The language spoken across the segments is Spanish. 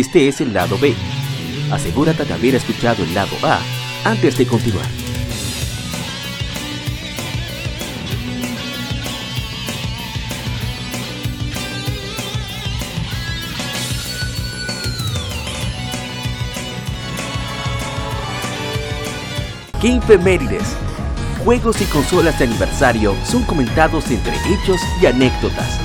Este es el lado B. Asegúrate de haber escuchado el lado A antes de continuar. Gamefemérides. Juegos y consolas de aniversario son comentados entre hechos y anécdotas.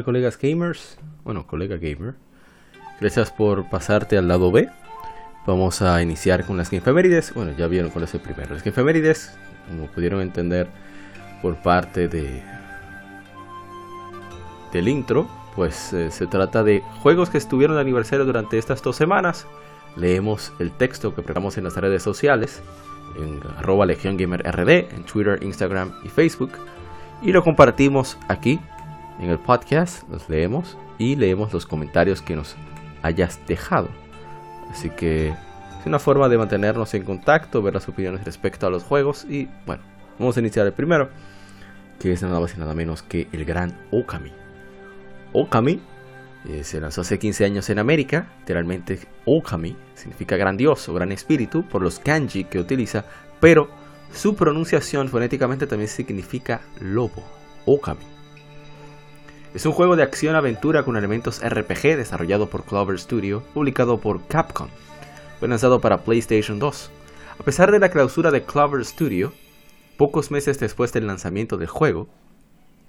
Tal colegas gamers? Bueno, colega gamer. Gracias por pasarte al lado B. Vamos a iniciar con las efemérides. Bueno, ya vieron cuál es el primero. Las efemérides, como pudieron entender por parte de del intro, pues eh, se trata de juegos que estuvieron de aniversario durante estas dos semanas. Leemos el texto que preparamos en las redes sociales, en arroba Legion Gamer RD, en Twitter, Instagram y Facebook. Y lo compartimos aquí en el podcast, los leemos y leemos los comentarios que nos hayas dejado. Así que es una forma de mantenernos en contacto, ver las opiniones respecto a los juegos y bueno, vamos a iniciar el primero, que es nada más y nada menos que el gran Okami. Okami eh, se lanzó hace 15 años en América, literalmente Okami significa grandioso, gran espíritu, por los kanji que utiliza, pero su pronunciación fonéticamente también significa lobo, Okami. Es un juego de acción-aventura con elementos RPG desarrollado por Clover Studio, publicado por Capcom. Fue lanzado para PlayStation 2. A pesar de la clausura de Clover Studio, pocos meses después del lanzamiento del juego,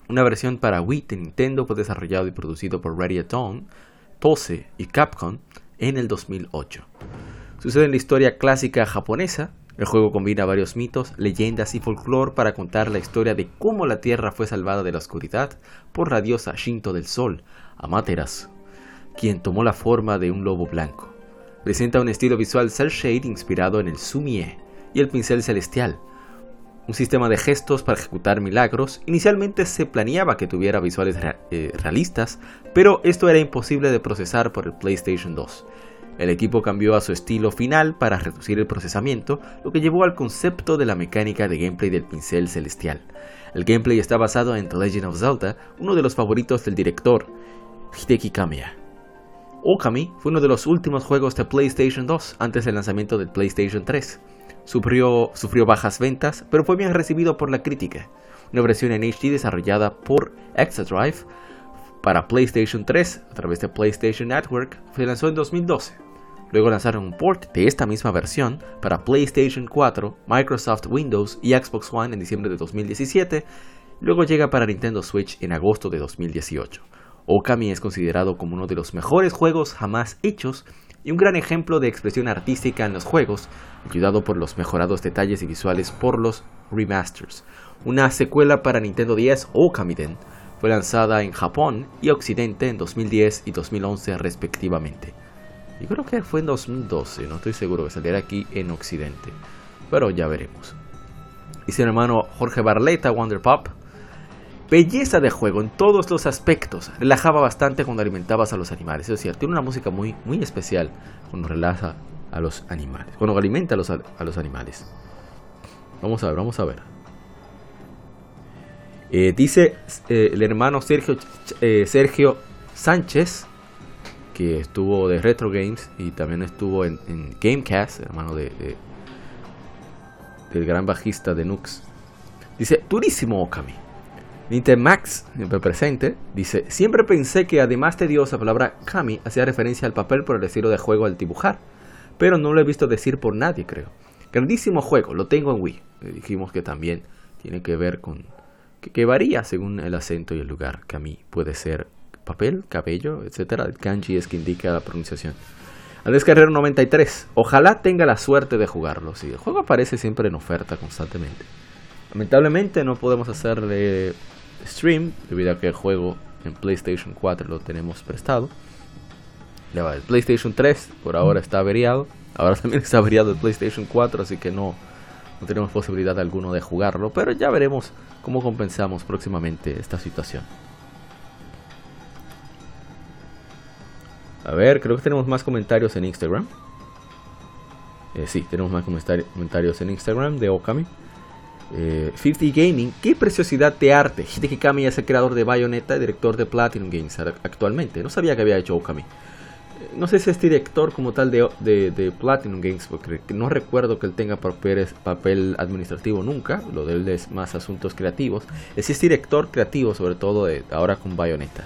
una versión para Wii de Nintendo fue desarrollado y producido por Dawn, Tose y Capcom en el 2008. Sucede en la historia clásica japonesa, el juego combina varios mitos, leyendas y folclore para contar la historia de cómo la Tierra fue salvada de la oscuridad por la diosa Shinto del Sol, Amaterasu, quien tomó la forma de un lobo blanco. Presenta un estilo visual cel shade inspirado en el sumie y el pincel celestial, un sistema de gestos para ejecutar milagros. Inicialmente se planeaba que tuviera visuales eh, realistas, pero esto era imposible de procesar por el PlayStation 2. El equipo cambió a su estilo final para reducir el procesamiento, lo que llevó al concepto de la mecánica de gameplay del pincel celestial. El gameplay está basado en The Legend of Zelda, uno de los favoritos del director, Hideki Kamiya. Okami fue uno de los últimos juegos de PlayStation 2 antes del lanzamiento del PlayStation 3. Sufrió, sufrió bajas ventas, pero fue bien recibido por la crítica. Una versión en HD desarrollada por Exadrive para PlayStation 3 a través de PlayStation Network se lanzó en 2012. Luego lanzaron un port de esta misma versión para PlayStation 4, Microsoft Windows y Xbox One en diciembre de 2017. Luego llega para Nintendo Switch en agosto de 2018. Okami es considerado como uno de los mejores juegos jamás hechos y un gran ejemplo de expresión artística en los juegos, ayudado por los mejorados detalles y visuales por los remasters. Una secuela para Nintendo 10, Okamiden, fue lanzada en Japón y Occidente en 2010 y 2011 respectivamente. Y creo que fue en 2012, no estoy seguro que saliera aquí en Occidente. Pero ya veremos. Dice el hermano Jorge Barleta, Wonder Pop. Belleza de juego en todos los aspectos. Relajaba bastante cuando alimentabas a los animales. Es decir, tiene una música muy, muy especial cuando relaja a los animales. Cuando alimenta a los, a los animales. Vamos a ver, vamos a ver. Eh, dice eh, el hermano Sergio, eh, Sergio Sánchez, que estuvo de Retro Games y también estuvo en, Gamecast, hermano de, del gran bajista de Nux. Dice, durísimo Okami. Max, siempre presente, dice, siempre pensé que además de Dios la palabra Kami hacía referencia al papel por el estilo de juego al dibujar, pero no lo he visto decir por nadie, creo. Grandísimo juego, lo tengo en Wii. dijimos que también tiene que ver con, que, varía según el acento y el lugar. que mí puede ser papel, cabello, etcétera. El kanji es que indica la pronunciación. Andrés Carrero 93. Ojalá tenga la suerte de jugarlo. Sí, el juego aparece siempre en oferta constantemente. Lamentablemente no podemos hacerle stream debido a que el juego en PlayStation 4 lo tenemos prestado. El PlayStation 3 por ahora está averiado. Ahora también está variado el PlayStation 4, así que no, no tenemos posibilidad alguna de jugarlo, pero ya veremos cómo compensamos próximamente esta situación. A ver, creo que tenemos más comentarios en Instagram. Eh, sí, tenemos más comentarios en Instagram de Okami. 50 eh, Gaming, qué preciosidad de arte. Hideki Kami es el creador de Bayonetta y director de Platinum Games actualmente. No sabía que había hecho Okami. Eh, no sé si es director como tal de, Platinum Games, porque no recuerdo que él tenga papel, administrativo nunca. Lo de él es más asuntos creativos. Es es director creativo, sobre todo de, ahora con Bayonetta.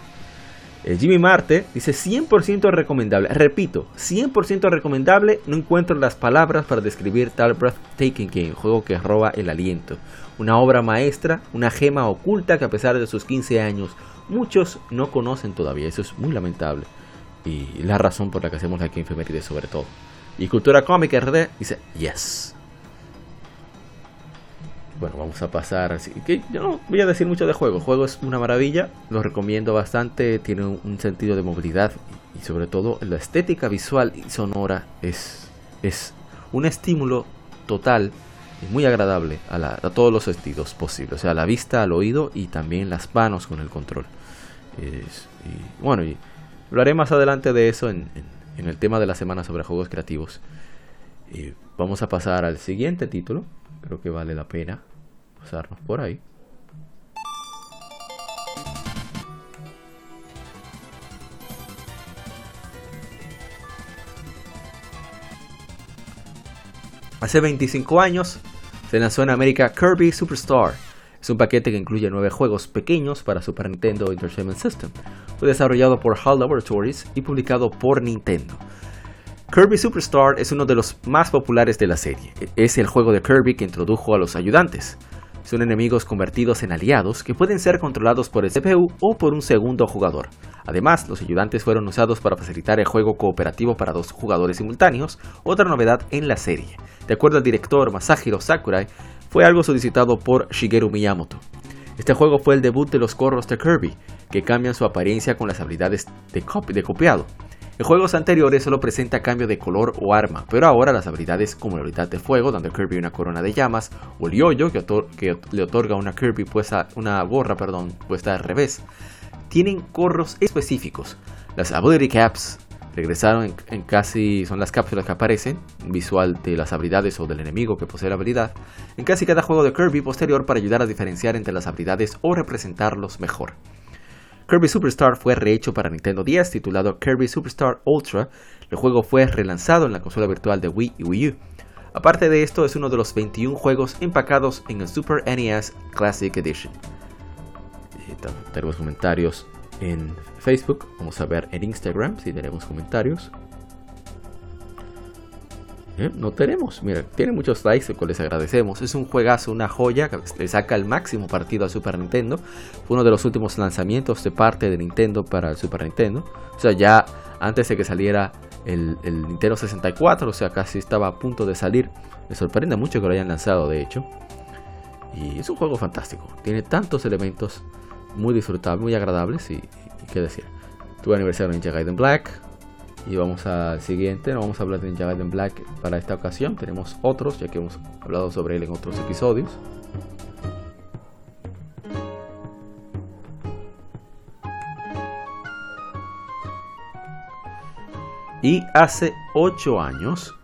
Eh, Jimmy Marte dice 100% recomendable. Repito, 100% recomendable. No encuentro las palabras para describir tal Breathtaking Game, juego que roba el aliento. Una obra maestra, una gema oculta que a pesar de sus 15 años muchos no conocen todavía. Eso es muy lamentable. Y la razón por la que hacemos aquí en sobre todo. Y Cultura Cómica RD dice yes bueno, vamos a pasar. Así que yo no voy a decir mucho de juego. El juego es una maravilla, lo recomiendo bastante. Tiene un sentido de movilidad y, sobre todo la estética visual y sonora es, es un estímulo total y muy agradable a, todos los sentidos posibles. O sea, a la vista, al oído y también las manos con el control. y, bueno, y hablaré más adelante de eso en, en el tema de la semana sobre juegos creativos. Y vamos a pasar al siguiente título creo que vale la pena pasarnos por ahí. Hace 25 años se lanzó en América Kirby Superstar. Es un paquete que incluye nueve juegos pequeños para Super Nintendo Entertainment System. Fue desarrollado por HAL Laboratories y publicado por Nintendo. Kirby Superstar es uno de los más populares de la serie. Es el juego de Kirby que introdujo a los ayudantes. Son enemigos convertidos en aliados que pueden ser controlados por el CPU o por un segundo jugador. Además, los ayudantes fueron usados para facilitar el juego cooperativo para dos jugadores simultáneos, otra novedad en la serie. De acuerdo al director Masahiro Sakurai, fue algo solicitado por Shigeru Miyamoto. Este juego fue el debut de los corros de Kirby, que cambian su apariencia con las habilidades de, de copiado. En juegos anteriores solo presenta cambio de color o arma, pero ahora las habilidades como la habilidad de fuego, dando Kirby una corona de llamas, o el yoyo, que, le otorga una Kirby puesta, una gorra perdón, puesta al revés, tienen corros específicos. Las Ability Caps regresaron en, casi, son las cápsulas que aparecen, visual de las habilidades o del enemigo que posee la habilidad, en casi cada juego de Kirby posterior para ayudar a diferenciar entre las habilidades o representarlos mejor. Kirby Superstar fue rehecho para Nintendo 10 titulado Kirby Superstar Ultra. El juego fue relanzado en la consola virtual de Wii y Wii U. Aparte de esto, es uno de los 21 juegos empacados en el Super NES Classic Edition. tenemos comentarios en Facebook, vamos a ver en Instagram si tenemos comentarios. ¿Eh? No tenemos, mira, tiene muchos likes, los les agradecemos. Es un juegazo, una joya que le saca el máximo partido a Super Nintendo. Fue uno de los últimos lanzamientos de parte de Nintendo para el Super Nintendo. O sea, ya antes de que saliera el, Nintendo 64, o sea, casi estaba a punto de salir. Me sorprende mucho que lo hayan lanzado, de hecho. Y es un juego fantástico. Tiene tantos elementos muy disfrutables, muy agradables y, qué decir. Tuve aniversario Ninja Gaiden Black, y vamos al siguiente, no vamos a hablar de Ninja Gaiden Black para esta ocasión, tenemos otros, ya que hemos hablado sobre él en otros episodios. Y hace 8 años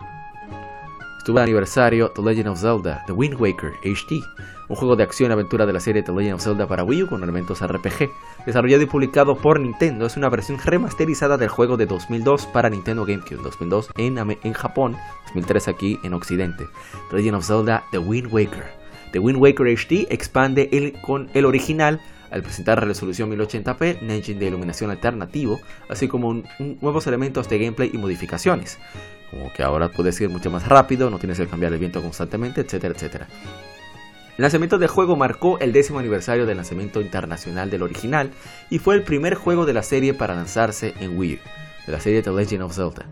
estuvo el aniversario The Legend of Zelda, The Wind Waker HD, un juego de acción y aventura de la serie The Legend of Zelda para Wii U con elementos RPG. Desarrollado y publicado por Nintendo, es una versión remasterizada del juego de 2002 para Nintendo GameCube, 2002 en, Japón, 2003 aquí en Occidente. The Legend of Zelda The Wind Waker. The Wind Waker HD expande el, con el original al presentar resolución 1080p, un engine de iluminación alternativo, así como nuevos elementos de gameplay y modificaciones, como que ahora puedes ir mucho más rápido, no tienes que cambiar el viento constantemente, etcétera, etcétera. El lanzamiento del juego marcó el décimo aniversario del lanzamiento internacional del original y fue el primer juego de la serie para lanzarse en Wii, de la serie The Legend of Zelda.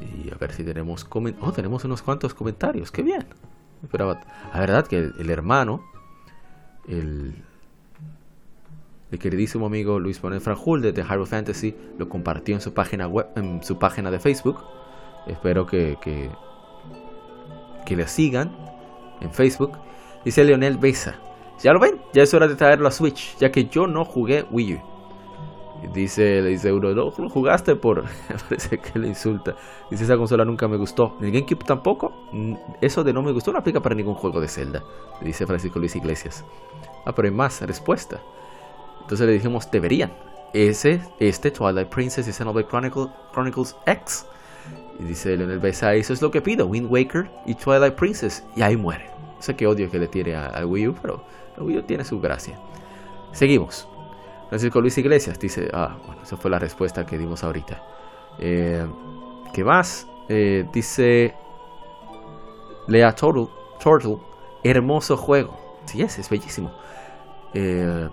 Y a ver si tenemos oh, tenemos unos cuantos comentarios, qué bien. Pero la verdad que el, hermano, el, queridísimo amigo Luis Manuel Franjul de The Hyrule Fantasy lo compartió en su página web, en su página de Facebook Espero que, que, que le sigan en Facebook. Dice Leonel Besa. Ya lo ven, ya es hora de traerlo a Switch, ya que yo no jugué Wii U. Dice, le dice uno, no, jugaste por. Parece que le insulta. Dice, esa consola nunca me gustó. ¿En GameCube tampoco? Eso de no me gustó no aplica para ningún juego de Zelda. Dice Francisco Luis Iglesias. Ah, pero hay más respuesta. Entonces le dijimos, deberían. Ese, este, Twilight Princess y Xenoblade Chronicles X. Y dice Leonel Besa, eso es lo que pido, Wind Waker y Twilight Princess. Y ahí muere. Sé que odio que le tire al Wii U, pero el Wii U tiene su gracia. Seguimos. Francisco Luis Iglesias dice, ah, bueno, esa fue la respuesta que dimos ahorita. Eh, ¿Qué más? Eh, dice Lea Turtle, Turtle, hermoso juego. Sí es, es bellísimo. Eh,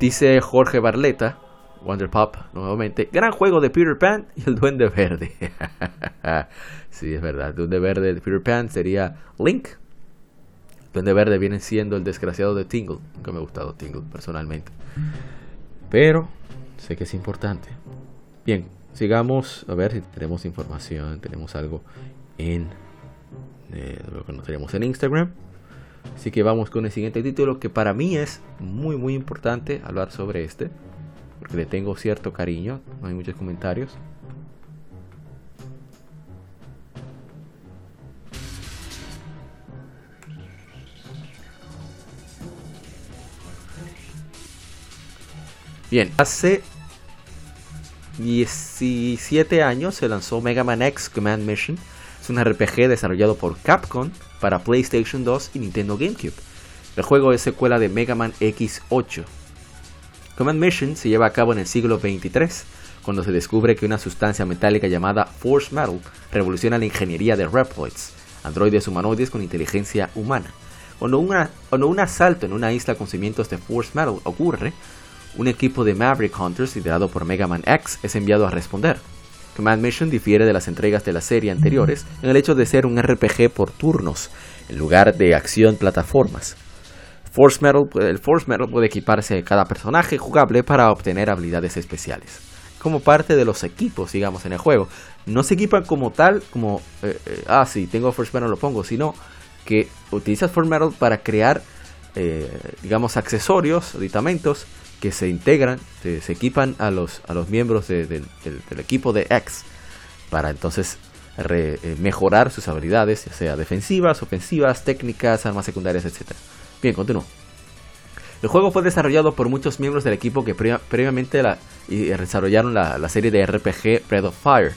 dice Jorge Barleta, Wonder Pop, nuevamente, gran juego de Peter Pan y el Duende Verde. sí, es verdad, el Duende Verde de Peter Pan sería Link, Duende Verde viene siendo el desgraciado de Tingle. Nunca me ha gustado Tingle personalmente. Pero sé que es importante. Bien, sigamos. A ver si tenemos información. Tenemos algo en eh, lo que no tenemos en Instagram. Así que vamos con el siguiente título que para mí es muy muy importante hablar sobre este. Porque le tengo cierto cariño. No hay muchos comentarios. Bien, hace 17 años se lanzó Mega Man X Command Mission. Es un RPG desarrollado por Capcom para PlayStation 2 y Nintendo GameCube. El juego es secuela de Mega Man X8. Command Mission se lleva a cabo en el siglo 23, cuando se descubre que una sustancia metálica llamada Force Metal revoluciona la ingeniería de Reploids, androides humanoides con inteligencia humana. Cuando, cuando un asalto en una isla con cimientos de Force Metal ocurre, un equipo de Maverick Hunters liderado por Mega Man X es enviado a responder. Command Mission difiere de las entregas de la serie anteriores en el hecho de ser un RPG por turnos, en lugar de acción plataformas. Force Metal, el Force puede equiparse a cada personaje jugable para obtener habilidades especiales. Como parte de los equipos, digamos, en el juego. No se equipan como tal, como, eh, eh, ah, sí, tengo Force Metal, lo pongo, sino que utilizas Force Metal para crear, eh, digamos, accesorios, aditamentos que se integran, se, equipan a los, a los miembros del, equipo de X para entonces eh, mejorar sus habilidades, ya sea defensivas, ofensivas, técnicas, armas secundarias, etc. Bien, continúo. El juego fue desarrollado por muchos miembros del equipo que previamente y desarrollaron la, serie de RPG Breath of Fire.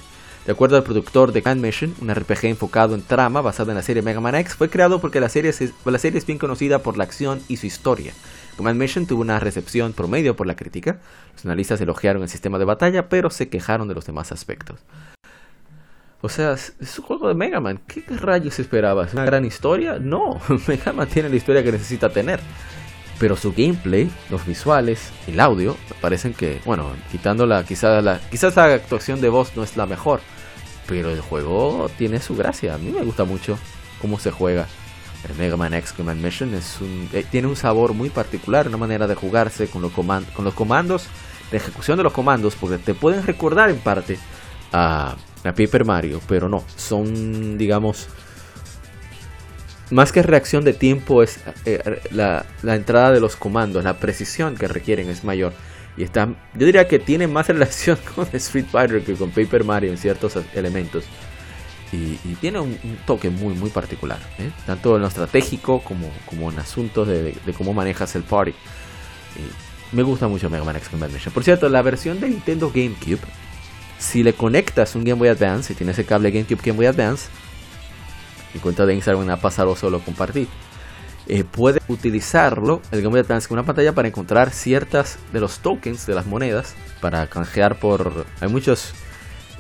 De acuerdo al productor de Grand Mission, un RPG enfocado en trama basado en la serie Mega Man X, fue creado porque la serie, la serie es bien conocida por la acción y su historia. Command Mission tuvo una recepción promedio por la crítica. Los analistas elogiaron el sistema de batalla, pero se quejaron de los demás aspectos. O sea, es un juego de Mega Man. ¿Qué rayos esperabas? ¿Una gran historia? No, Mega Man tiene la historia que necesita tener. Pero su gameplay, los visuales, el audio, parecen que, bueno, quitando la, quizás la, quizás la actuación de voz no es la mejor. Pero el juego tiene su gracia. A mí me gusta mucho cómo se juega. El Mega Man X Command Mission es un, eh, tiene un sabor muy particular, una manera de jugarse con, con los comandos, la ejecución de los comandos, porque te pueden recordar en parte a, a Paper Mario, pero no, son, digamos, más que reacción de tiempo, es eh, la, la, entrada de los comandos, la precisión que requieren es mayor. Y está, yo diría que tiene más relación con Street Fighter que con Paper Mario en ciertos elementos y, tiene un, toque muy muy particular, ¿eh? tanto en lo estratégico como, como en asuntos de, cómo manejas el party. me gusta mucho Mega Man X Combat. Por cierto, la versión de Nintendo GameCube, si le conectas un Game Boy Advance, si tienes el cable GameCube Game Boy Advance, mi cuenta de Instagram ha pasado solo compartir. Eh, puede utilizarlo, el Game Boy Advance, con una pantalla para encontrar ciertas de los tokens de las monedas para canjear por. Hay muchos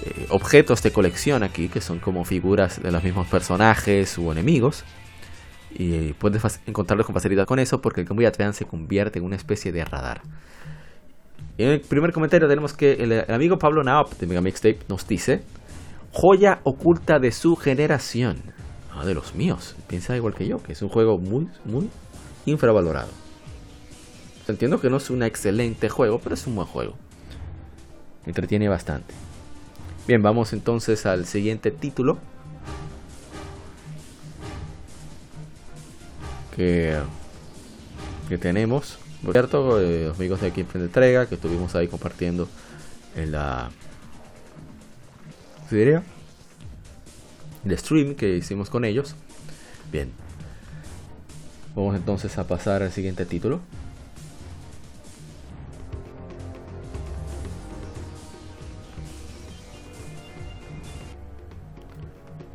eh, objetos de colección aquí, que son como figuras de los mismos personajes u enemigos. Y puedes encontrarlos con facilidad con eso porque el Game Boy Advance se convierte en una especie de radar. en el primer comentario tenemos que el, amigo Pablo Naop de Mega Mixtape nos dice: Joya oculta de su generación. Ah, de los míos. Piensa igual que yo, que es un juego muy, muy infravalorado. Entiendo que no es un excelente juego, pero es un buen juego. Entretiene bastante. Bien, vamos entonces al siguiente título. Que, que tenemos. Por cierto, eh, amigos de aquí en Entrega, que estuvimos ahí compartiendo en la. ¿Qué diría? El stream que hicimos con ellos. Bien. Vamos entonces a pasar al siguiente título.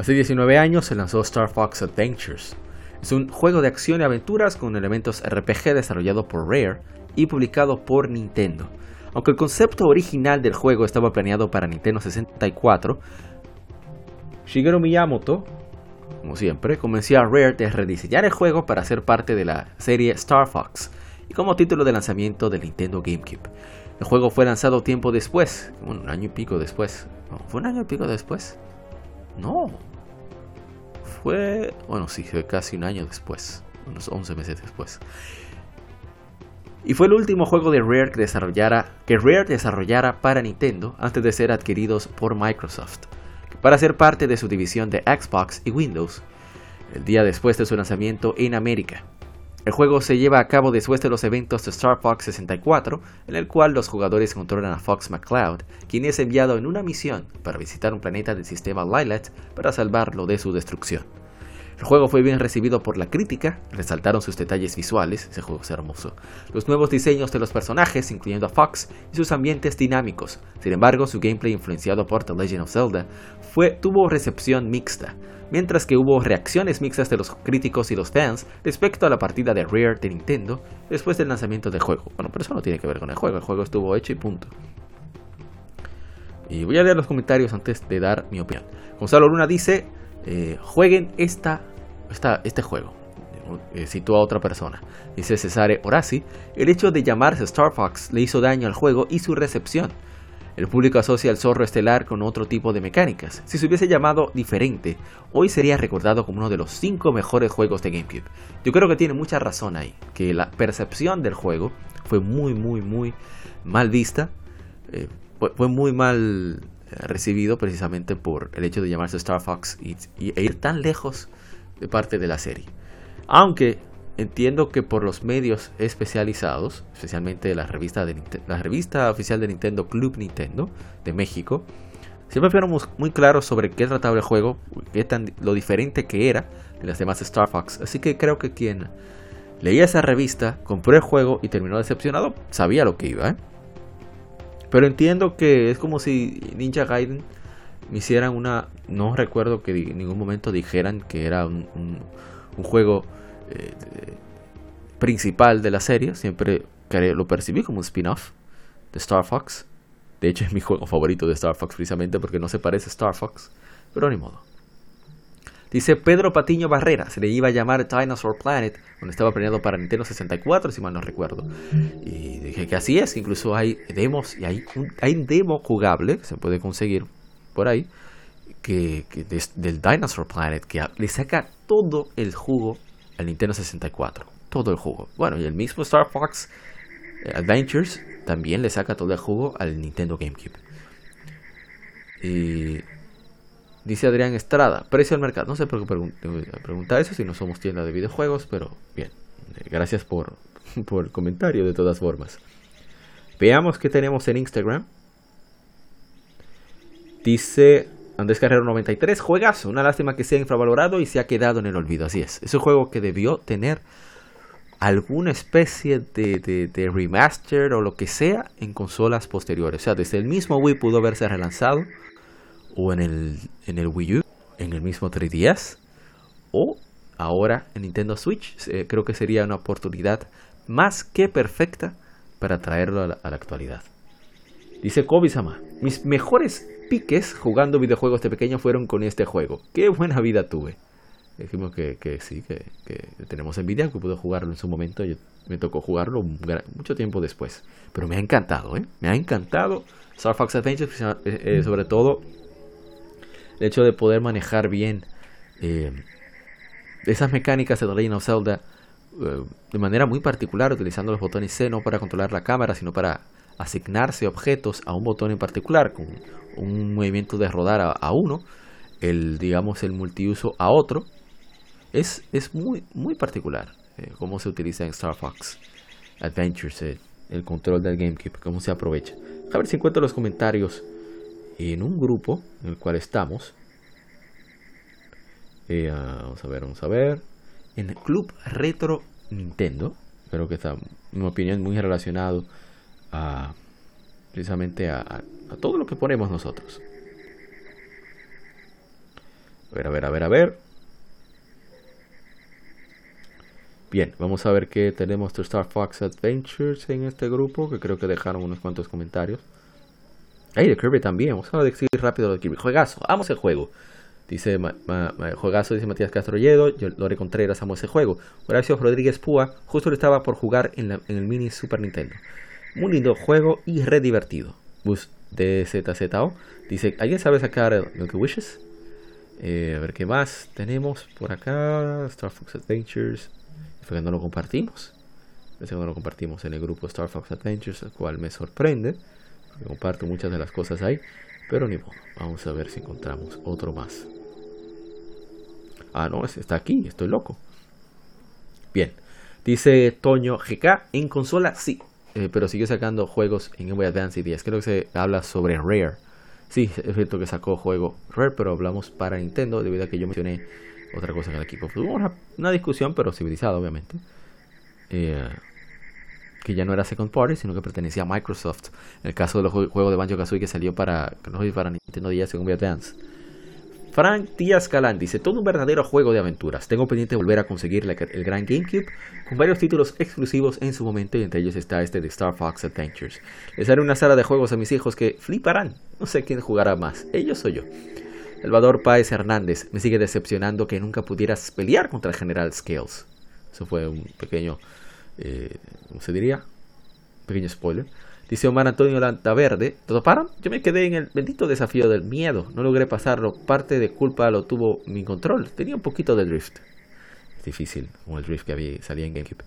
Hace 19 años se lanzó Star Fox Adventures. Es un juego de acción y aventuras con elementos RPG desarrollado por Rare y publicado por Nintendo. Aunque el concepto original del juego estaba planeado para Nintendo 64, Shigeru Miyamoto, como siempre, convenció a Rare de rediseñar el juego para ser parte de la serie Star Fox y como título de lanzamiento del Nintendo GameCube. El juego fue lanzado tiempo después, un año y pico después. ¿Fue un año y pico después? No, fue, bueno, sí, casi un año después, unos 11 meses después. Y fue el último juego de Rare que, desarrollara, que Rare desarrollara para Nintendo antes de ser adquiridos por Microsoft, para ser parte de su división de Xbox y Windows, el día después de su lanzamiento en América. El juego se lleva a cabo después de los eventos de Star Fox 64, en el cual los jugadores controlan a Fox McCloud, quien es enviado en una misión para visitar un planeta del sistema Lilat para salvarlo de su destrucción. El juego fue bien recibido por la crítica, resaltaron sus detalles visuales, ese juego es hermoso, los nuevos diseños de los personajes, incluyendo a Fox, y sus ambientes dinámicos. Sin embargo, su gameplay influenciado por The Legend of Zelda fue, tuvo recepción mixta, mientras que hubo reacciones mixtas de los críticos y los fans respecto a la partida de Rare de Nintendo después del lanzamiento del juego. Bueno, pero eso no tiene que ver con el juego, el juego estuvo hecho y punto. Y voy a leer los comentarios antes de dar mi opinión. Gonzalo Luna dice, eh, jueguen esta, esta, este juego. Eh, a otra persona. Dice Cesare Orasi, el hecho de llamarse Star Fox le hizo daño al juego y su recepción. El público asocia al zorro estelar con otro tipo de mecánicas. Si se hubiese llamado diferente, hoy sería recordado como uno de los 5 mejores juegos de GameCube. Yo creo que tiene mucha razón ahí, que la percepción del juego fue muy, muy, muy mal vista. Eh, fue, muy mal eh, recibido precisamente por el hecho de llamarse Star Fox y, e ir tan lejos de parte de la serie. Aunque entiendo que por los medios especializados, especialmente la revista, de oficial de Nintendo Club Nintendo de México, siempre fueron muy claros sobre qué trataba el juego, qué tan, lo diferente que era de las demás Star Fox. Así que creo que quien leía esa revista, compró el juego y terminó decepcionado, sabía lo que iba. ¿eh? Pero entiendo que es como si Ninja Gaiden me hicieran una... No recuerdo que en ningún momento dijeran que era un, juego eh, principal de la serie. Siempre lo percibí como un spin-off de Star Fox. De hecho, es mi juego favorito de Star Fox precisamente porque no se parece a Star Fox. Pero ni modo. Dice Pedro Patiño Barrera, se le iba a llamar Dinosaur Planet cuando estaba planeado para Nintendo 64, si mal no recuerdo. Y dije que así es, incluso hay demos y hay un, hay demo jugable que se puede conseguir por ahí que, del Dinosaur Planet que le saca todo el jugo al Nintendo 64. Todo el jugo. Bueno, y el mismo Star Fox eh, Adventures también le saca todo el jugo al Nintendo GameCube. Y dice Adrián Estrada, precio al mercado. No sé por qué preguntar eso si no somos tienda de videojuegos, pero bien. Eh, gracias por, por el comentario de todas formas. Veamos qué tenemos en Instagram. Dice Andrés Carrero 93, juegazo. Una lástima que sea infravalorado y se ha quedado en el olvido. Así es. Es un juego que debió tener alguna especie de, de, remaster o lo que sea en consolas posteriores. O sea, desde el mismo Wii pudo haberse relanzado. O en el, en el Wii U. En el mismo 3DS. O ahora en Nintendo Switch. Eh, creo que sería una oportunidad más que perfecta para traerlo a la, a la actualidad. Dice Kobe-sama, mis mejores piques jugando videojuegos de pequeño fueron con este juego. Qué buena vida tuve. Dijimos que, sí, que, tenemos envidia, que pude jugarlo en su momento. Yo, me tocó jugarlo mucho tiempo después. Pero me ha encantado, ¿eh? Me ha encantado Star Fox Adventures, eh, eh, sobre todo el hecho de poder manejar bien eh, esas mecánicas de The Legend of Zelda de manera muy particular, utilizando los botones C no para controlar la cámara, sino para asignarse objetos a un botón en particular, con un movimiento de rodar a, uno, el digamos el multiuso a otro, es, es muy, muy particular eh, cómo se utiliza en Star Fox Adventures eh, el control del GameCube, cómo se aprovecha. A ver si encuentro los comentarios en un grupo en el cual estamos. Eh, ah, vamos a ver, vamos a ver. En el Club Retro Nintendo. Creo que está, en mi opinión, muy relacionado a precisamente a, todo lo que ponemos nosotros. A ver, a ver, a ver, a ver. Bien, vamos a ver que tenemos The Star Fox Adventures en este grupo, que creo que dejaron unos cuantos comentarios. Ay, de Kirby también. Vamos a decir rápido lo de Kirby. Juegazo, amo ese juego. Dice Juegazo, dice Matías Castro Yo Lore Contreras, amo ese juego. Horacio Rodríguez Púa, justo le estaba por jugar en, el mini Super Nintendo. Muy lindo juego y re divertido. Bus de ZZO dice: ¿Alguien sabe sacar Milky Wishes? Eh, a ver qué más tenemos por acá. Star Fox Adventures. Fue que no lo compartimos. Ese no lo compartimos en el grupo Star Fox Adventures, el cual me sorprende comparto muchas de las cosas ahí, pero ni modo. Vamos a ver si encontramos otro más. Ah, no, está aquí, estoy loco. Bien, dice Toño GK, en consola sí, eh, pero sigue sacando juegos en Game Boy Advance y 10. Creo que se habla sobre Rare. Sí, es cierto que sacó juego Rare, pero hablamos para Nintendo debido a que yo mencioné otra cosa en el equipo. Hubo una, discusión, pero civilizada, obviamente. Eh, que ya no era second party, sino que pertenecía a Microsoft. En el caso del juego de Banjo Kazooie que salió para, para Nintendo DS según Advance. Frank Díaz Calán dice, todo un verdadero juego de aventuras. Tengo pendiente de volver a conseguir el gran GameCube con varios títulos exclusivos en su momento y entre ellos está este de Star Fox Adventures. Les haré una sala de juegos a mis hijos que fliparán. No sé quién jugará más, ellos o yo. Salvador Páez Hernández me sigue decepcionando que nunca pudieras pelear contra el General Scales. Eso fue un pequeño eh, ¿cómo se diría? Pequeño spoiler. Dice Omar Antonio Verde ¿todo para? Yo me quedé en el bendito desafío del miedo. No logré pasarlo. Parte de culpa lo tuvo mi control. Tenía un poquito de drift. Es difícil, como el drift que había, salía en GameCube.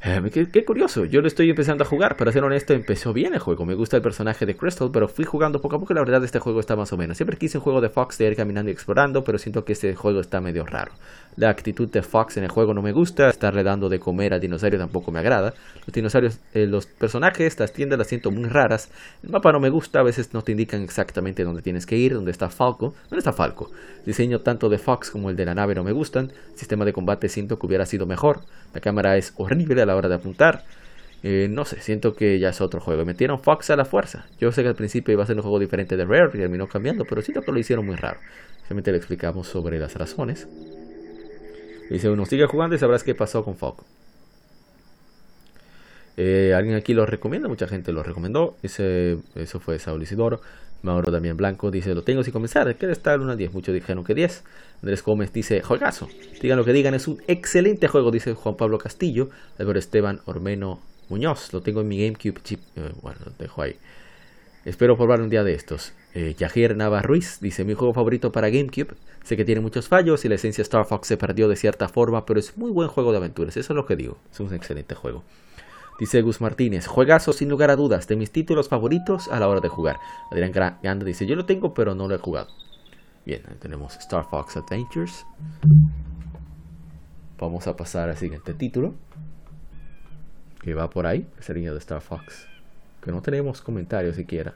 Eh, qué, curioso, yo lo estoy empezando a jugar, para ser honesto, empezó bien el juego. Me gusta el personaje de Crystal, pero fui jugando poco a poco. La verdad, este juego está más o menos. Siempre quise un juego de Fox de ir caminando y explorando, pero siento que este juego está medio raro. La actitud de Fox en el juego no me gusta, estarle dando de comer a dinosaurios tampoco me agrada. Los dinosaurios, eh, los personajes, las tiendas las siento muy raras. El mapa no me gusta, a veces no te indican exactamente dónde tienes que ir, dónde está Falco. ¿Dónde está Falco? Diseño tanto de Fox como el de la nave no me gustan. Sistema de combate siento que hubiera sido mejor. La cámara es horrible la hora de apuntar. Eh, no sé, siento que ya es otro juego. Metieron Fox a la fuerza. Yo sé que al principio iba a ser un juego diferente de Rare y terminó cambiando, pero siento que lo hicieron muy raro. Simplemente le explicamos sobre las razones. Dice uno, sigue jugando y sabrás qué pasó con Fox. Eh, alguien aquí lo recomienda, mucha gente lo recomendó. Ese, eso fue Saúl Isidoro. Mauro también Blanco dice, lo tengo sin comenzar. ¿Qué está el 1 10? Muchos dijeron que 10. Andrés Gómez dice, juegazo. Digan lo que digan, es un excelente juego, dice Juan Pablo Castillo. Álvaro Esteban Ormeno Muñoz, lo tengo en mi GameCube chip. Eh, bueno, lo dejo ahí. Espero probar un día de estos. Eh, Yajir Ruiz dice: Mi juego favorito para GameCube. Sé que tiene muchos fallos y la esencia Star Fox se perdió de cierta forma, pero es muy buen juego de aventuras. Eso es lo que digo. Es un excelente juego. Dice Gus Martínez, juegazo sin lugar a dudas, de mis títulos favoritos a la hora de jugar. Adrián Grande dice, yo lo tengo pero no lo he jugado. Bien, tenemos Star Fox Adventures. Vamos a pasar al siguiente título. Que va por ahí, ese niño de Star Fox. Que no tenemos comentarios siquiera.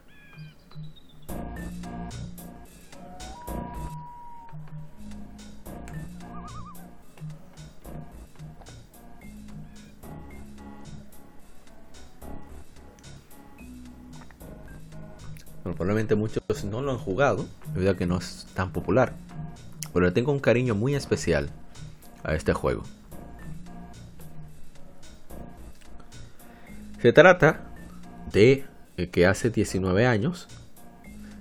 Probablemente muchos no lo han jugado, debido a que no es tan popular. Pero le tengo un cariño muy especial a este juego. Se trata de que hace 19 años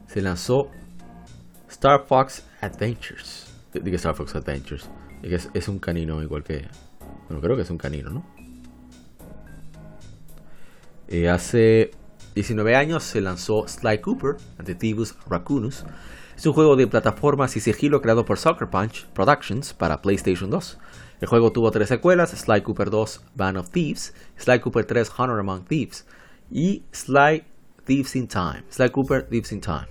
se lanzó Star Fox Adventures. Digo Star Fox Adventures. Es, es un canino igual que... Bueno, creo que es un canino, ¿no? Eh, hace 19 años se lanzó Sly Cooper, Antitibus Raccoonus. Es un juego de plataformas y sigilo creado por Sucker Punch Productions para PlayStation 2. El juego tuvo tres secuelas, Sly Cooper 2, Band of Thieves, Sly Cooper 3, Honor Among Thieves. y Sly Thieves in Time. Sly Cooper Thieves in Time.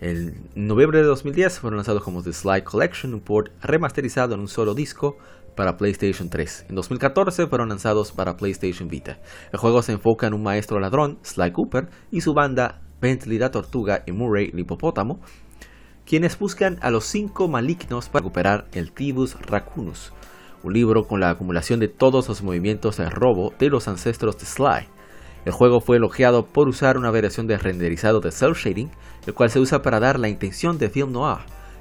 En noviembre de 2010 fueron lanzados como The Sly Collection, un port remasterizado en un solo disco para PlayStation 3. En 2014 fueron lanzados para PlayStation Vita. El juego se enfoca en un maestro ladrón, Sly Cooper, y su banda Bentley la Tortuga y Murray el Hipopótamo, quienes buscan a los cinco malignos para recuperar el Tibus Racunus, un libro con la acumulación de todos los movimientos de robo de los ancestros de Sly. El juego fue elogiado por usar una variación de renderizado de cel shading, el cual se usa para dar la intención de film noir,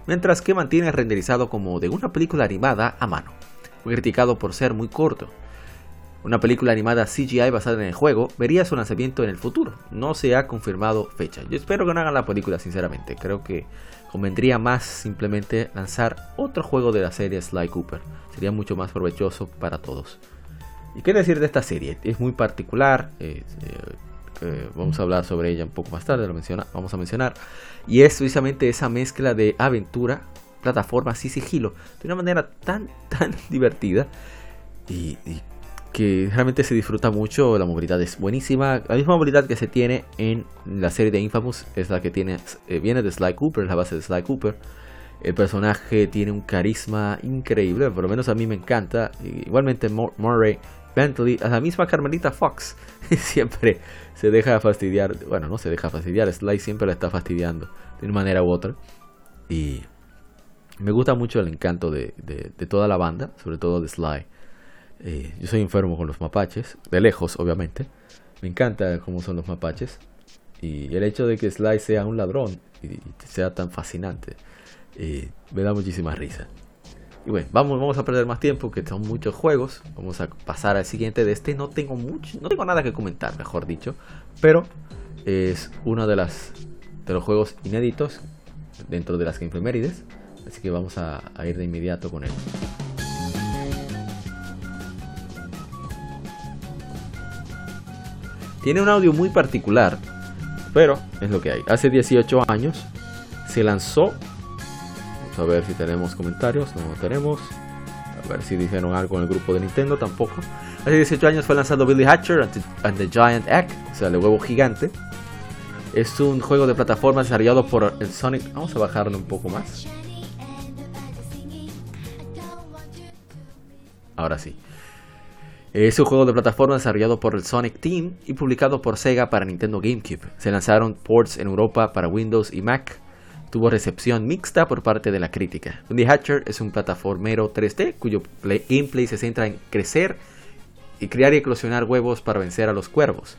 mientras que mantiene renderizado como de una película animada a mano. Fue criticado por ser muy corto. Una película animada CGI basada en el juego vería su lanzamiento en el futuro. No se ha confirmado fecha. Yo espero que no hagan la película, sinceramente. Creo que convendría más simplemente lanzar otro juego de la serie Sly Cooper. Sería mucho más provechoso para todos. ¿Y qué decir de esta serie? Es muy particular. Eh, eh, vamos a hablar sobre ella un poco más tarde. Lo menciona, vamos a mencionar. Y es precisamente esa mezcla de aventura plataformas y sigilo de una manera tan, tan divertida y, que realmente se disfruta mucho. La movilidad es buenísima. La misma movilidad que se tiene en la serie de Infamous es la que tiene, eh, viene de Sly Cooper, la base de Sly Cooper. El personaje tiene un carisma increíble, por lo menos a mí me encanta. Igualmente Murray Bentley, a la misma Carmelita Fox, siempre se deja fastidiar. Bueno, no se deja fastidiar, Sly siempre la está fastidiando de una manera u otra. Y me gusta mucho el encanto de, toda la banda, sobre todo de Sly. Eh, yo soy enfermo con los mapaches, de lejos obviamente. Me encanta cómo son los mapaches. Y el hecho de que Sly sea un ladrón y, sea tan fascinante, eh, me da muchísima risa. Y bueno, vamos, vamos a perder más tiempo, que son muchos juegos. Vamos a pasar al siguiente. De este no tengo mucho, no tengo nada que comentar, mejor dicho. Pero es uno de de los juegos inéditos dentro de las Game Mérides Así que vamos a, ir de inmediato con él. Tiene un audio muy particular, pero es lo que hay. Hace 18 años se lanzó. Vamos a ver si tenemos comentarios. No tenemos. A ver si dijeron algo en el grupo de Nintendo. Tampoco. Hace 18 años fue lanzado Billy Hatcher and the, Giant Egg. O sea, el huevo gigante. Es un juego de plataforma desarrollado por el Sonic. Vamos a bajarlo un poco más. Ahora sí. Es un juego de plataforma desarrollado por el Sonic Team y publicado por Sega para Nintendo GameCube. Se lanzaron ports en Europa para Windows y Mac. Tuvo recepción mixta por parte de la crítica. Bundy Hatcher es un plataformero 3D cuyo gameplay se centra en crecer y criar y eclosionar huevos para vencer a los cuervos.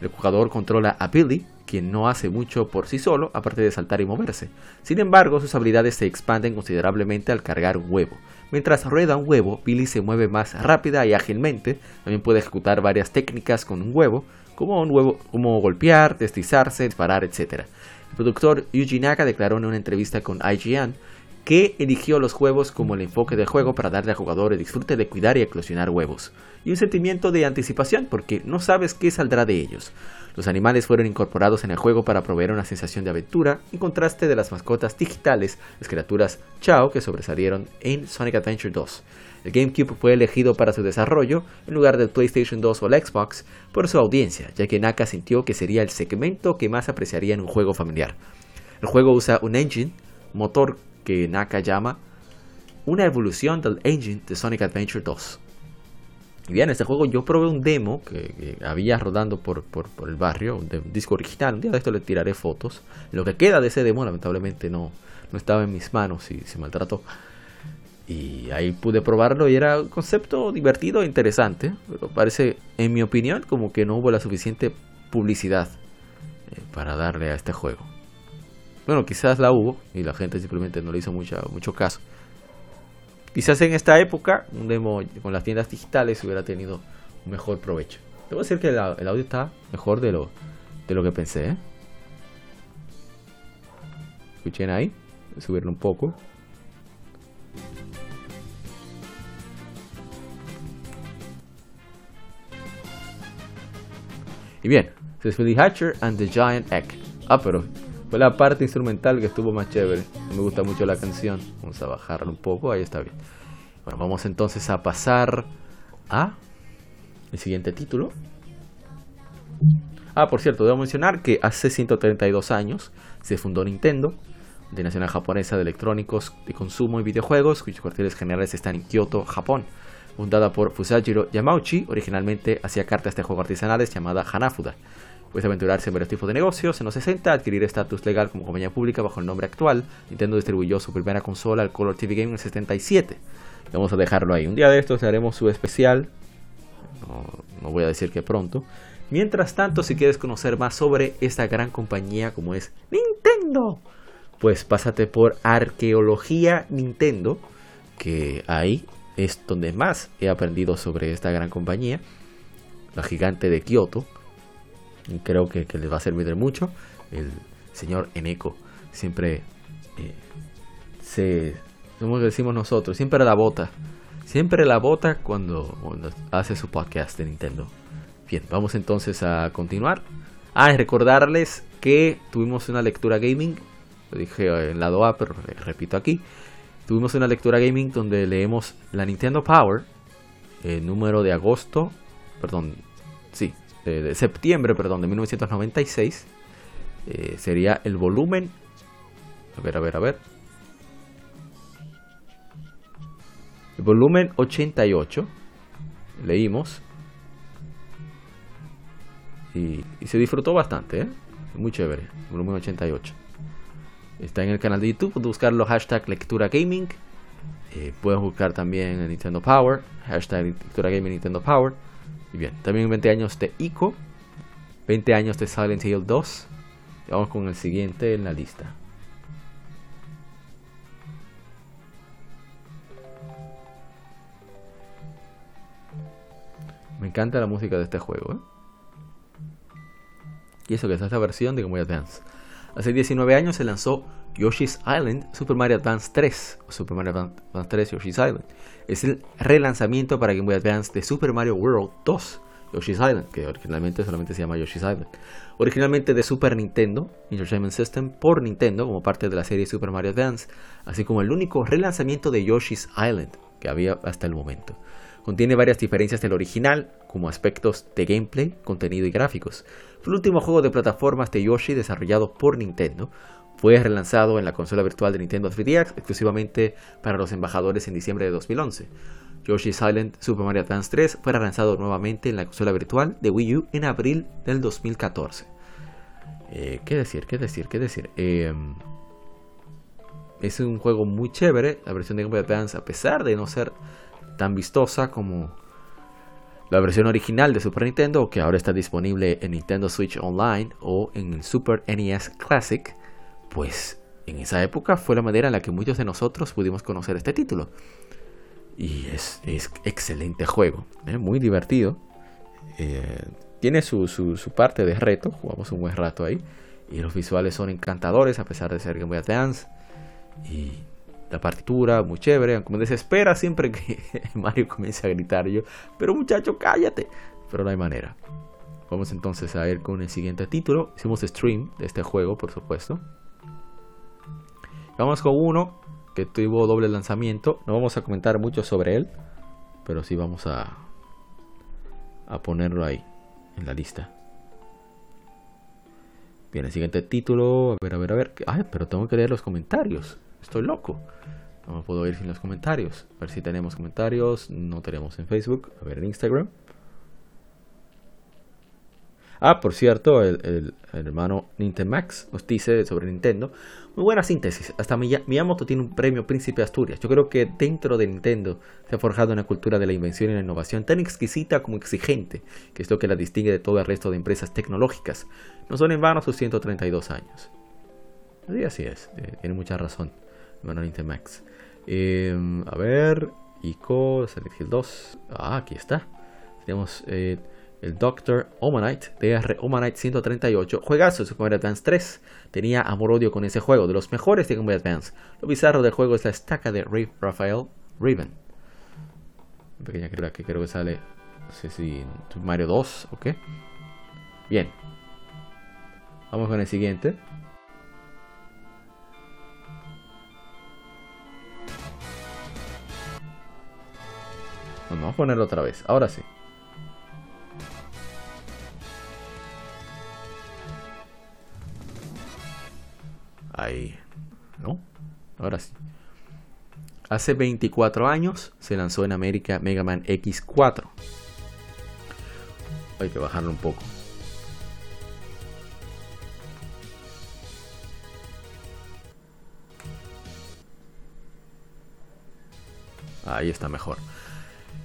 El jugador controla a Billy, quien no hace mucho por sí solo, aparte de saltar y moverse. Sin embargo, sus habilidades se expanden considerablemente al cargar un huevo. Mientras rueda un huevo, Billy se mueve más rápida y ágilmente. También puede ejecutar varias técnicas con un huevo, como golpear, deslizarse, disparar, etc. El productor Yuji Naka declaró en una entrevista con IGN que eligió los huevos como el enfoque del juego para darle al jugador el disfrute de cuidar y eclosionar huevos, y un sentimiento de anticipación porque no sabes qué saldrá de ellos. Los animales fueron incorporados en el juego para proveer una sensación de aventura, en contraste de las mascotas digitales, las criaturas Chao que sobresalieron en Sonic Adventure 2. El GameCube fue elegido para su desarrollo en lugar del PlayStation 2 o el Xbox por su audiencia, ya que Naka sintió que sería el segmento que más apreciaría en un juego familiar. El juego usa un engine, motor que Naka llama una evolución del engine de Sonic Adventure 2. Y bien, este juego yo probé un demo que, había rodando por, el barrio, un, disco original. Un día de esto le tiraré fotos. Lo que queda de ese demo, lamentablemente, no, no estaba en mis manos y se maltrató. Y ahí pude probarlo y era un concepto divertido e interesante. Pero parece, en mi opinión, como que no hubo la suficiente publicidad eh, para darle a este juego. Bueno, quizás la hubo y la gente simplemente no le hizo mucho caso. Quizás en esta época un demo con las tiendas digitales hubiera tenido un mejor provecho. Debo decir que el, audio está mejor de lo, de lo que pensé. ¿eh? Escuchen ahí, subirlo un poco. Y bien, Billy Hatcher and the Giant Egg. Ah, pero fue la parte instrumental que estuvo más chévere. Me gusta mucho la canción. Vamos a bajarla un poco, ahí está bien. Bueno, vamos entonces a pasar a el siguiente título. Ah, por cierto, debo mencionar que hace 132 años se fundó Nintendo, de nacional japonesa de electrónicos de consumo y videojuegos, cuyos cuarteles generales están en Kyoto, Japón. Fundada por Fusajiro Yamauchi, originalmente hacía cartas de juegos artesanales llamada Hanafuda. Puede aventurarse en varios tipos de negocios. En los 60, adquirir estatus legal como compañía pública bajo el nombre actual. Nintendo distribuyó su primera consola, el Color TV Game, en el 77. Vamos a dejarlo ahí. Un día de estos haremos su especial. No, no voy a decir que pronto. Mientras tanto, si quieres conocer más sobre esta gran compañía como es Nintendo, pues pásate por Arqueología Nintendo, que ahí es donde más he aprendido sobre esta gran compañía, la gigante de Kioto. Creo que, les va a servir de mucho. El señor Eneko siempre eh, se, como decimos nosotros, siempre la bota. Siempre la bota cuando, hace su podcast de Nintendo. Bien, vamos entonces a continuar. Ah, y recordarles que tuvimos una lectura gaming. Lo dije en el lado A, pero repito aquí. Tuvimos una lectura gaming donde leemos la Nintendo Power, el número de agosto, perdón, sí, de, septiembre, perdón, de 1996. Eh, sería el volumen. A ver, a ver, a ver. El volumen 88. Leímos. Y, se disfrutó bastante, ¿eh? Muy chévere. Volumen 88. Está en el canal de YouTube. Buscar los hashtag lectura gaming. Eh, pueden buscar también en Nintendo Power. Hashtag lectura gaming Nintendo Power. Bien, también 20 años de ICO. 20 años de Silent Hill 2. vamos con el siguiente en la lista. Me encanta la música de este juego. ¿eh? Y eso que es esta versión de Game Boy Advance. Hace 19 años se lanzó Yoshi's Island Super Mario Advance 3 o Super Mario Advance 3 Yoshi's Island. Es el relanzamiento para Game Boy Advance de Super Mario World 2 Yoshi's Island, que originalmente solamente se llama Yoshi's Island. Originalmente de Super Nintendo Entertainment System por Nintendo como parte de la serie Super Mario Advance, así como el único relanzamiento de Yoshi's Island que había hasta el momento. Contiene varias diferencias del original, como aspectos de gameplay, contenido y gráficos. Fue el último juego de plataformas de Yoshi desarrollado por Nintendo. Fue relanzado en la consola virtual de Nintendo 3DS exclusivamente para los embajadores en diciembre de 2011. Yoshi Silent Super Mario Advance 3 fue relanzado nuevamente en la consola virtual de Wii U en abril del 2014. Eh, ¿Qué decir? ¿Qué decir? ¿Qué decir? Em, es un juego muy chévere. La versión de Game Boy Advance, a pesar de no ser tan vistosa como la versión original de Super Nintendo, que ahora está disponible en Nintendo Switch Online o en el Super NES Classic, pues en esa época fue la manera en la que muchos de nosotros pudimos conocer este título. Y es, excelente juego, ¿eh? muy divertido. Eh, tiene su, su, parte de reto, jugamos un buen rato ahí. Y los visuales son encantadores a pesar de ser Game Boy Advance. Y la partitura, muy chévere, aunque me desespera siempre que Mario comience a gritar yo, pero muchacho, cállate. Pero no hay manera. Vamos entonces a ir con el siguiente título. Hicimos stream de este juego, por supuesto. Vamos con uno que tuvo doble lanzamiento. No vamos a comentar mucho sobre él, pero sí vamos a, a ponerlo ahí, en la lista. Bien, el siguiente título. A ver, a ver, a ver. Ay, pero tengo que leer los comentarios. Estoy loco. No me puedo ir sin los comentarios. A ver si tenemos comentarios. No tenemos en Facebook. A ver en Instagram. Ah, por cierto, el, hermano Nintemax nos dice sobre Nintendo. Muy buena síntesis. Hasta Miyamoto tiene un premio Príncipe Asturias. Yo creo que dentro de Nintendo se ha forjado una cultura de la invención y la innovación tan exquisita como exigente, que es lo que la distingue de todo el resto de empresas tecnológicas. No son en vano sus 132 años. Sí, así es. Eh, tiene mucha razón. Manualmente Max. Em, a ver, ICO, Silent Hill 2. Ah, aquí está. Tenemos eh, el Doctor Omanite, DR Omanite 138. Juegazo de Super Mario Advance 3. Tenía amor-odio con ese juego, de los mejores de Game Advance. Lo bizarro del juego es la estaca de Ray Rafael Riven. Una pequeña criatura que creo que sale. No sé si en Mario 2 o qué. Bien. Vamos con el siguiente. Vamos a ponerlo otra vez. Ahora sí. Ahí. ¿No? Ahora sí. Hace 24 años se lanzó en América Mega Man X4. Hay que bajarlo un poco. Ahí está mejor.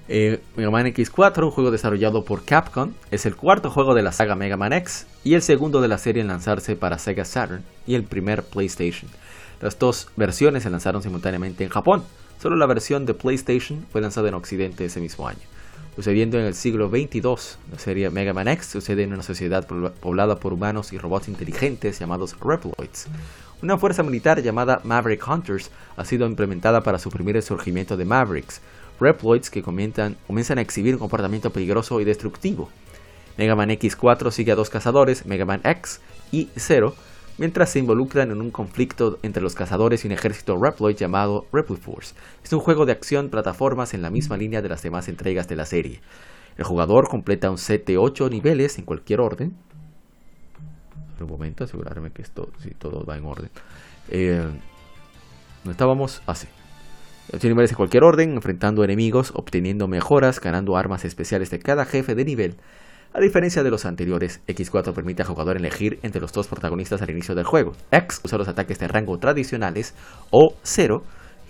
Eh, Mega Man X4, un juego desarrollado por Capcom, es el cuarto juego de la saga Mega Man X y el segundo de la serie en lanzarse para Sega Saturn y el primer PlayStation. Las dos versiones se lanzaron simultáneamente en Japón. Solo la versión de PlayStation fue lanzada en Occidente ese mismo año. Sucediendo en el siglo XXII, la serie Mega Man X sucede en una sociedad poblada por humanos y robots inteligentes llamados Reploids. Una fuerza militar llamada Maverick Hunters ha sido implementada para suprimir el surgimiento de Mavericks, Reploids que comienzan, a exhibir un comportamiento peligroso y destructivo. Mega Man X4 sigue a dos cazadores, Mega Man X y Zero, mientras se involucran en un conflicto entre los cazadores y un ejército Reploid llamado Reploid Force. Es un juego de acción plataformas en la misma línea de las demás entregas de la serie. El jugador completa un set de 8 niveles en cualquier orden. Un momento, asegurarme que esto, si todo va en orden. Eh, no estábamos así. 8 niveles en cualquier orden, enfrentando enemigos, obteniendo mejoras, ganando armas especiales de cada jefe de nivel a diferencia de los anteriores, X4 permite al jugador elegir entre los dos protagonistas al inicio del juego. X usa los ataques de rango tradicionales o 0,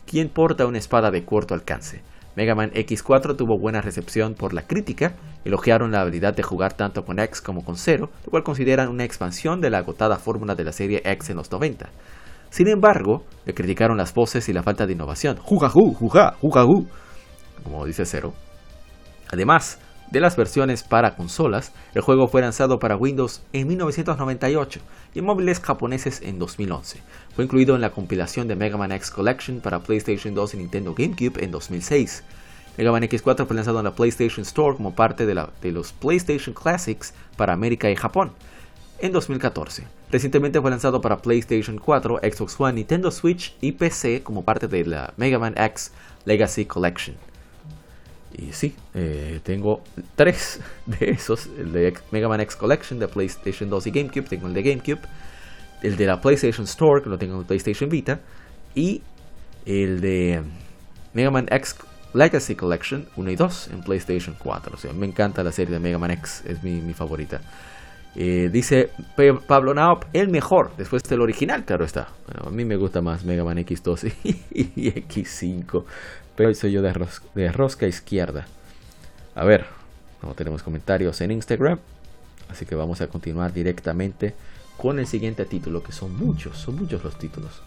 quien porta una espada de corto alcance. Mega Man X4 tuvo buena recepción por la crítica, elogiaron la habilidad de jugar tanto con X como con 0, lo cual consideran una expansión de la agotada fórmula de la serie X en los 90. Sin embargo, le criticaron las voces y la falta de innovación. Jugajú, juga, jugajú, como dice 0. Además, de las versiones para consolas, el juego fue lanzado para Windows en 1998 y móviles japoneses en 2011. Fue incluido en la compilación de Mega Man X Collection para PlayStation 2 y Nintendo GameCube en 2006. Mega Man X4 fue lanzado en la PlayStation Store como parte de, de los PlayStation Classics para América y Japón en 2014. Recientemente fue lanzado para PlayStation 4, Xbox One, Nintendo Switch y PC como parte de la Mega Man X Legacy Collection. Y sí, eh, tengo tres de esos. El de Mega Man X Collection de PlayStation 2 y GameCube. Tengo el de GameCube. El de la PlayStation Store, que lo tengo en PlayStation Vita. Y el de Mega Man X Legacy Collection 1 y 2 en PlayStation 4. O sea, me encanta la serie de Mega Man X. Es mi, favorita. Eh, dice Pablo Naop, el mejor, después del original, claro está. a mí me gusta más Mega Man X2 y X5. Pero soy yo de, de rosca izquierda. A ver, no tenemos comentarios en Instagram. Así que vamos a continuar directamente con el siguiente título, que son muchos, son muchos los títulos.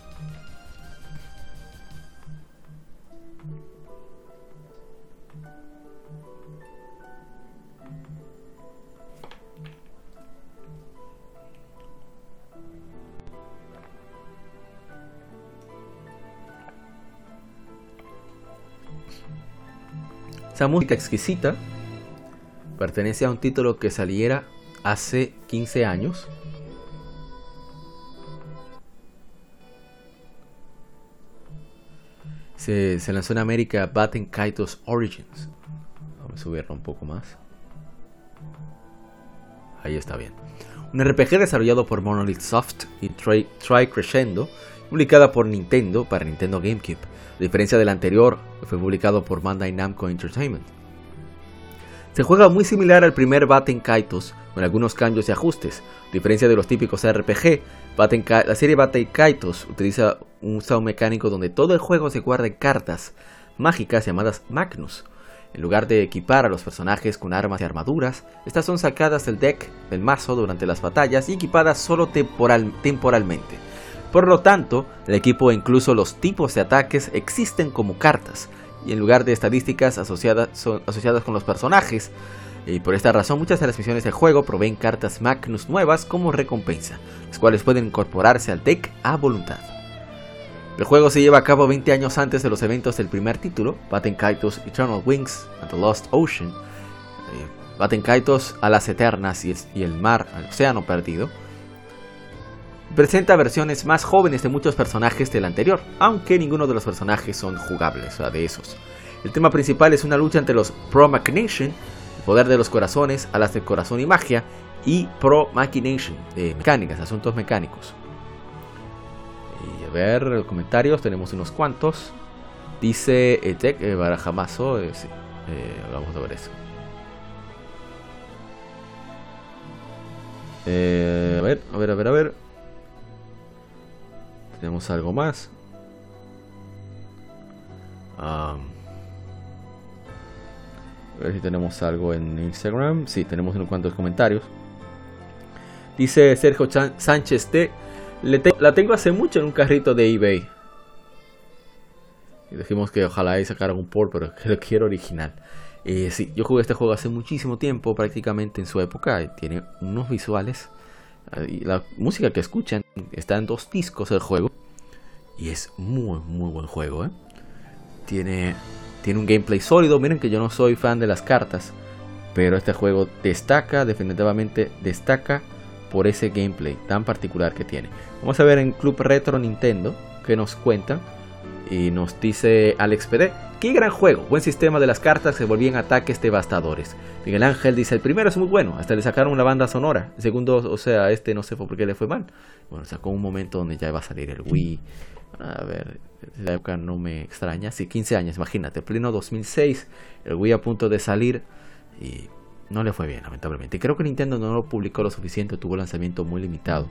Esa música exquisita pertenece a un título que saliera hace 15 años. Se, lanzó en América Batten Kaitos Origins. Vamos a subirlo un poco más. Ahí está bien. Un RPG desarrollado por Monolith Soft y Try, Try Crescendo, publicada por Nintendo para Nintendo GameCube a diferencia del anterior, que fue publicado por Bandai Namco Entertainment. Se juega muy similar al primer Batten Kaitos, con algunos cambios y ajustes. A diferencia de los típicos RPG, la serie Batten Kaitos utiliza un sound mecánico donde todo el juego se guarda en cartas mágicas llamadas Magnus. En lugar de equipar a los personajes con armas y armaduras, estas son sacadas del deck del mazo durante las batallas y equipadas solo temporalmente. Por lo tanto, el equipo e incluso los tipos de ataques existen como cartas, y en lugar de estadísticas asociadas, con los personajes. Y por esta razón muchas de las misiones del juego proveen cartas Magnus nuevas como recompensa, las cuales pueden incorporarse al deck a voluntad. El juego se lleva a cabo 20 años antes de los eventos del primer título, Batten Kaitos Eternal Wings and the Lost Ocean, eh, Batten Kaitos a las Eternas y el mar, al océano perdido, presenta versiones más jóvenes de muchos personajes del anterior, aunque ninguno de los personajes son jugables, o sea, de esos. El tema principal es una lucha entre los Pro Machination, el poder de los corazones, alas de corazón y magia, y Pro Machination, mecánicas, asuntos mecánicos. ver los comentarios, tenemos unos cuantos. Dice Etek eh, Barajamazo, eh, sí, eh, vamos a ver eso. Eh, a ver, a ver, a ver, a ver. Tenemos algo más. A ver si tenemos algo en Instagram. Sí, tenemos unos cuantos comentarios. Dice Sergio Chan- Sánchez T. Te- la tengo hace mucho en un carrito de eBay. Y dijimos que ojalá ahí sacaran un port, pero que lo quiero original. Eh, sí, yo jugué este juego hace muchísimo tiempo, prácticamente en su época. Tiene unos visuales. La música que escuchan está en dos discos el juego. Y es muy, muy buen juego. ¿eh? Tiene, tiene un gameplay sólido. Miren que yo no soy fan de las cartas. Pero este juego destaca, definitivamente destaca por ese gameplay tan particular que tiene. Vamos a ver en Club Retro Nintendo que nos cuentan. Y nos dice Alex PD, qué gran juego, buen sistema de las cartas se volvían ataques devastadores. Miguel Ángel dice, el primero es muy bueno, hasta le sacaron una banda sonora. El segundo, o sea, este no sé por qué le fue mal. Bueno, sacó un momento donde ya iba a salir el Wii. A ver, la época no me extraña. Sí, 15 años, imagínate, pleno 2006, el Wii a punto de salir y no le fue bien, lamentablemente. Creo que Nintendo no lo publicó lo suficiente, tuvo lanzamiento muy limitado.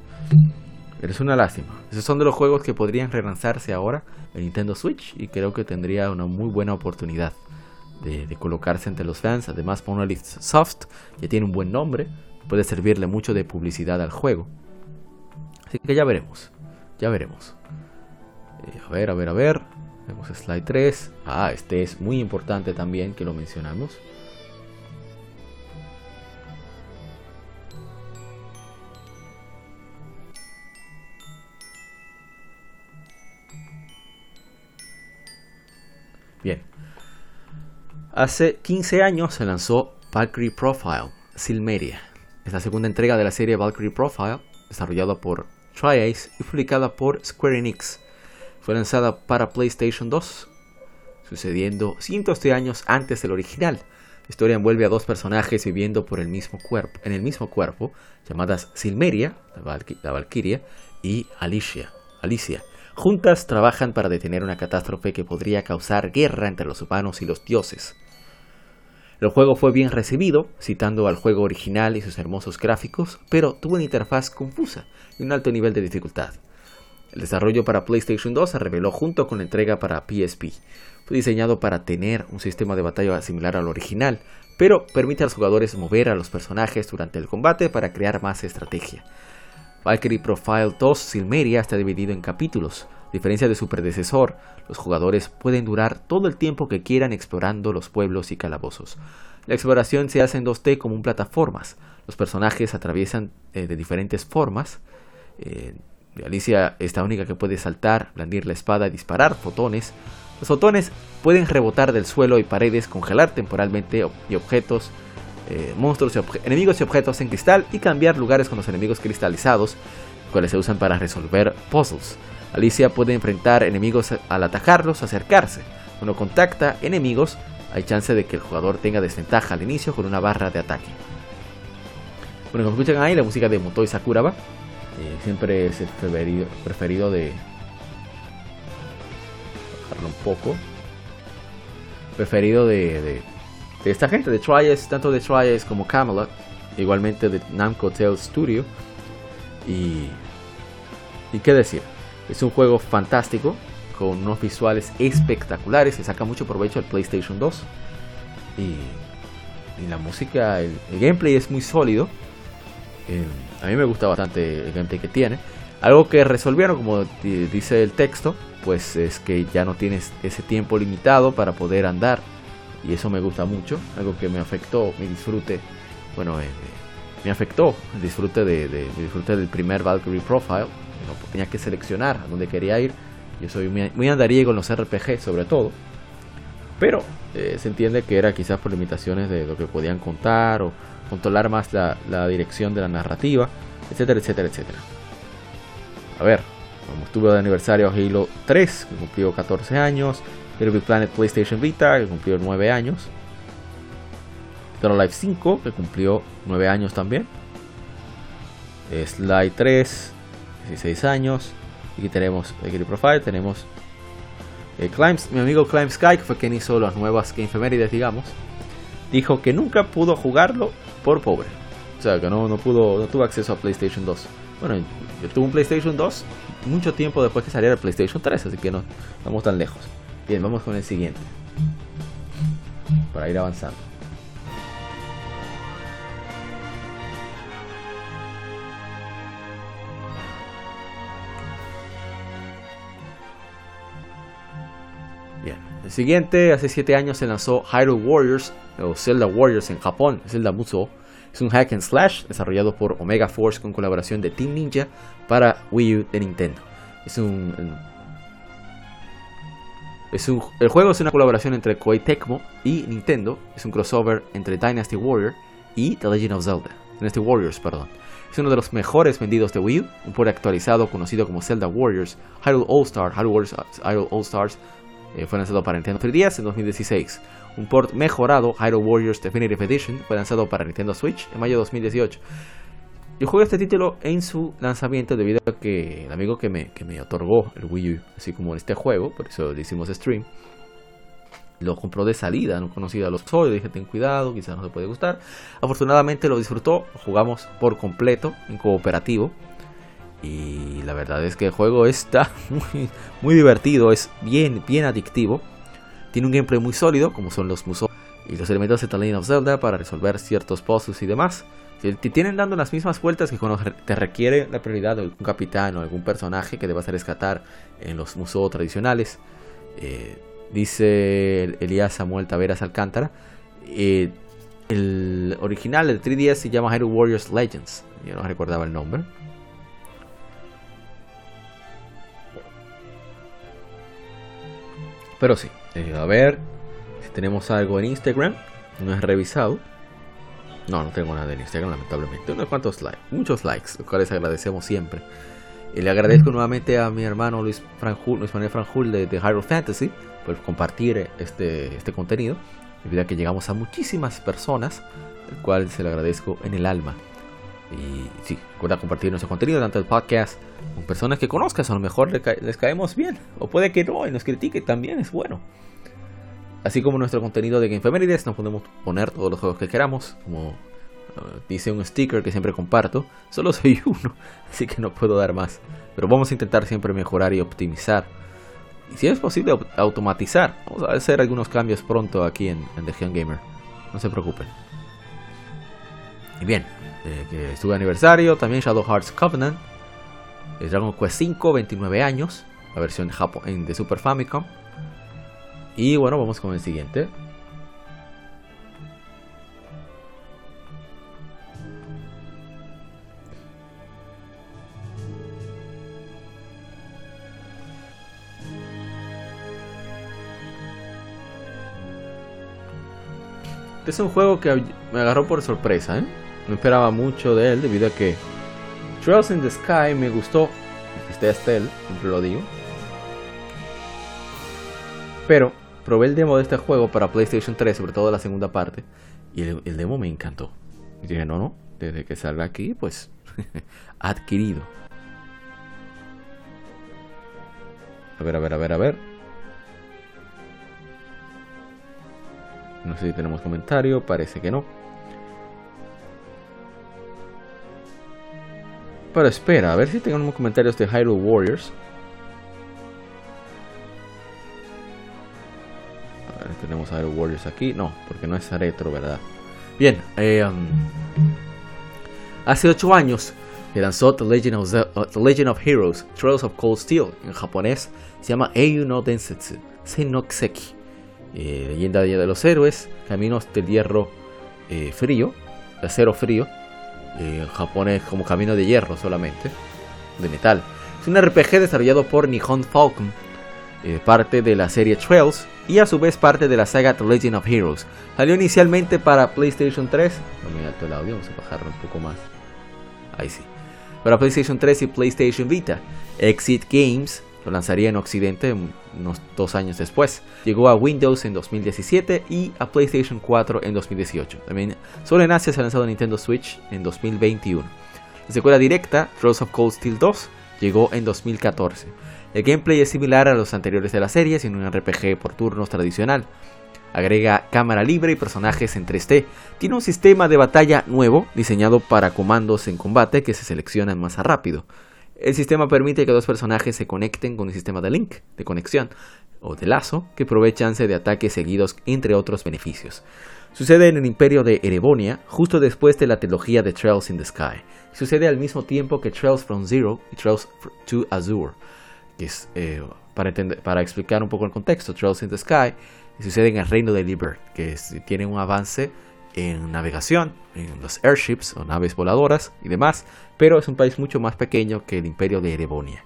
Pero es una lástima. Esos son de los juegos que podrían relanzarse ahora en Nintendo Switch y creo que tendría una muy buena oportunidad de, colocarse entre los fans. Además, Monolith Soft ya tiene un buen nombre, puede servirle mucho de publicidad al juego. Así que ya veremos, ya veremos. Eh, a ver, a ver, a ver. Vemos slide 3. Ah, este es muy importante también que lo mencionamos. Hace 15 años se lanzó Valkyrie Profile, Silmeria. Es la segunda entrega de la serie Valkyrie Profile, desarrollada por Tri-Ace y publicada por Square Enix. Fue lanzada para PlayStation 2, sucediendo cientos de años antes del original. La historia envuelve a dos personajes viviendo por el mismo cuerpo, en el mismo cuerpo, llamadas Silmeria, la, y Alicia, Alicia. Juntas trabajan para detener una catástrofe que podría causar guerra entre los humanos y los dioses. El juego fue bien recibido, citando al juego original y sus hermosos gráficos, pero tuvo una interfaz confusa y un alto nivel de dificultad. El desarrollo para PlayStation 2 se reveló junto con la entrega para PSP. Fue diseñado para tener un sistema de batalla similar al original, pero permite a los jugadores mover a los personajes durante el combate para crear más estrategia. Valkyrie Profile 2 Silmeria está dividido en capítulos. A diferencia de su predecesor, los jugadores pueden durar todo el tiempo que quieran explorando los pueblos y calabozos. La exploración se hace en 2D como en plataformas. Los personajes atraviesan eh, de diferentes formas. Eh, Alicia es la única que puede saltar, blandir la espada y disparar fotones. Los fotones pueden rebotar del suelo y paredes, congelar temporalmente y objetos, eh, monstruos enemigos y objetos en cristal y cambiar lugares con los enemigos cristalizados, cuales se usan para resolver puzzles. Alicia puede enfrentar enemigos al atacarlos acercarse. Cuando contacta enemigos, hay chance de que el jugador tenga desventaja al inicio con una barra de ataque. Bueno, como escuchan ahí, la música de Motoi Sakuraba eh, siempre es el preferido, preferido de. bajarlo un poco. Preferido de, de, de esta gente, de Trias, tanto de Trias como Camelot, igualmente de Namco Tale Studio. Y. ¿Y qué decir? Es un juego fantástico, con unos visuales espectaculares, se saca mucho provecho del PlayStation 2. Y, la música, el, gameplay es muy sólido. Eh, a mí me gusta bastante el gameplay que tiene. Algo que resolvieron, como di- dice el texto, pues es que ya no tienes ese tiempo limitado para poder andar. Y eso me gusta mucho. Algo que me afectó mi disfrute. Bueno, eh, me afectó el disfrute de, disfrute del primer Valkyrie Profile. No tenía que seleccionar a dónde quería ir. Yo soy muy, muy andariego en los RPG, sobre todo. Pero eh, se entiende que era quizás por limitaciones de lo que podían contar o controlar más la, dirección de la narrativa, etcétera, etcétera, etcétera. A ver, como estuvo de aniversario Halo 3, que cumplió 14 años, Little Big Planet PlayStation Vita, que cumplió 9 años, Eternal Life 5, que cumplió 9 años también, Sly 3, 16 años, Aquí tenemos el Profile, tenemos eh, Climbs, mi amigo Climb Sky, que fue quien hizo las nuevas Game Femérides, digamos, dijo que nunca pudo jugarlo por pobre. O sea, que no, no pudo, no tuvo acceso a PlayStation 2. Bueno, yo tuve un PlayStation 2 mucho tiempo después que saliera el PlayStation 3, así que no estamos tan lejos. Bien, vamos con el siguiente. Para ir avanzando. El siguiente, hace 7 años se lanzó Hyrule Warriors o Zelda Warriors en Japón, Zelda Musou. Es un hack and slash desarrollado por Omega Force con colaboración de Team Ninja para Wii U de Nintendo. Es un, es un el juego es una colaboración entre Koei Tecmo y Nintendo. Es un crossover entre Dynasty Warrior y The Legend of Zelda. Dynasty Warriors, perdón. Es uno de los mejores vendidos de Wii U, un port actualizado conocido como Zelda Warriors, Hyrule All Star, Hyrule Hyrule All Stars, eh, fue lanzado para Nintendo 3DS en 2016. Un port mejorado, Hyrule Warriors Definitive Edition, fue lanzado para Nintendo Switch en mayo de 2018. Yo jugué este título en su lanzamiento debido a que el amigo que me, que me otorgó el Wii U, así como este juego, por eso le hicimos stream, lo compró de salida, no conocía a los soy, dije ten cuidado, quizás no te puede gustar. Afortunadamente lo disfrutó, jugamos por completo en cooperativo. Y la verdad es que el juego está muy, muy divertido, es bien, bien adictivo. Tiene un gameplay muy sólido, como son los musos y los elementos de The of Zelda para resolver ciertos puzzles y demás. Te tienen dando las mismas vueltas que cuando te requiere la prioridad de algún capitán o algún personaje que debas rescatar en los museos tradicionales. Eh, dice Elías Samuel Taveras Alcántara. Eh, el original, el 3DS, se llama Hero Warriors Legends. Yo no recordaba el nombre. Pero sí, eh, a ver si tenemos algo en Instagram. No he revisado. No, no tengo nada en Instagram, lamentablemente. Unos cuantos likes, muchos likes, los cuales agradecemos siempre. Y le agradezco nuevamente a mi hermano Luis, Franjul, Luis Manuel Franjul de, de Hyrule Fantasy por compartir este, este contenido. Debido a que llegamos a muchísimas personas, el cual se le agradezco en el alma. Y sí, recuerda compartir nuestro contenido, tanto el podcast, con personas que conozcas, a lo mejor les caemos bien, o puede que no, y nos critique, también es bueno. Así como nuestro contenido de Gamefemérides, nos podemos poner todos los juegos que queramos, como uh, dice un sticker que siempre comparto, solo soy uno, así que no puedo dar más. Pero vamos a intentar siempre mejorar y optimizar. Y si es posible automatizar, vamos a hacer algunos cambios pronto aquí en, en The Gamer. No se preocupen. Y bien, eh, que estuve aniversario, también Shadow Hearts Covenant, el Dragon Quest 5, 29 años, la versión de, de Super Famicom. Y bueno, vamos con el siguiente. Este es un juego que me agarró por sorpresa, ¿eh? No esperaba mucho de él debido a que Trails in the Sky me gustó. Este es él, siempre lo digo. Pero probé el demo de este juego para PlayStation 3, sobre todo la segunda parte. Y el, demo me encantó. Dije, no, no, desde que salga aquí, pues adquirido. A ver, a ver, a ver, a ver. No sé si tenemos comentario, parece que no. Pero espera, a ver si tengo comentarios de Hyrule Warriors. A tenemos Hyrule Warriors aquí. No, porque no es retro, ¿verdad? Bien, eh, um, hace 8 años se lanzó The Legend, of The Legend of Heroes, Trails of Cold Steel. En japonés se llama Eiyu no Densetsu, Senokseki. Eh, leyenda de los héroes, caminos del hierro eh, frío, de acero frío en japonés como Camino de Hierro solamente, de metal. Es un RPG desarrollado por Nihon Falcon, eh, parte de la serie Trails y a su vez parte de la saga The Legend of Heroes. Salió inicialmente para PlayStation 3, muy alto el audio, vamos a bajarlo un poco más. Ahí sí. Para PlayStation 3 y PlayStation Vita. Exit Games lo lanzaría en Occidente unos dos años después. Llegó a Windows en 2017 y a PlayStation 4 en 2018. También solo en Asia se ha lanzado Nintendo Switch en 2021. La secuela directa, Trolls of Cold Steel 2, llegó en 2014. El gameplay es similar a los anteriores de la serie, sin un RPG por turnos tradicional. Agrega cámara libre y personajes en 3D. Tiene un sistema de batalla nuevo, diseñado para comandos en combate que se seleccionan más rápido. El sistema permite que dos personajes se conecten con un sistema de link, de conexión o de lazo, que provee de ataques seguidos, entre otros beneficios. Sucede en el imperio de Erebonia, justo después de la trilogía de Trails in the Sky. Sucede al mismo tiempo que Trails from Zero y Trails to Azure. Eh, para, explicar un poco el contexto, Trails in the Sky sucede en el reino de Liber, que tiene un avance en navegación, en los airships o naves voladoras y demás, pero es un país mucho más pequeño que el imperio de Erebonia.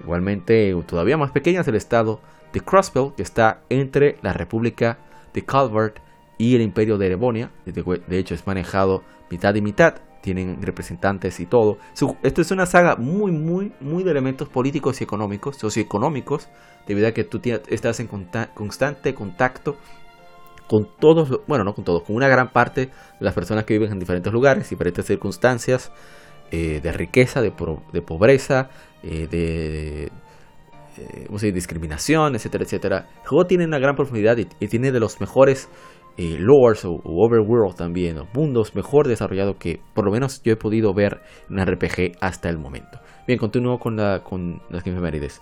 Igualmente, todavía más pequeño es el estado de Crossbell, que está entre la República de Calvert y el imperio de Erebonia, de hecho es manejado mitad y mitad, tienen representantes y todo. Esto es una saga muy, muy, muy de elementos políticos y económicos, socioeconómicos, debido a que tú estás en constante contacto con todos, bueno, no con todos, con una gran parte de las personas que viven en diferentes lugares, diferentes circunstancias eh, de riqueza, de, pobreza, eh, de, de, discriminación, etcétera, etcétera. El juego tiene una gran profundidad y tiene de los mejores eh, lores o, overworld también, mundos mejor desarrollados que por lo menos yo he podido ver en RPG hasta el momento. Bien, continúo con, la, con las efemérides.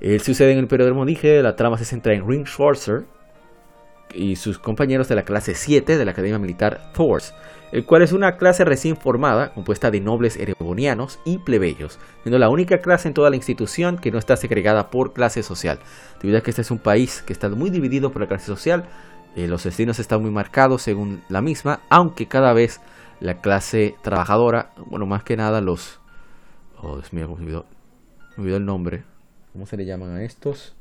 El sucede en el periodo del dije, la trama se centra en Ring Schwarzer y sus compañeros de la clase 7 de la Academia Militar Thors, el cual es una clase recién formada, compuesta de nobles erebonianos y plebeyos, siendo la única clase en toda la institución que no está segregada por clase social, debido a que este es un país que está muy dividido por la clase social, eh, los destinos están muy marcados según la misma, aunque cada vez la clase trabajadora, bueno, más que nada los... Oh, Dios mío, me olvidó, me olvidó el nombre. ¿Cómo se le llaman a estos?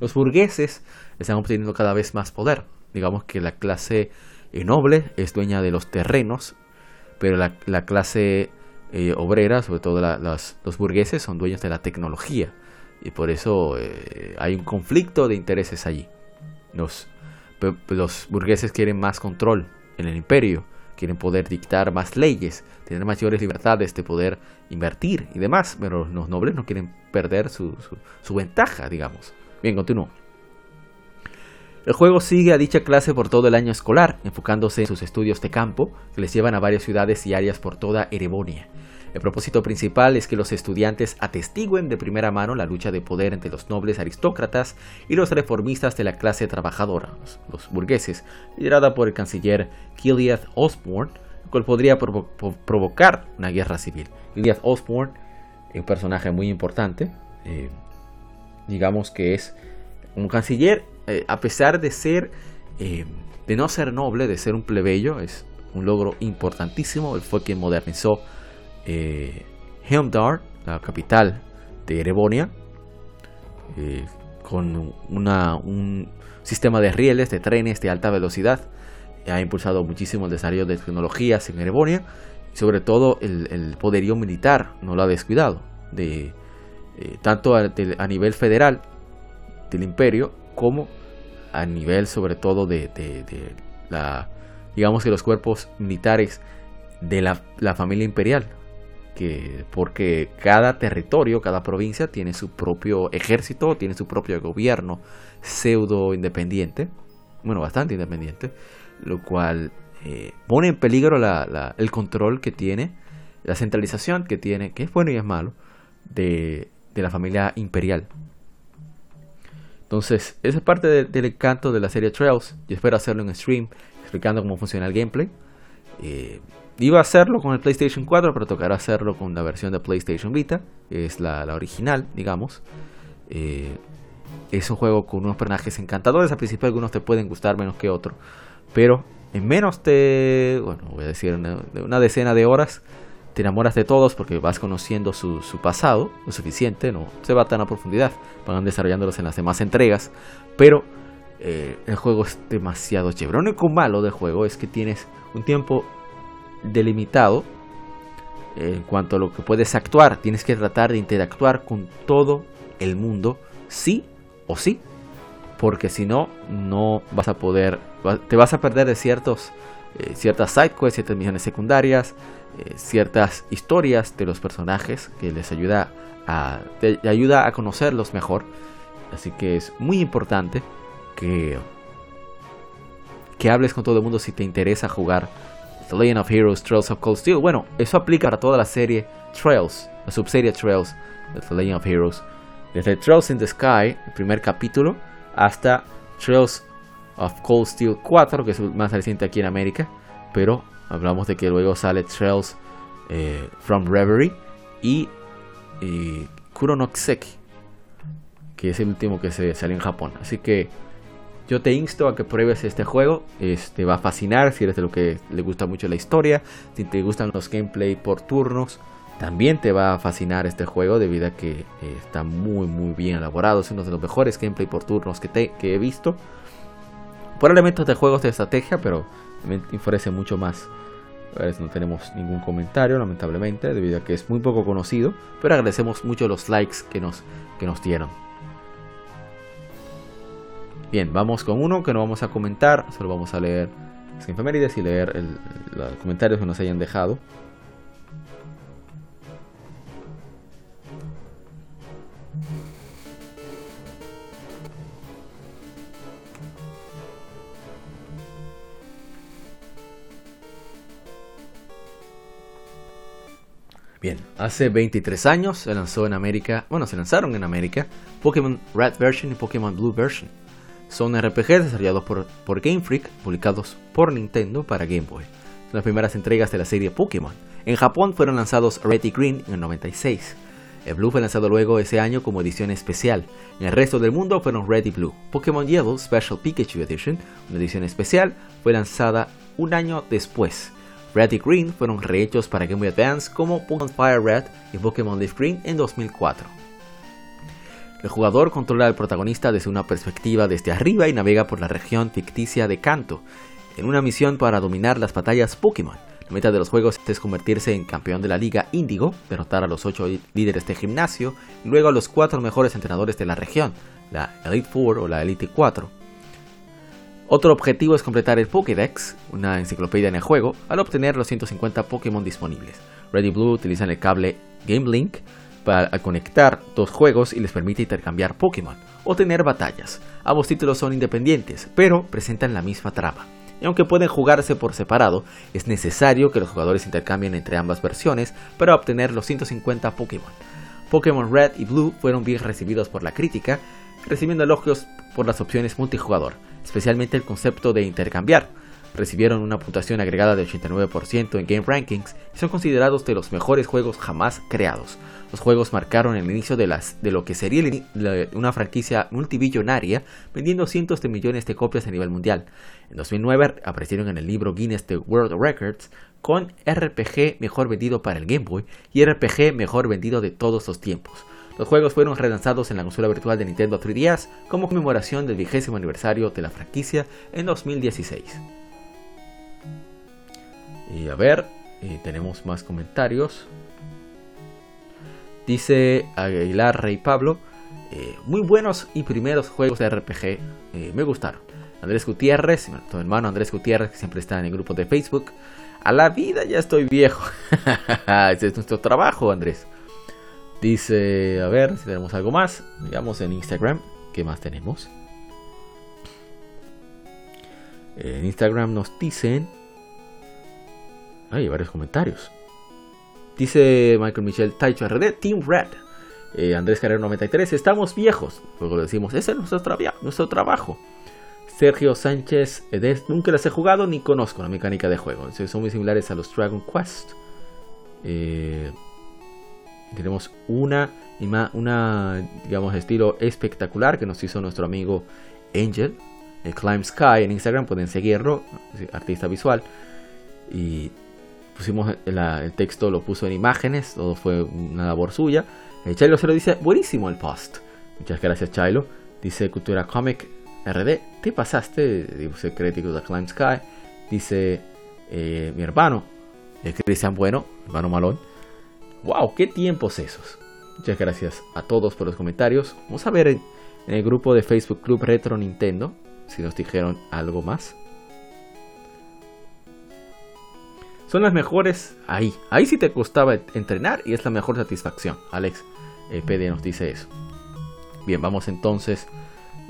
Los burgueses están obteniendo cada vez más poder. Digamos que la clase eh, noble es dueña de los terrenos, pero la, clase eh, obrera, sobre todo los burgueses, son dueños de la tecnología. Y por eso hay un conflicto de intereses allí. Los, los burgueses quieren más control en el imperio, quieren poder dictar más leyes, tener mayores libertades de poder invertir y demás, pero los nobles no quieren perder su, su, ventaja, digamos. Bien, continúo. El juego sigue a dicha clase por todo el año escolar, enfocándose en sus estudios de campo, que les llevan a varias ciudades y áreas por toda Erebonia. El propósito principal es que los estudiantes atestiguen de primera mano la lucha de poder entre los nobles aristócratas y los reformistas de la clase trabajadora, los, burgueses, liderada por el canciller Gilead Osborne, cual podría provocar una guerra civil. Gilead Osborne, un personaje muy importante, eh, digamos que es un canciller, eh, a pesar de ser, eh, de no ser noble, de ser un plebeyo, es un logro importantísimo. Él fue quien modernizó eh, Helmdar, la capital de Erebonia, eh, con un sistema de rieles, de trenes de alta velocidad. Ha impulsado muchísimo el desarrollo de tecnologías en Erebonia sobre todo el, poderío militar no lo ha descuidado. De, tanto a, nivel federal del imperio como a nivel sobre todo de, de la digamos que los cuerpos militares de la, la familia imperial porque cada territorio, cada provincia tiene su propio ejército, tiene su propio gobierno pseudo independiente, bueno, bastante independiente, lo cual eh, pone en peligro el control que tiene, la centralización que tiene, que es bueno y es malo, de, la familia imperial. Entonces, esa es parte del encanto de la serie Trails. Yo espero hacerlo en stream, explicando cómo funciona el gameplay. Eh, Iba a hacerlo con el PlayStation 4, pero tocará hacerlo con la versión de PlayStation Vita, que es la, original, digamos. Eh, es un juego con unos personajes encantadores. Al principio algunos te pueden gustar menos que otros. Pero en menos de, bueno, voy a decir, una, decena de horas, te enamoras de todos porque vas conociendo su, pasado, lo suficiente, no se va tan a profundidad, van desarrollándolos en las demás entregas, pero eh, el juego es demasiado chévere. Lo único malo del juego es que tienes un tiempo delimitado en cuanto a lo que puedes actuar. Tienes que tratar de interactuar con todo el mundo, sí o sí. Porque si no, no vas a poder, te vas a perder de ciertos eh, ciertas side quests, ciertas misiones secundarias, eh, ciertas historias de los personajes que les ayuda a, te ayuda a conocerlos mejor. Así que es muy importante que, que hables con todo el mundo si te interesa jugar The Legend of Heroes Trails of Cold Steel. Bueno, eso aplica para toda la serie Trails, la subserie Trails de The Legend of Heroes. Desde Trails in the Sky, el primer capítulo, hasta Trails of Cold Steel 4, que es el más reciente aquí en América. Pero hablamos de que luego sale Trails eh, from Reverie y, y Kuro no que es el último que se salió en Japón. Así que yo te insto a que pruebes este juego. Te va a fascinar si eres de lo que le gusta mucho la historia. Si te gustan los gameplay por turnos. También te va a fascinar este juego debido a que eh, está muy muy bien elaborado. Es uno de los mejores gameplay por turnos que he visto. Por elementos de juegos de estrategia, pero me ofrece mucho más. no tenemos ningún comentario, lamentablemente, debido a que es muy poco conocido. Pero agradecemos mucho los likes que nos, que nos dieron. Bien, vamos con uno que no vamos a comentar, solo vamos a leer las efemérides y leer los comentarios que nos hayan dejado. Bien, hace 23 años se lanzó en América, bueno, se lanzaron en América Pokémon Red Version y Pokémon Blue Version. Son RPGs desarrollados por, por Game Freak, publicados por Nintendo para Game Boy. Son las primeras entregas de la serie Pokémon. En Japón fueron lanzados Red y Green en el 96. El Blue fue lanzado luego ese año como edición especial. En el resto del mundo fueron Red y Blue. Pokémon Yellow Special Pikachu Edition, una edición especial, fue lanzada un año después. Red y Green fueron rehechos para Game Boy Advance como Pokémon Fire Red y Pokémon Leaf Green en 2004. El jugador controla al protagonista desde una perspectiva desde arriba y navega por la región ficticia de Kanto, en una misión para dominar las batallas Pokémon. La meta de los juegos es convertirse en campeón de la Liga Índigo, derrotar a los 8 líderes de gimnasio y luego a los 4 mejores entrenadores de la región, la Elite Four o la Elite 4. Otro objetivo es completar el Pokédex, una enciclopedia en el juego, al obtener los 150 Pokémon disponibles. Ready Blue utilizan el cable Game Link para conectar dos juegos y les permite intercambiar Pokémon o tener batallas. Ambos títulos son independientes, pero presentan la misma trama. Y aunque pueden jugarse por separado, es necesario que los jugadores intercambien entre ambas versiones para obtener los 150 Pokémon. Pokémon Red y Blue fueron bien recibidos por la crítica, recibiendo elogios por las opciones multijugador especialmente el concepto de intercambiar. Recibieron una puntuación agregada de 89% en Game Rankings y son considerados de los mejores juegos jamás creados. Los juegos marcaron el inicio de, las, de lo que sería una franquicia multibillonaria, vendiendo cientos de millones de copias a nivel mundial. En 2009 aparecieron en el libro Guinness de World Records con RPG mejor vendido para el Game Boy y RPG mejor vendido de todos los tiempos. Los juegos fueron relanzados en la consola virtual de Nintendo 3DS como conmemoración del vigésimo aniversario de la franquicia en 2016. Y a ver, eh, tenemos más comentarios. Dice Aguilar Rey Pablo, eh, muy buenos y primeros juegos de RPG, eh, me gustaron. Andrés Gutiérrez, tu hermano Andrés Gutiérrez, que siempre está en el grupo de Facebook. A la vida ya estoy viejo. Ese es nuestro trabajo, Andrés. Dice, a ver si tenemos algo más. Digamos en Instagram. ¿Qué más tenemos? En Instagram nos dicen... Hay varios comentarios. Dice Michael Michel Taicho RD, Team Red. Eh, Andrés Carrero 93, estamos viejos. Luego le decimos, ese es nuestro, nuestro trabajo. Sergio Sánchez Edes, nunca las he jugado ni conozco la mecánica de juego. Son muy similares a los Dragon Quest. Eh, tenemos una, una, digamos, estilo espectacular que nos hizo nuestro amigo Angel, el Climb Sky en Instagram, pueden seguirlo, artista visual. Y pusimos el texto, lo puso en imágenes, todo fue una labor suya. El Chilo se lo dice, buenísimo el post. Muchas gracias Chilo. Dice Cultura Comic RD, te pasaste, dice crítico de Climb Sky. Dice eh, mi hermano, Cristian Bueno, hermano Malón ¡Wow! ¡Qué tiempos esos! Muchas gracias a todos por los comentarios. Vamos a ver en, el grupo de Facebook Club Retro Nintendo si nos dijeron algo más. Son las mejores ahí. Ahí sí te costaba entrenar y es la mejor satisfacción. Alex eh, PD nos dice eso. Bien, vamos entonces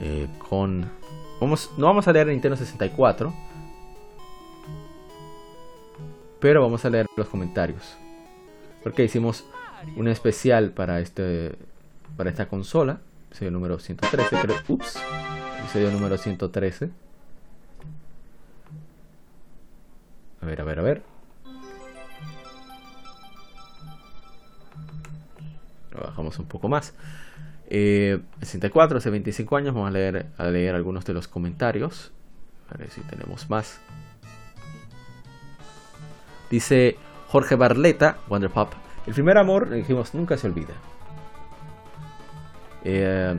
eh, con... Vamos, no vamos a leer Nintendo 64. Pero vamos a leer los comentarios. Porque hicimos un especial para este para esta consola. Episodio número 113, creo. Ups. Episodio número 113. A ver, a ver, a ver. Lo bajamos un poco más. Eh, 64, hace 25 años. Vamos a leer, a leer algunos de los comentarios. A ver si tenemos más. Dice Jorge Barleta, Wonder Pop. El primer amor, dijimos, nunca se olvida. Eh,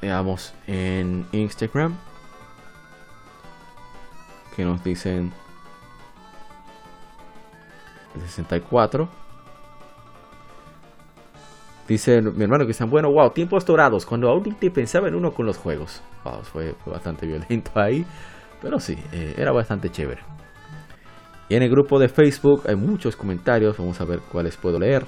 veamos en Instagram que nos dicen 64 dice mi hermano que están bueno wow tiempos dorados cuando aún te pensaba en uno con los juegos wow, fue, bastante violento ahí pero sí eh, era bastante chévere y en el grupo de Facebook hay muchos comentarios vamos a ver cuáles puedo leer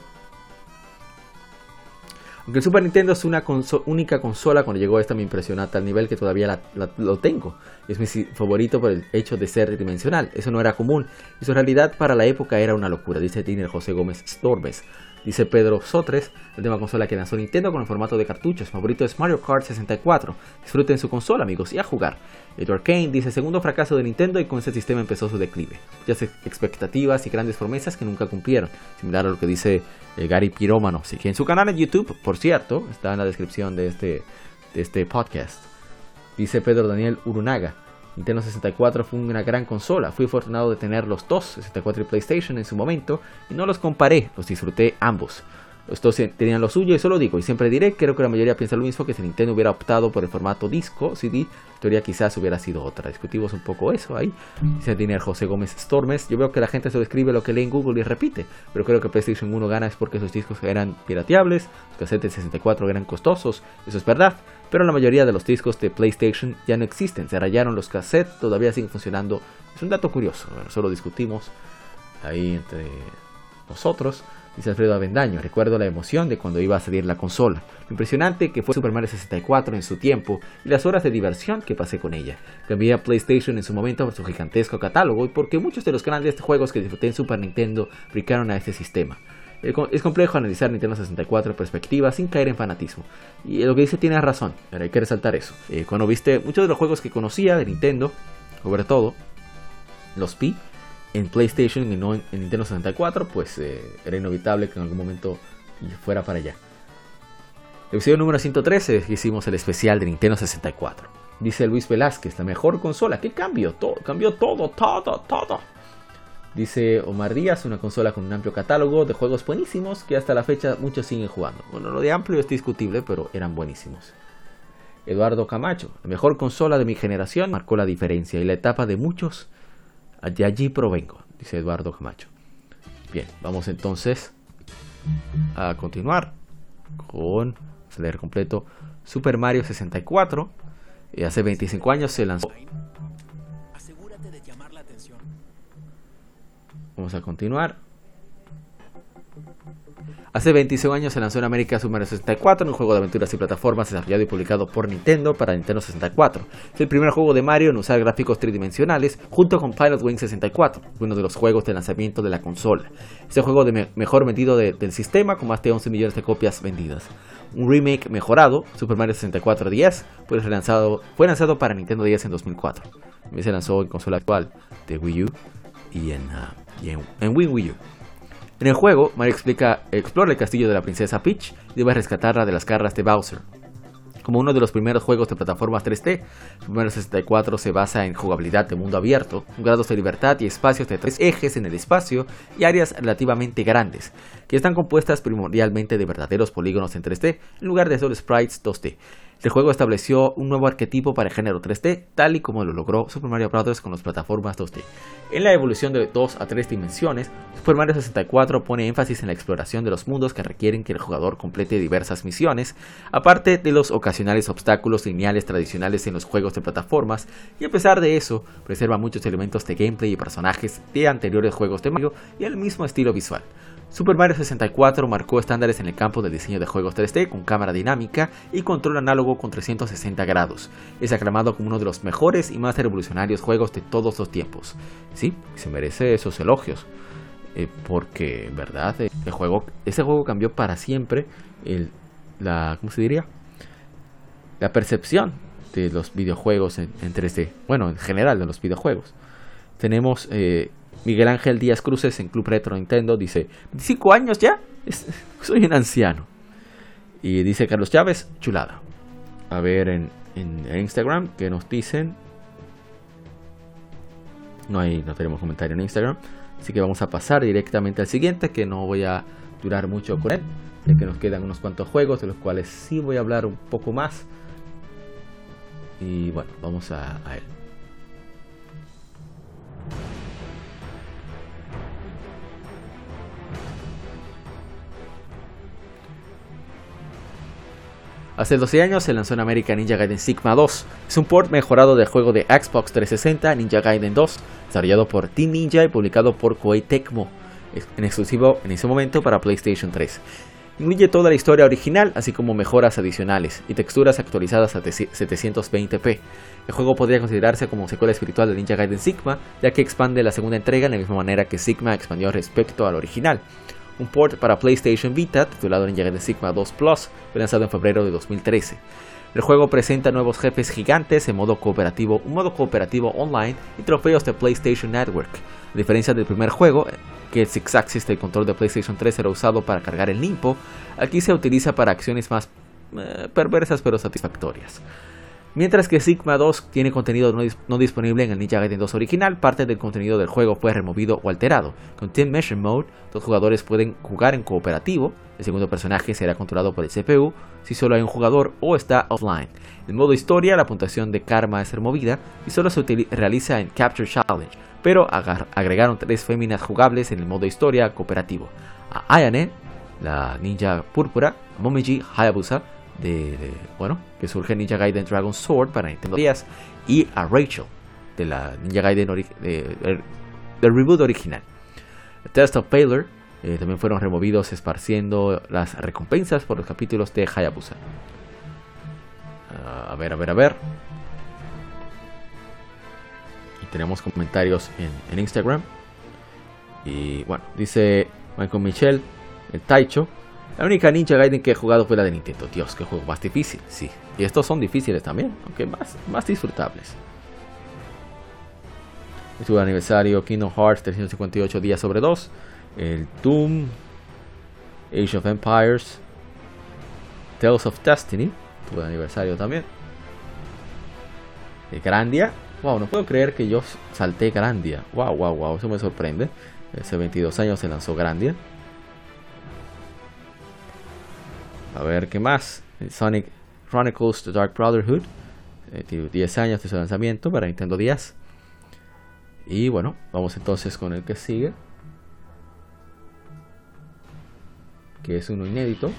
aunque el Super Nintendo es una única consola, cuando llegó esta me impresionó a tal nivel que todavía lo tengo. Es mi favorito por el hecho de ser tridimensional. Eso no era común. Y su realidad para la época era una locura, dice Tiner José Gómez Storbes. Dice Pedro Sotres, la última consola que lanzó Nintendo con el formato de cartuchos. Favorito es Mario Kart 64. Disfruten su consola, amigos, y a jugar. Edward Kane dice, segundo fracaso de Nintendo y con ese sistema empezó su declive. Muchas expectativas y grandes promesas que nunca cumplieron. Similar a lo que dice eh, Gary Pirómano. Así que en su canal en YouTube, por cierto, está en la descripción de este, de este podcast. Dice Pedro Daniel Urunaga. Nintendo 64 fue una gran consola. Fui afortunado de tener los dos, 64 y PlayStation, en su momento, y no los comparé, los disfruté ambos. Los dos tenían lo suyo eso lo digo, y siempre diré, creo que la mayoría piensa lo mismo, que si Nintendo hubiera optado por el formato disco, CD, la teoría quizás hubiera sido otra. Discutimos un poco eso ahí. Dice Diner José Gómez Stormes, yo veo que la gente solo escribe lo que lee en Google y repite, pero creo que PlayStation 1 gana es porque esos discos eran pirateables, los cassettes 64 eran costosos, eso es verdad, pero la mayoría de los discos de PlayStation ya no existen, se rayaron los cassettes, todavía siguen funcionando. Es un dato curioso, bueno, solo discutimos ahí entre nosotros. Dice Alfredo Avendaño, recuerdo la emoción de cuando iba a salir la consola, lo impresionante que fue Super Mario 64 en su tiempo y las horas de diversión que pasé con ella. Cambié a PlayStation en su momento por su gigantesco catálogo y porque muchos de los grandes juegos que disfruté en Super Nintendo brincaron a este sistema. Es complejo analizar Nintendo 64 en perspectiva sin caer en fanatismo. Y lo que dice tiene razón, pero hay que resaltar eso. Eh, cuando viste muchos de los juegos que conocía de Nintendo, sobre todo, los vi en PlayStation y no en, Nintendo 64, pues eh, era inevitable que en algún momento fuera para allá. Episodio número 113 hicimos el especial de Nintendo 64. Dice Luis Velázquez, la mejor consola. ¿Qué cambió? Todo, cambió todo, todo, todo. Dice Omar Díaz, una consola con un amplio catálogo de juegos buenísimos que hasta la fecha muchos siguen jugando. Bueno, lo de amplio es discutible, pero eran buenísimos. Eduardo Camacho, la mejor consola de mi generación, marcó la diferencia y la etapa de muchos. De allí provengo, dice Eduardo Camacho. Bien, vamos entonces a continuar con, a leer completo, Super Mario 64. Y hace 25 años se lanzó Vamos a continuar. Hace 25 años se lanzó en América Super Mario 64, un juego de aventuras y plataformas desarrollado y publicado por Nintendo para Nintendo 64. Es el primer juego de Mario en usar gráficos tridimensionales junto con Pilot Wing 64, uno de los juegos de lanzamiento de la consola. Es el juego de mejor vendido del sistema con más de 11 millones de copias vendidas. Un remake mejorado, Super Mario 64 10, fue lanzado, fue lanzado para Nintendo 10 en 2004. También se lanzó en consola actual de Wii U y en... Y en, Wii U. En el juego, Mario explica, explora el castillo de la princesa Peach y debe rescatarla de las garras de Bowser. Como uno de los primeros juegos de plataformas 3D, Mario 64 se basa en jugabilidad de mundo abierto, grados de libertad y espacios de tres ejes en el espacio y áreas relativamente grandes, que están compuestas primordialmente de verdaderos polígonos en 3D en lugar de solo sprites 2D. El juego estableció un nuevo arquetipo para el género 3D, tal y como lo logró Super Mario Bros. con las plataformas 2D. En la evolución de 2 a 3 dimensiones, Super Mario 64 pone énfasis en la exploración de los mundos que requieren que el jugador complete diversas misiones, aparte de los ocasionales obstáculos lineales tradicionales en los juegos de plataformas, y a pesar de eso, preserva muchos elementos de gameplay y personajes de anteriores juegos de Mario y el mismo estilo visual. Super Mario 64 marcó estándares en el campo del diseño de juegos 3D con cámara dinámica y control análogo con 360 grados. Es aclamado como uno de los mejores y más revolucionarios juegos de todos los tiempos. Sí, se merece esos elogios. Eh, porque en verdad eh, el juego, ese juego cambió para siempre la, ¿cómo se diría? La percepción de los videojuegos en, 3D. Bueno, en general de los videojuegos. Tenemos eh, Miguel Ángel Díaz Cruces en Club Retro Nintendo dice, ¿25 años ya? soy un anciano. Y dice Carlos Chávez, chulada. A ver en, Instagram que nos dicen. No hay, no tenemos comentario en Instagram. Así que vamos a pasar directamente al siguiente, que no voy a durar mucho con él, ya que nos quedan unos cuantos juegos, de los cuales sí voy a hablar un poco más. Y bueno, vamos a él. Hace 12 años se lanzó en América Ninja Gaiden Sigma 2. Es un port mejorado del juego de Xbox 360 Ninja Gaiden 2, desarrollado por Team Ninja y publicado por Koei Tecmo, en exclusivo en ese momento para PlayStation 3. Incluye toda la historia original, así como mejoras adicionales y texturas actualizadas a 720p. El juego podría considerarse como secuela espiritual de Ninja Gaiden Sigma, ya que expande la segunda entrega de la misma manera que Sigma expandió respecto al original. Un port para PlayStation Vita, titulado Ninja Gaiden Sigma 2 Plus, fue lanzado en febrero de 2013. El juego presenta nuevos jefes gigantes en modo cooperativo, un modo cooperativo online y trofeos de PlayStation Network. A diferencia del primer juego, que el Six Axis del control de PlayStation 3 era usado para cargar el limpo, aquí se utiliza para acciones más eh, perversas pero satisfactorias. Mientras que Sigma 2 tiene contenido no, disponible en el Ninja Gaiden 2 original, parte del contenido del juego fue removido o alterado. Con Team Mission Mode, los jugadores pueden jugar en cooperativo, el segundo personaje será controlado por el CPU si solo hay un jugador o está offline. En modo historia, la puntuación de karma es removida y solo se realiza en Capture Challenge, pero agregaron tres féminas jugables en el modo historia cooperativo. A Ayane, la ninja púrpura, Momiji Hayabusa, de, bueno, que surge Ninja Gaiden Dragon Sword para Nintendo 10 y a Rachel de la Ninja Gaiden del reboot original. Test of Failure eh, también fueron removidos esparciendo las recompensas por los capítulos de Hayabusa. Ah, a ver, a ver, a ver. Y tenemos comentarios en, en Instagram. Y bueno, dice Michael Michel, el Taicho. La única Ninja Gaiden que he jugado fue la de Nintendo. Dios, qué juego más difícil. Sí. Y estos son difíciles también, aunque más, más disfrutables. Estuvo aniversario Kingdom Hearts 358 días sobre 2. El Doom. Age of Empires. Tales of Destiny. Tuvo el aniversario también. El Grandia. Wow, no puedo creer que yo salté Grandia. Wow, wow, wow. Eso me sorprende. Hace 22 años se lanzó Grandia. A ver, ¿qué más? Sonic Chronicles The Dark Brotherhood. Eh, tiene 10 años de su lanzamiento para Nintendo 10. Y bueno, vamos entonces con el que sigue. Que es uno inédito.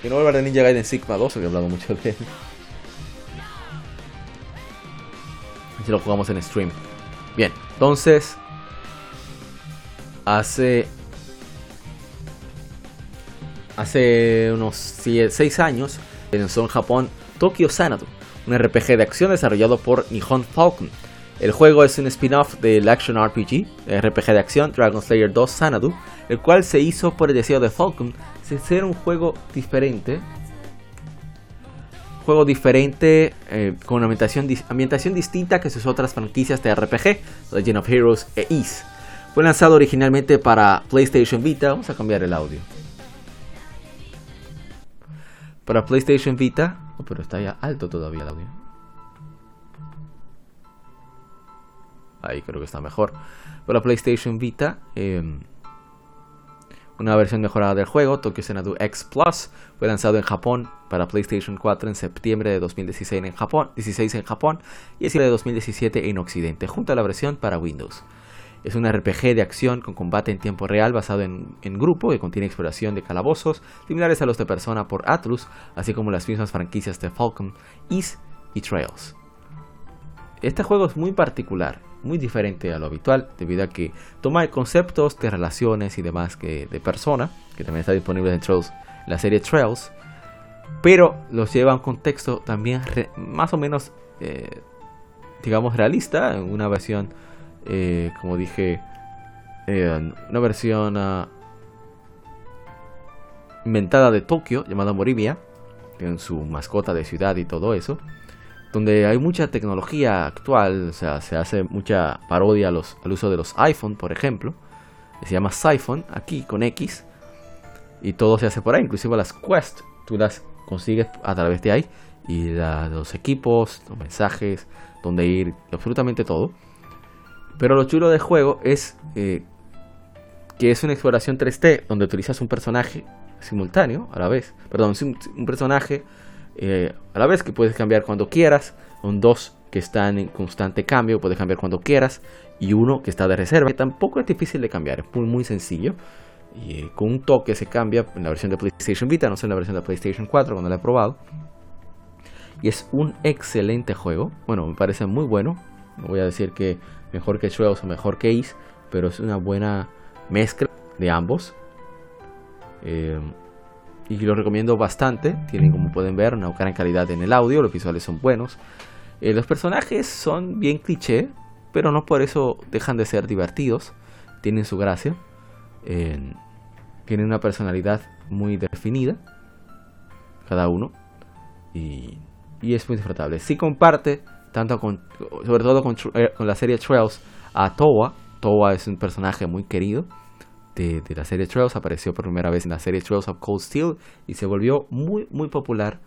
Que no hablar de Ninja Gaiden Sigma 2, que he hablado mucho de él. Si lo jugamos en stream. Bien, entonces, hace hace unos 6 años lanzó en Japón Tokyo Sanado, un RPG de acción desarrollado por Nihon Falcon. El juego es un spin-off del action RPG, RPG de acción Dragon Slayer 2 Sanadu, el cual se hizo por el deseo de Falcon de ser un juego diferente juego diferente, eh, con una ambientación, ambientación distinta que sus otras franquicias de RPG, Legend of Heroes e Ease. Fue lanzado originalmente para PlayStation Vita. Vamos a cambiar el audio. Para PlayStation Vita. Oh, pero está ya alto todavía el audio. ahí creo que está mejor. Para PlayStation Vita, em, una versión mejorada del juego, Tokyo Xanadu X Plus, fue lanzado en Japón para PlayStation 4 en septiembre de 2016 en Japón, 16 en Japón y es de 2017 en Occidente, junto a la versión para Windows. Es un RPG de acción con combate en tiempo real basado en, grupo que contiene exploración de calabozos similares a los de Persona por Atlus, así como las mismas franquicias de Falcon, East y Trails. Este juego es muy particular, muy diferente a lo habitual, debido a que toma conceptos de relaciones y demás que de Persona, que también está disponible en Trails, la serie Trails, pero los lleva a un contexto también más o menos, eh, digamos, realista, en una versión eh, como dije, una versión uh, inventada de Tokio llamada Moribia, con su mascota de ciudad y todo eso, donde hay mucha tecnología actual, o sea, se hace mucha parodia al uso de los iPhone, por ejemplo, se llama Siphon, aquí con X, y todo se hace por ahí, inclusive las Quest, tú las consigues a través de ahí, y los equipos, los mensajes, donde ir, absolutamente todo. Pero lo chulo del juego es eh, que es una exploración 3D donde utilizas un personaje simultáneo a la vez. Perdón, un, personaje eh, a la vez que puedes cambiar cuando quieras. Son dos que están en constante cambio, puedes cambiar cuando quieras. Y uno que está de reserva, que tampoco es difícil de cambiar, es muy, muy sencillo. Y eh, con un toque se cambia en la versión de PlayStation Vita, no sé en la versión de PlayStation 4 cuando la he probado. Y es un excelente juego. Bueno, me parece muy bueno. No voy a decir que mejor que Trails o mejor que Ace, pero es una buena mezcla de ambos. Eh, y lo recomiendo bastante. Tienen, como pueden ver, una gran calidad en el audio. Los visuales son buenos. Eh, los personajes son bien cliché, pero no por eso dejan de ser divertidos. Tienen su gracia. tienen una personalidad muy definida. Cada uno. Y, y es muy disfrutable. Si comparte tanto con, sobre todo eh, con, la serie Trails, a Towa. Towa es un personaje muy querido de, la serie Trails, apareció por primera vez en la serie Trails of Cold Steel y se volvió muy, muy popular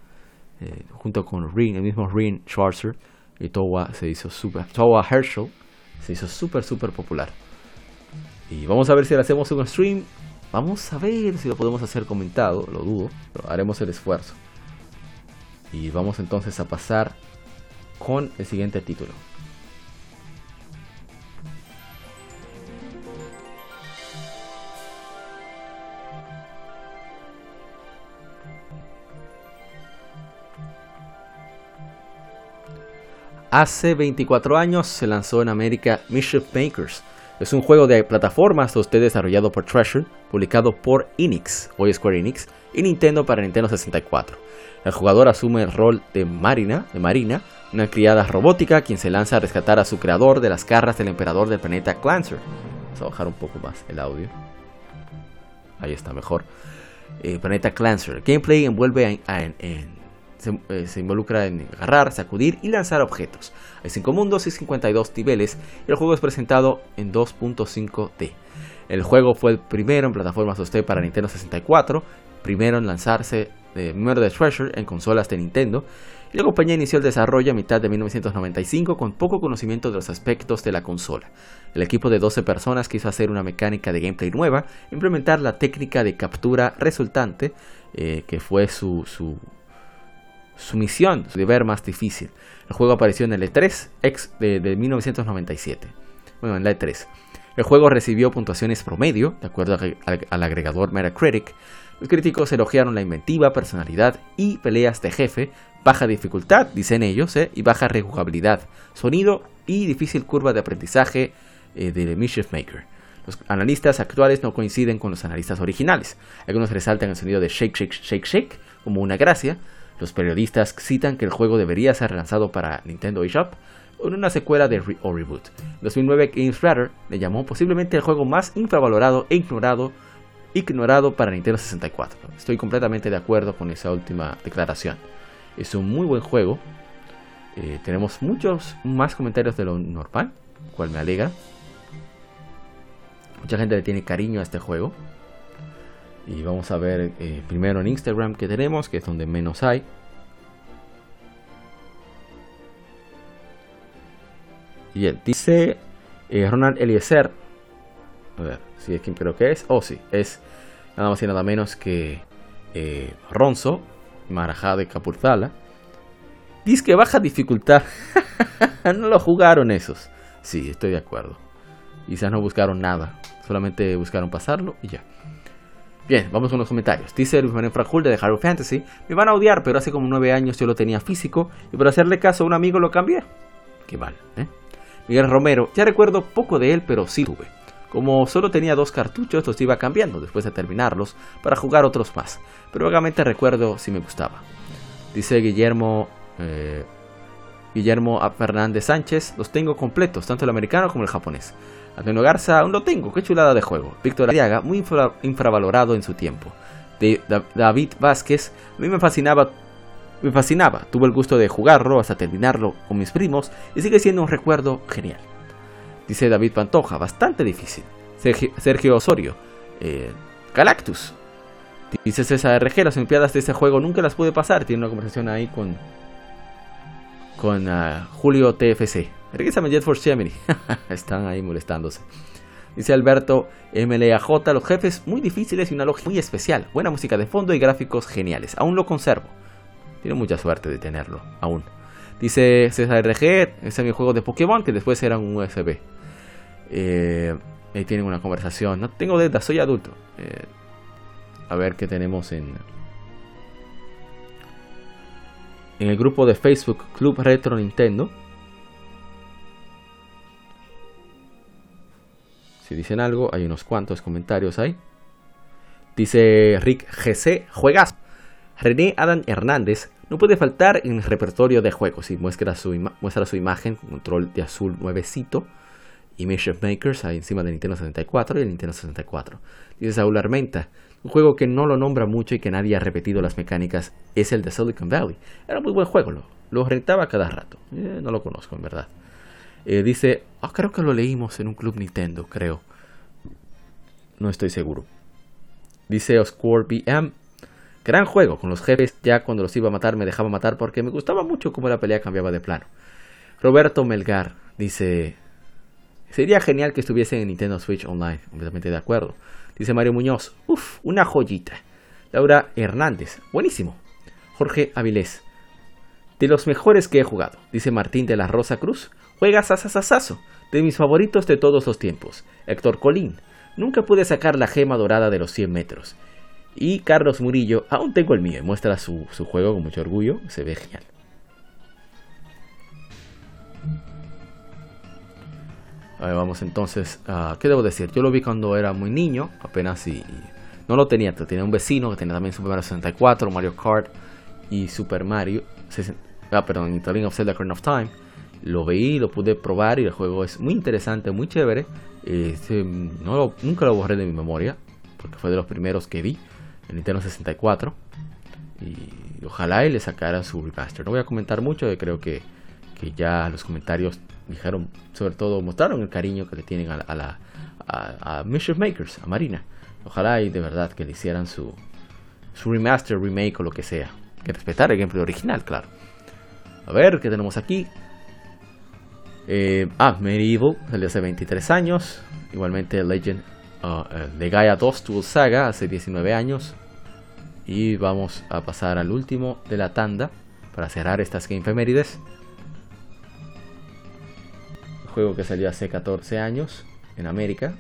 eh, junto con Rin, el mismo Rin Schwarzer. Y Towa se hizo super, Towa Herschel se hizo súper, súper popular. Y vamos a ver si le hacemos un stream. Vamos a ver si lo podemos hacer comentado, lo dudo, pero haremos el esfuerzo. Y vamos entonces a pasar con el siguiente título. Hace 24 años se lanzó en América Mischief Makers. Es un juego de plataformas 2D desarrollado por Treasure, publicado por Enix, hoy Square Enix, y Nintendo para Nintendo 64. El jugador asume el rol de Marina, de Marina, una criada robótica quien se lanza a rescatar a su creador de las garras del emperador del planeta Clancer. Vamos a bajar un poco más el audio. Ahí está mejor. Eh, planeta Clancer. gameplay envuelve eh, se, involucra en agarrar, sacudir y lanzar objetos. Hay 5 mundos y 52 niveles y el juego es presentado en 2.5D. El juego fue el primero en plataformas 2D para Nintendo 64, primero en lanzarse de Murder Treasure en consolas de Nintendo la compañía inició el desarrollo a mitad de 1995 con poco conocimiento de los aspectos de la consola. El equipo de 12 personas quiso hacer una mecánica de gameplay nueva, implementar la técnica de captura resultante, eh, que fue su, su, misión, su deber más difícil. El juego apareció en el E3 ex de, de 1997. Bueno, en la E3. El juego recibió puntuaciones promedio, de acuerdo al agregador Metacritic. Los críticos elogiaron la inventiva, personalidad y peleas de jefe, baja dificultad, dicen ellos, ¿eh? y baja rejugabilidad, sonido y difícil curva de aprendizaje eh, de Mischief Maker. Los analistas actuales no coinciden con los analistas originales. Algunos resaltan el sonido de Shake Shake Shake Shake como una gracia. Los periodistas citan que el juego debería ser lanzado para Nintendo eShop o en una secuela de o reboot. En 2009 GameSplatter le llamó posiblemente el juego más infravalorado e ignorado, ignorado para Nintendo 64. Estoy completamente de acuerdo con esa última declaración. Es un muy buen juego. Eh, tenemos muchos más comentarios de lo normal, cual me alegra. Mucha gente le tiene cariño a este juego. Y vamos a ver eh, primero en Instagram que tenemos, que es donde menos hay. Y él dice Eh, Ronald Eliezer, a ver si es quien creo que es, oh, sí, es nada más y nada menos que eh, Ronzo, Marajá de Capurtala. Dice que baja dificultad. no lo jugaron esos. Sí, estoy de acuerdo. Quizás no buscaron nada. Solamente buscaron pasarlo y ya. Bien, vamos con los comentarios. Dice Luis Manuel Frajul de Hard Fantasy. Me van a odiar, pero hace como nueve años yo lo tenía físico y por hacerle caso a un amigo lo cambié. Qué mal, ¿eh? Miguel Romero, ya recuerdo poco de él, pero sí tuve. Como solo tenía dos cartuchos, los iba cambiando después de terminarlos para jugar otros más. Pero vagamente recuerdo si me gustaba. Dice Guillermo eh, Guillermo Fernández Sánchez, los tengo completos, tanto el americano como el japonés. Antonio Garza, aún lo tengo, qué chulada de juego. Víctor Ariaga, muy infravalorado en su tiempo. David Vázquez, a mí me fascinaba, me fascinaba, tuve el gusto de jugarlo hasta terminarlo con mis primos y sigue siendo un recuerdo genial. Dice David Pantoja, bastante difícil. Sergio, Osorio, eh, Galactus. Dice César RG, las Olimpiadas de este juego nunca las pude pasar. Tiene una conversación ahí con con ah, Julio TFC. Regresame Jet Force Gemini. Están ahí molestándose. Dice Alberto MLAJ, los jefes muy difíciles y una lógica muy especial. Buena música de fondo y gráficos geniales. Aún lo conservo. Tiene mucha suerte de tenerlo, aún. Dice César RG, ese es mi juego de Pokémon que después era un USB. Eh, ahí tienen una conversación. No tengo deuda, soy adulto. Eh, a ver qué tenemos en, en el grupo de Facebook Club Retro Nintendo. Dicen algo, hay unos cuantos comentarios ahí. Dice Rick GC, juegas. René Adam Hernández no puede faltar en el repertorio de juegos y muestra su, muestra su imagen, control de azul nuevecito, Image of Makers ahí encima del Nintendo 64 y el Nintendo 64. Dice Saúl Armenta, un juego que no lo nombra mucho y que nadie ha repetido las mecánicas es el de Silicon Valley. Era muy buen juego, lo, lo rentaba cada rato. Eh, no lo conozco, en verdad. Eh, dice, ah, creo que lo leímos en un club Nintendo, creo. No estoy seguro. Dice Oscar BM, gran juego, con los jefes ya cuando los iba a matar me dejaba matar porque me gustaba mucho cómo la pelea cambiaba de plano. Roberto Melgar dice, sería genial que estuviese en Nintendo Switch Online, completamente de acuerdo. Dice Mario Muñoz, uff, una joyita. Laura Hernández, buenísimo. Jorge Avilés, de los mejores que he jugado. Dice Martín de la Rosa Cruz, juega sasasasazo, de mis favoritos de todos los tiempos. Héctor Colín, nunca pude sacar la gema dorada de los 100 metros. Y Carlos Murillo, aún tengo el mío, y muestra su, su juego con mucho orgullo, se ve genial. vamos entonces, uh, ¿qué debo decir? Yo lo vi cuando era muy niño, apenas y, no lo tenía, tenía un vecino que tenía también Super Mario 64, Mario Kart y Super Mario, ah, perdón, Italian of Zelda Current of Time. Lo veí, lo pude probar y el juego es muy interesante, muy chévere. Este, no nunca lo borré de mi memoria, porque fue de los primeros que vi en Nintendo 64. Y ojalá y le sacara su remaster. No voy a comentar mucho, creo que, que ya los comentarios dijeron, sobre todo mostraron el cariño que le tienen a, la a, Makers, a Marina. Ojalá y de verdad que le hicieran su, su remaster, remake o lo que sea. Que respetar el gameplay original, claro. A ver, ¿qué tenemos aquí? Eh, ah, Medieval, salió hace 23 años. Igualmente Legend uh, de Gaia 2 Tool Saga, hace 19 años. Y vamos a pasar al último de la tanda para cerrar estas Game Femérides juego que salió hace 14 años en América.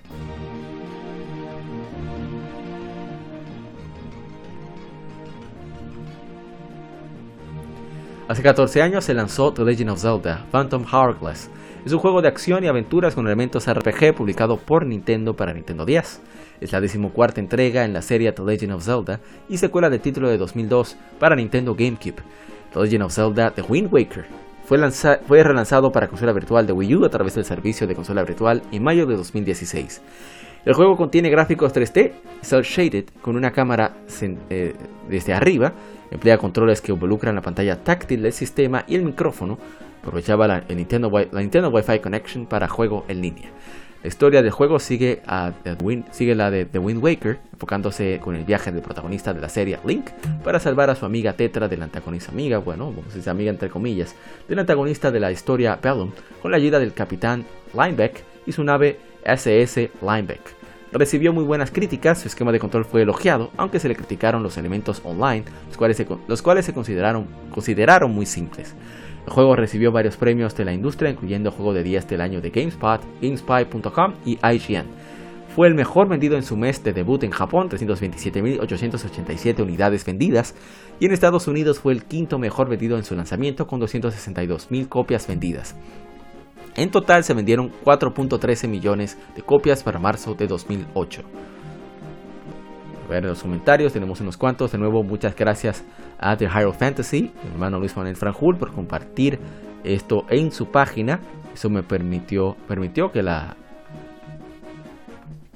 Hace 14 años se lanzó The Legend of Zelda Phantom Hourglass. Es un juego de acción y aventuras con elementos RPG publicado por Nintendo para Nintendo 10. Es la decimocuarta entrega en la serie The Legend of Zelda y secuela del título de 2002 para Nintendo GameCube. The Legend of Zelda The Wind Waker fue, relanzado para consola virtual de Wii U a través del servicio de consola virtual en mayo de 2016. El juego contiene gráficos 3D, cel shaded, con una cámara eh, desde arriba, emplea controles que involucran la pantalla táctil del sistema y el micrófono, aprovechaba la, Nintendo, la Nintendo Wi-Fi Connection para juego en línea. La historia del juego sigue, a sigue la de The Wind Waker, enfocándose con el viaje del protagonista de la serie Link para salvar a su amiga Tetra del antagonista amiga, bueno, vamos amiga entre comillas, del antagonista de la historia Bellum con la ayuda del capitán Lineback y su nave SS Lineback. Recibió muy buenas críticas, su esquema de control fue elogiado, aunque se le criticaron los elementos online, los cuales se, los cuales se consideraron, consideraron muy simples. El juego recibió varios premios de la industria, incluyendo Juego de 10 del año de GameSpot, GameSpy.com y IGN. Fue el mejor vendido en su mes de debut en Japón, 327.887 unidades vendidas, y en Estados Unidos fue el quinto mejor vendido en su lanzamiento, con 262.000 copias vendidas. En total se vendieron 4.13 millones de copias para marzo de 2008. A ver los comentarios, tenemos unos cuantos. De nuevo, muchas gracias a The Hero Fantasy, mi hermano Luis Manuel Franjul, por compartir esto en su página. Eso me permitió, permitió que la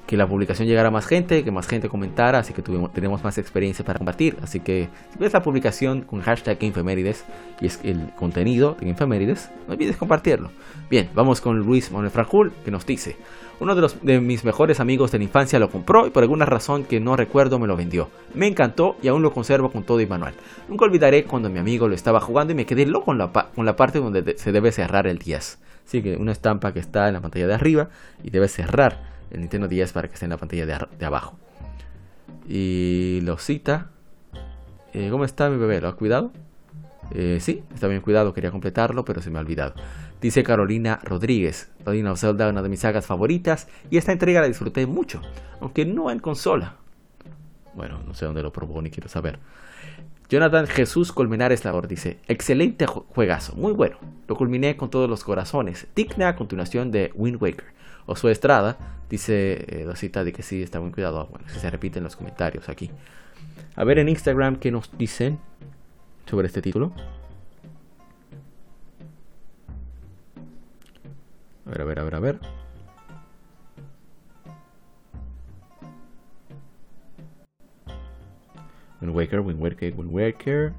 que la publicación llegara a más gente, que más gente comentara, así que tuvimos, tenemos más experiencia para compartir. Así que si ves la publicación con hashtag Infemérides y es el contenido de Infemérides, no olvides compartirlo. Bien, vamos con Luis Manuel Franjul, que nos dice, uno de, los, de mis mejores amigos de la infancia lo compró y por alguna razón que no recuerdo me lo vendió. Me encantó y aún lo conservo con todo y manual. Nunca olvidaré cuando mi amigo lo estaba jugando y me quedé loco con la, con la parte donde se debe cerrar el 10. Así que una estampa que está en la pantalla de arriba y debe cerrar el Nintendo 10 para que esté en la pantalla de, abajo. Y lo cita. Eh, ¿Cómo está mi bebé? ¿Lo ha cuidado? Eh, sí, está bien cuidado, quería completarlo, pero se me ha olvidado. Dice Carolina Rodríguez, Rodina of Zelda, una de mis sagas favoritas, y esta entrega la disfruté mucho, aunque no en consola. Bueno, no sé dónde lo probó ni quiero saber. Jonathan Jesús Colmenares Labor dice, excelente juegazo, muy bueno. Lo culminé con todos los corazones. Digna a continuación de Wind Waker. O su Estrada dice eh, la cita de que sí, está muy cuidado. Bueno, si se repite en los comentarios aquí. A ver en Instagram qué nos dicen sobre este título. A ver, a ver, a ver, a ver. Wind Waker, Wind Waker, Wind Waker.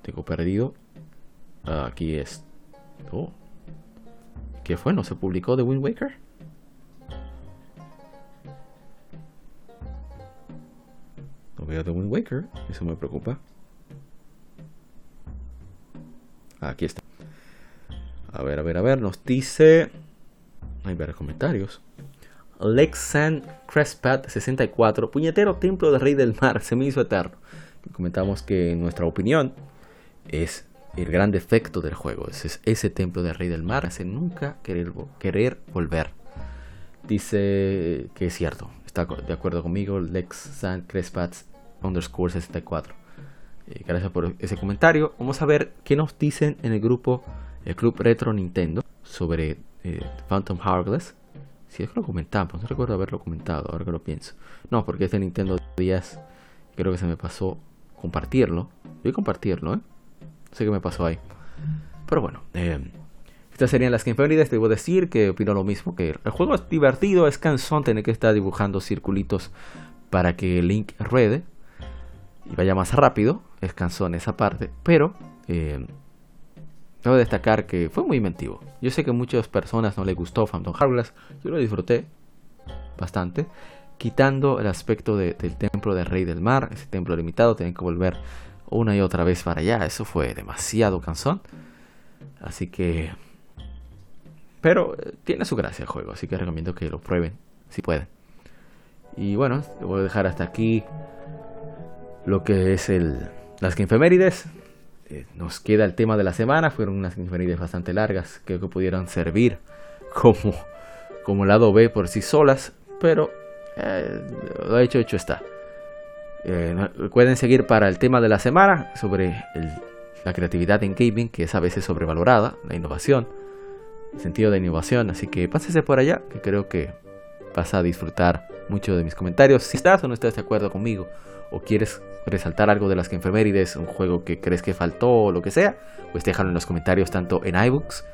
Tengo perdido. Ah, aquí es. Oh. ¿Qué fue? ¿No se publicó de Wind Waker? Veo de Wind Waker. Eso me preocupa. Aquí está. A ver, a ver, a ver. Nos dice. Hay varios comentarios. Lexan Crespat 64, puñetero templo del rey del mar, se me hizo eterno. Comentamos que en nuestra opinión es el gran defecto del juego, es ese templo del rey del mar, hace nunca querer, volver. Dice que es cierto, está de acuerdo conmigo, Lexan Crespat underscore 64. Eh, gracias por ese comentario. Vamos a ver qué nos dicen en el grupo, el Club Retro Nintendo, sobre eh, Phantom Hourglass. Si es que lo comentamos, no recuerdo haberlo comentado, ahora que lo pienso. No, porque es de Nintendo 10. Creo que se me pasó compartirlo. Voy a compartirlo, ¿eh? Sé qué me pasó ahí. Pero bueno, eh, estas serían las Game Debo decir que opino lo mismo que el juego es divertido, es cansón tener que estar dibujando circulitos para que Link ruede y vaya más rápido. Es cansón esa parte, pero eh, Debo destacar que fue muy inventivo. Yo sé que a muchas personas no les gustó Phantom Hourglass. Yo lo disfruté bastante. Quitando el aspecto del templo del Rey del Mar, ese templo limitado, tienen que volver una y otra vez para allá. Eso fue demasiado cansón. Así que. Pero eh, tiene su gracia el juego, así que recomiendo que lo prueben si pueden. Y bueno, voy a dejar hasta aquí lo que es el, las Infemérides. Eh, nos queda el tema de la semana. Fueron unas inferides bastante largas. Creo que pudieran servir como, como lado B por sí solas. Pero eh, lo hecho, está. Eh, recuerden seguir para el tema de la semana sobre la creatividad en gaming, que es a veces sobrevalorada, la innovación, el sentido de innovación. Así que pásese por allá, que creo que vas a disfrutar mucho de mis comentarios. Si estás o no estás de acuerdo conmigo, o quieres resaltar algo de las que enfermerides, un juego que crees que faltó o lo que sea, pues déjalo en los comentarios tanto en iBooks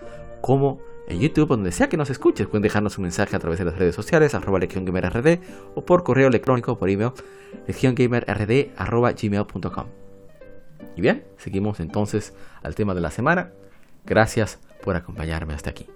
como en YouTube, donde sea que nos escuches. Pueden dejarnos un mensaje a través de las redes sociales, arroba legiongamerrd, o por correo electrónico por email, legiongamerrd, arroba gmail.com. Y bien, seguimos entonces al tema de la semana. Gracias por acompañarme hasta aquí.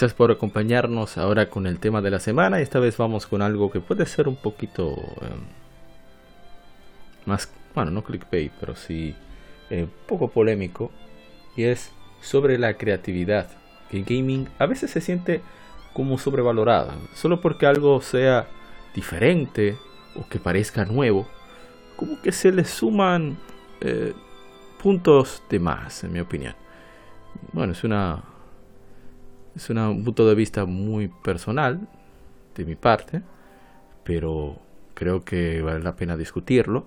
Gracias por acompañarnos ahora con el tema de la semana. Esta vez vamos con algo que puede ser un poquito em, más, bueno, no clickbait, pero sí un eh, poco polémico. Y es sobre la creatividad. Que en gaming a veces se siente como sobrevalorada. Solo porque algo sea diferente o que parezca nuevo. Como que se le suman eh, puntos de más, en mi opinión. Bueno, es una es un punto de vista muy personal de mi parte, pero creo que vale la pena discutirlo.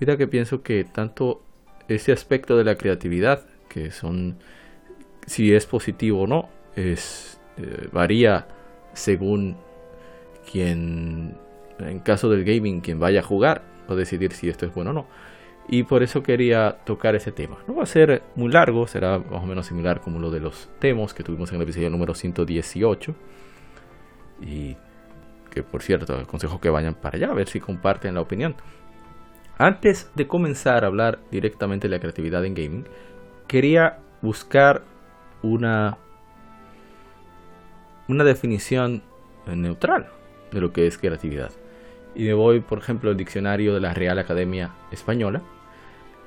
Mira que pienso que tanto ese aspecto de la creatividad, que son si es positivo o no, es eh, varía según quien, en caso del gaming, quien vaya a jugar o decidir si esto es bueno o no y por eso quería tocar ese tema. No va a ser muy largo, será más o menos similar como lo de los temas que tuvimos en el episodio número 118. Y que por cierto, aconsejo que vayan para allá a ver si comparten la opinión. Antes de comenzar a hablar directamente de la creatividad en gaming, quería buscar una una definición neutral de lo que es creatividad. Y me voy, por ejemplo, al diccionario de la Real Academia Española,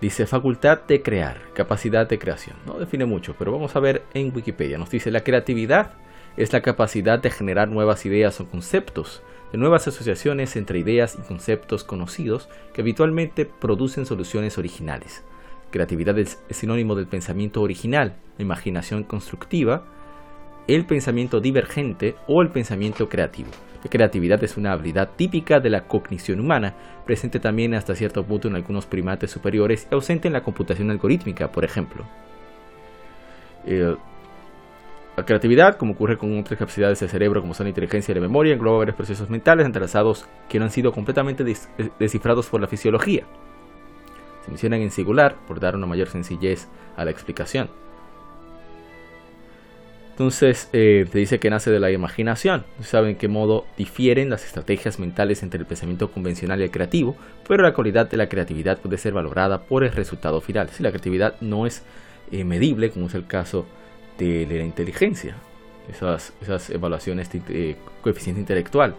Dice facultad de crear, capacidad de creación. No define mucho, pero vamos a ver en Wikipedia. Nos dice la creatividad es la capacidad de generar nuevas ideas o conceptos, de nuevas asociaciones entre ideas y conceptos conocidos que habitualmente producen soluciones originales. Creatividad es sinónimo del pensamiento original, la imaginación constructiva, el pensamiento divergente o el pensamiento creativo. La creatividad es una habilidad típica de la cognición humana, presente también hasta cierto punto en algunos primates superiores y ausente en la computación algorítmica, por ejemplo. Eh, la creatividad, como ocurre con otras capacidades del cerebro como son la inteligencia y la memoria, engloba varios procesos mentales entrelazados que no han sido completamente descifrados por la fisiología. Se mencionan en singular por dar una mayor sencillez a la explicación. Entonces, eh, te dice que nace de la imaginación. saben en qué modo difieren las estrategias mentales entre el pensamiento convencional y el creativo, pero la calidad de la creatividad puede ser valorada por el resultado final. Si la creatividad no es eh, medible, como es el caso de, la inteligencia, esas, evaluaciones de coeficiente intelectual.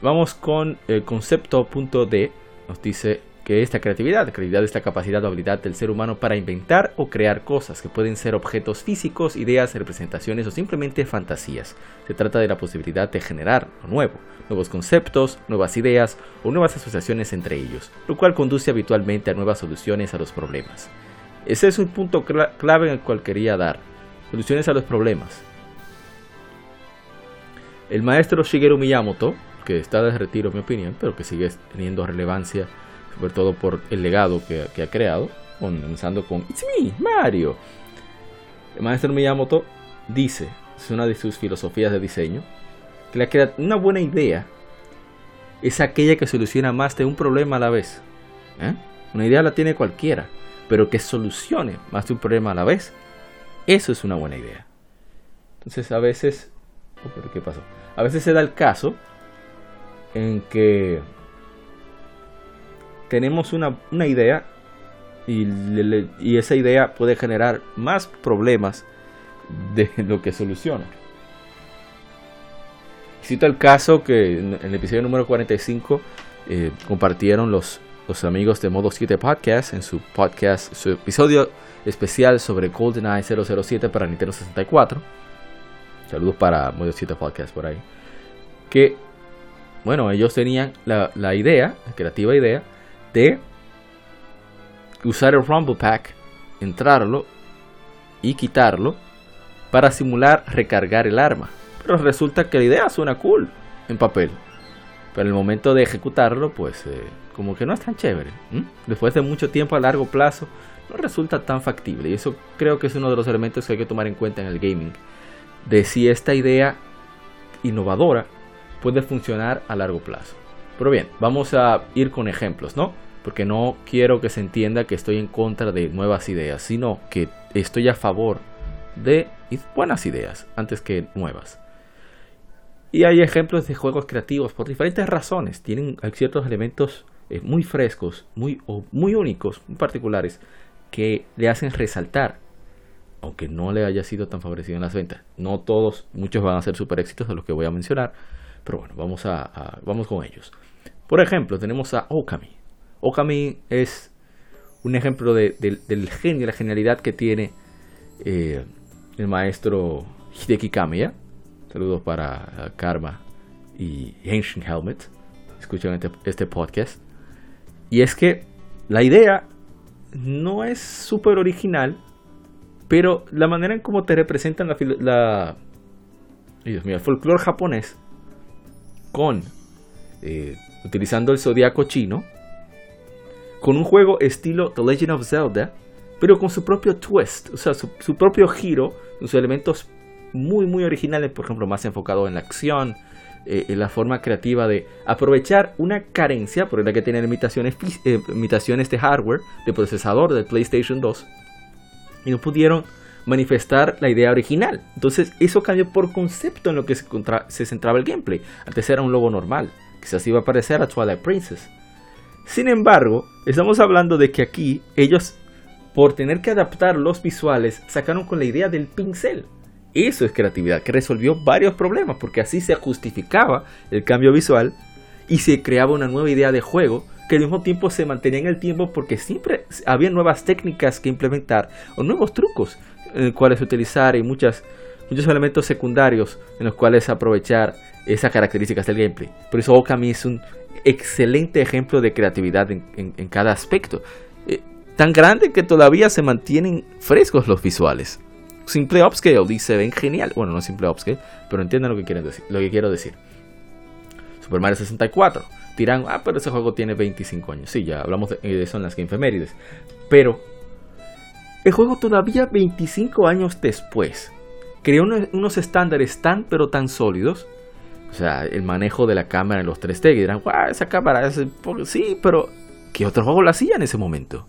Vamos con el concepto punto D. Nos dice que esta creatividad. Creatividad es la capacidad o habilidad del ser humano para inventar o crear cosas que pueden ser objetos físicos, ideas, representaciones o simplemente fantasías. Se trata de la posibilidad de generar lo nuevo, nuevos conceptos, nuevas ideas o nuevas asociaciones entre ellos, lo cual conduce habitualmente a nuevas soluciones a los problemas. Ese es un punto clave en el cual quería dar. Soluciones a los problemas. El maestro Shigeru Miyamoto, que está de retiro en mi opinión, pero que sigue teniendo relevancia, sobre todo por el legado que, ha creado, comenzando con It's me, Mario. El maestro Miyamoto dice, es una de sus filosofías de diseño, que la una buena idea es aquella que soluciona más de un problema a la vez. ¿eh? Una idea la tiene cualquiera, pero que solucione más de un problema a la vez, eso es una buena idea. Entonces a veces, oh, ¿qué pasó? A veces se da el caso en que tenemos una, idea y, y, esa idea puede generar más problemas de lo que soluciona. Cito el caso que en el episodio número 45 eh, compartieron los, los amigos de Modo 7 Podcast en su podcast, su episodio especial sobre GoldenEye 007 para Nintendo 64. Saludos para Modo 7 Podcast por ahí. Que, bueno, ellos tenían la, la idea, la creativa idea, de usar el Rumble Pack, entrarlo y quitarlo para simular recargar el arma. Pero resulta que la idea suena cool en papel. Pero en el momento de ejecutarlo, pues eh, como que no es tan chévere. Después de mucho tiempo a largo plazo, no resulta tan factible. Y eso creo que es uno de los elementos que hay que tomar en cuenta en el gaming. De si esta idea innovadora puede funcionar a largo plazo. Pero bien, vamos a ir con ejemplos, ¿no? Porque no quiero que se entienda que estoy en contra de nuevas ideas, sino que estoy a favor de buenas ideas antes que nuevas. Y hay ejemplos de juegos creativos por diferentes razones. Tienen ciertos elementos eh, muy frescos, muy, muy únicos, muy particulares, que le hacen resaltar, aunque no le haya sido tan favorecido en las ventas. No todos, muchos van a ser super éxitos de los que voy a mencionar, pero bueno, vamos, a, vamos con ellos. Por ejemplo, tenemos a Okami. Okami es un ejemplo de, del genio, la genialidad que tiene eh, el maestro Hideki Kamiya. Saludos para Karma y Ancient Helmet. Escuchan este, este, podcast. Y es que la idea no es súper original, pero la manera en cómo te representan la, la Dios mío, el folclore japonés con eh, utilizando el zodiaco chino con un juego estilo The Legend of Zelda pero con su propio twist, o sea, su, propio giro, sus elementos muy, muy originales, por ejemplo, más enfocado en la acción, eh, en la forma creativa de aprovechar una carencia, por la que tienen limitaciones, eh, de hardware, de procesador del PlayStation 2, y no pudieron manifestar la idea original. Entonces, eso cambió por concepto en lo que se, se centraba el gameplay. Antes era un logo normal, quizás iba a parecer a Twilight Princess. Sin embargo, estamos hablando de que aquí ellos por tener que adaptar los visuales, sacaron con la idea del pincel. Eso es creatividad, que resolvió varios problemas, porque así se justificaba el cambio visual y se creaba una nueva idea de juego que al mismo tiempo se mantenía en el tiempo porque siempre había nuevas técnicas que implementar o nuevos trucos en los cuales utilizar y muchas, muchos elementos secundarios en los cuales aprovechar esas características del gameplay. Por eso Okami es un excelente ejemplo de creatividad en, cada aspecto tan grande que todavía se mantienen frescos los visuales. Simple upscale y se ven genial. Bueno, no simple upscale, pero entienden lo que, quiero decir. Super Mario 64. Dirán, ah, pero ese juego tiene 25 años. Sí, ya hablamos de, eso en las Game Femérides. Pero el juego todavía 25 años después creó unos, estándares tan pero tan sólidos. O sea, el manejo de la cámara en los 3D. Y dirán, wow, esa cámara. Sí, pero ¿qué otro juego lo hacía en ese momento?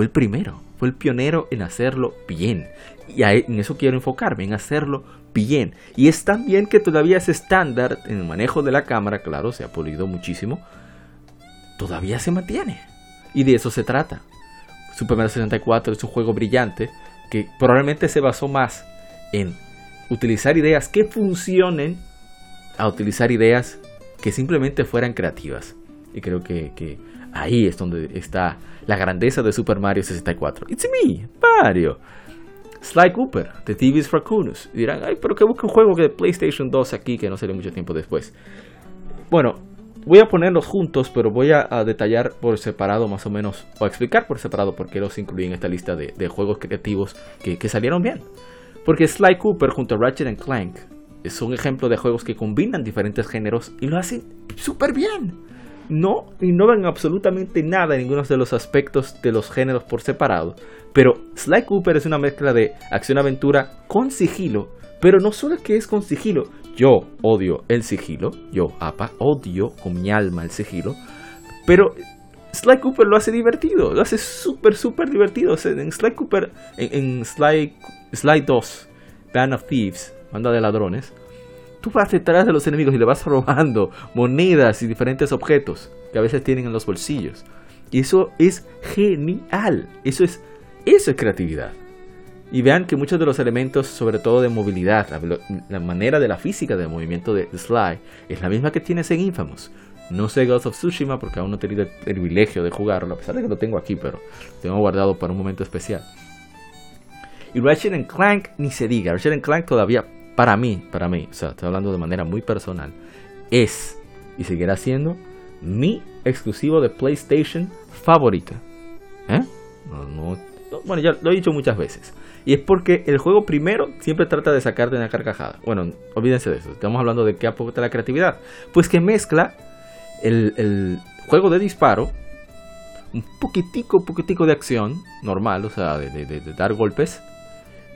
fue el primero, fue el pionero en hacerlo bien. Y en eso quiero enfocarme, en hacerlo bien. Y es tan bien que todavía ese estándar en el manejo de la cámara, claro, se ha pulido muchísimo, todavía se mantiene. Y de eso se trata. Super Mario 64 es un juego brillante que probablemente se basó más en utilizar ideas que funcionen a utilizar ideas que simplemente fueran creativas. Y creo que, Ahí es donde está la grandeza de Super Mario 64. It's me, Mario. Sly Cooper, de Thieves Raccoonus. dirán, ay, pero que busca un juego de PlayStation 2 aquí que no salió mucho tiempo después. Bueno, voy a ponerlos juntos, pero voy a, detallar por separado más o menos, o a explicar por separado por qué los incluí en esta lista de, juegos creativos que, salieron bien. Porque Sly Cooper junto a Ratchet Clank es un ejemplo de juegos que combinan diferentes géneros y lo hacen súper bien. No innovan absolutamente nada en ninguno de los aspectos de los géneros por separado, pero Sly Cooper es una mezcla de acción-aventura con sigilo, pero no solo que es con sigilo, yo odio el sigilo, yo, APA, odio con mi alma el sigilo, pero Sly Cooper lo hace divertido, lo hace súper, súper divertido. en Sly Cooper, en, Sly, Sly 2, Band of Thieves, banda de ladrones, tú vas detrás de los enemigos y le vas robando monedas y diferentes objetos que a veces tienen en los bolsillos. Y eso es genial. Eso es, eso es creatividad. Y vean que muchos de los elementos, sobre todo de movilidad, la, manera de la física del movimiento de Sly, es la misma que tienes en Infamous. No sé Ghost of Tsushima porque aún no he tenido el privilegio de jugarlo, a pesar de que lo tengo aquí, pero lo tengo guardado para un momento especial. Y Ratchet Clank ni se diga, Ratchet Clank todavía, para mí, para mí, o sea, estoy hablando de manera muy personal, es y seguirá siendo mi exclusivo de PlayStation favorita. ¿Eh? bueno, ya lo he dicho muchas veces. Y es porque el juego primero siempre trata de sacarte una carcajada. Bueno, olvídense de eso. Estamos hablando de qué aporta la creatividad. Pues que mezcla el, juego de disparo, un poquitico, poquitico de acción normal, o sea, de, dar golpes,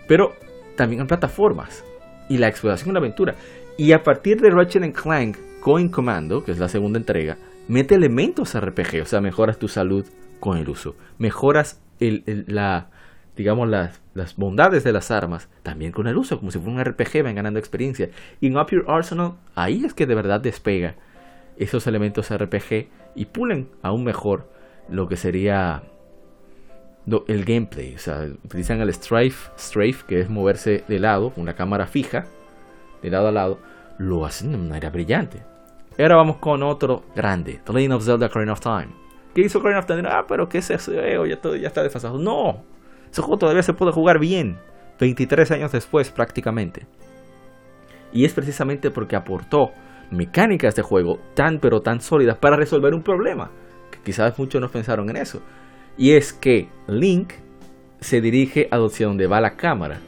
pero también en plataformas y la exploración en la aventura. Y a partir de Ratchet Clank Coin Commando, que es la segunda entrega, mete elementos RPG, o sea, mejoras tu salud con el uso, mejoras la, digamos, las, las, bondades de las armas, también con el uso, como si fuera un RPG, van ganando experiencia. Y en Up Your Arsenal, ahí es que de verdad despega esos elementos RPG y pulen aún mejor lo que sería el gameplay. O sea, utilizan el strafe, strafe, que es moverse de lado, una cámara fija, de lado a lado, lo hacen de manera brillante. Ahora vamos con otro grande, The Legend of Zelda Ocarina of Time. ¿Qué hizo Ocarina of Time? Ah, pero ¿qué es eso? ya, todo, ya está desfasado. No, ese juego todavía se puede jugar bien, 23 años después prácticamente. Y es precisamente porque aportó mecánicas de juego tan pero tan sólidas para resolver un problema. Que quizás muchos no pensaron en eso. Y es que Link se dirige a donde va la cámara.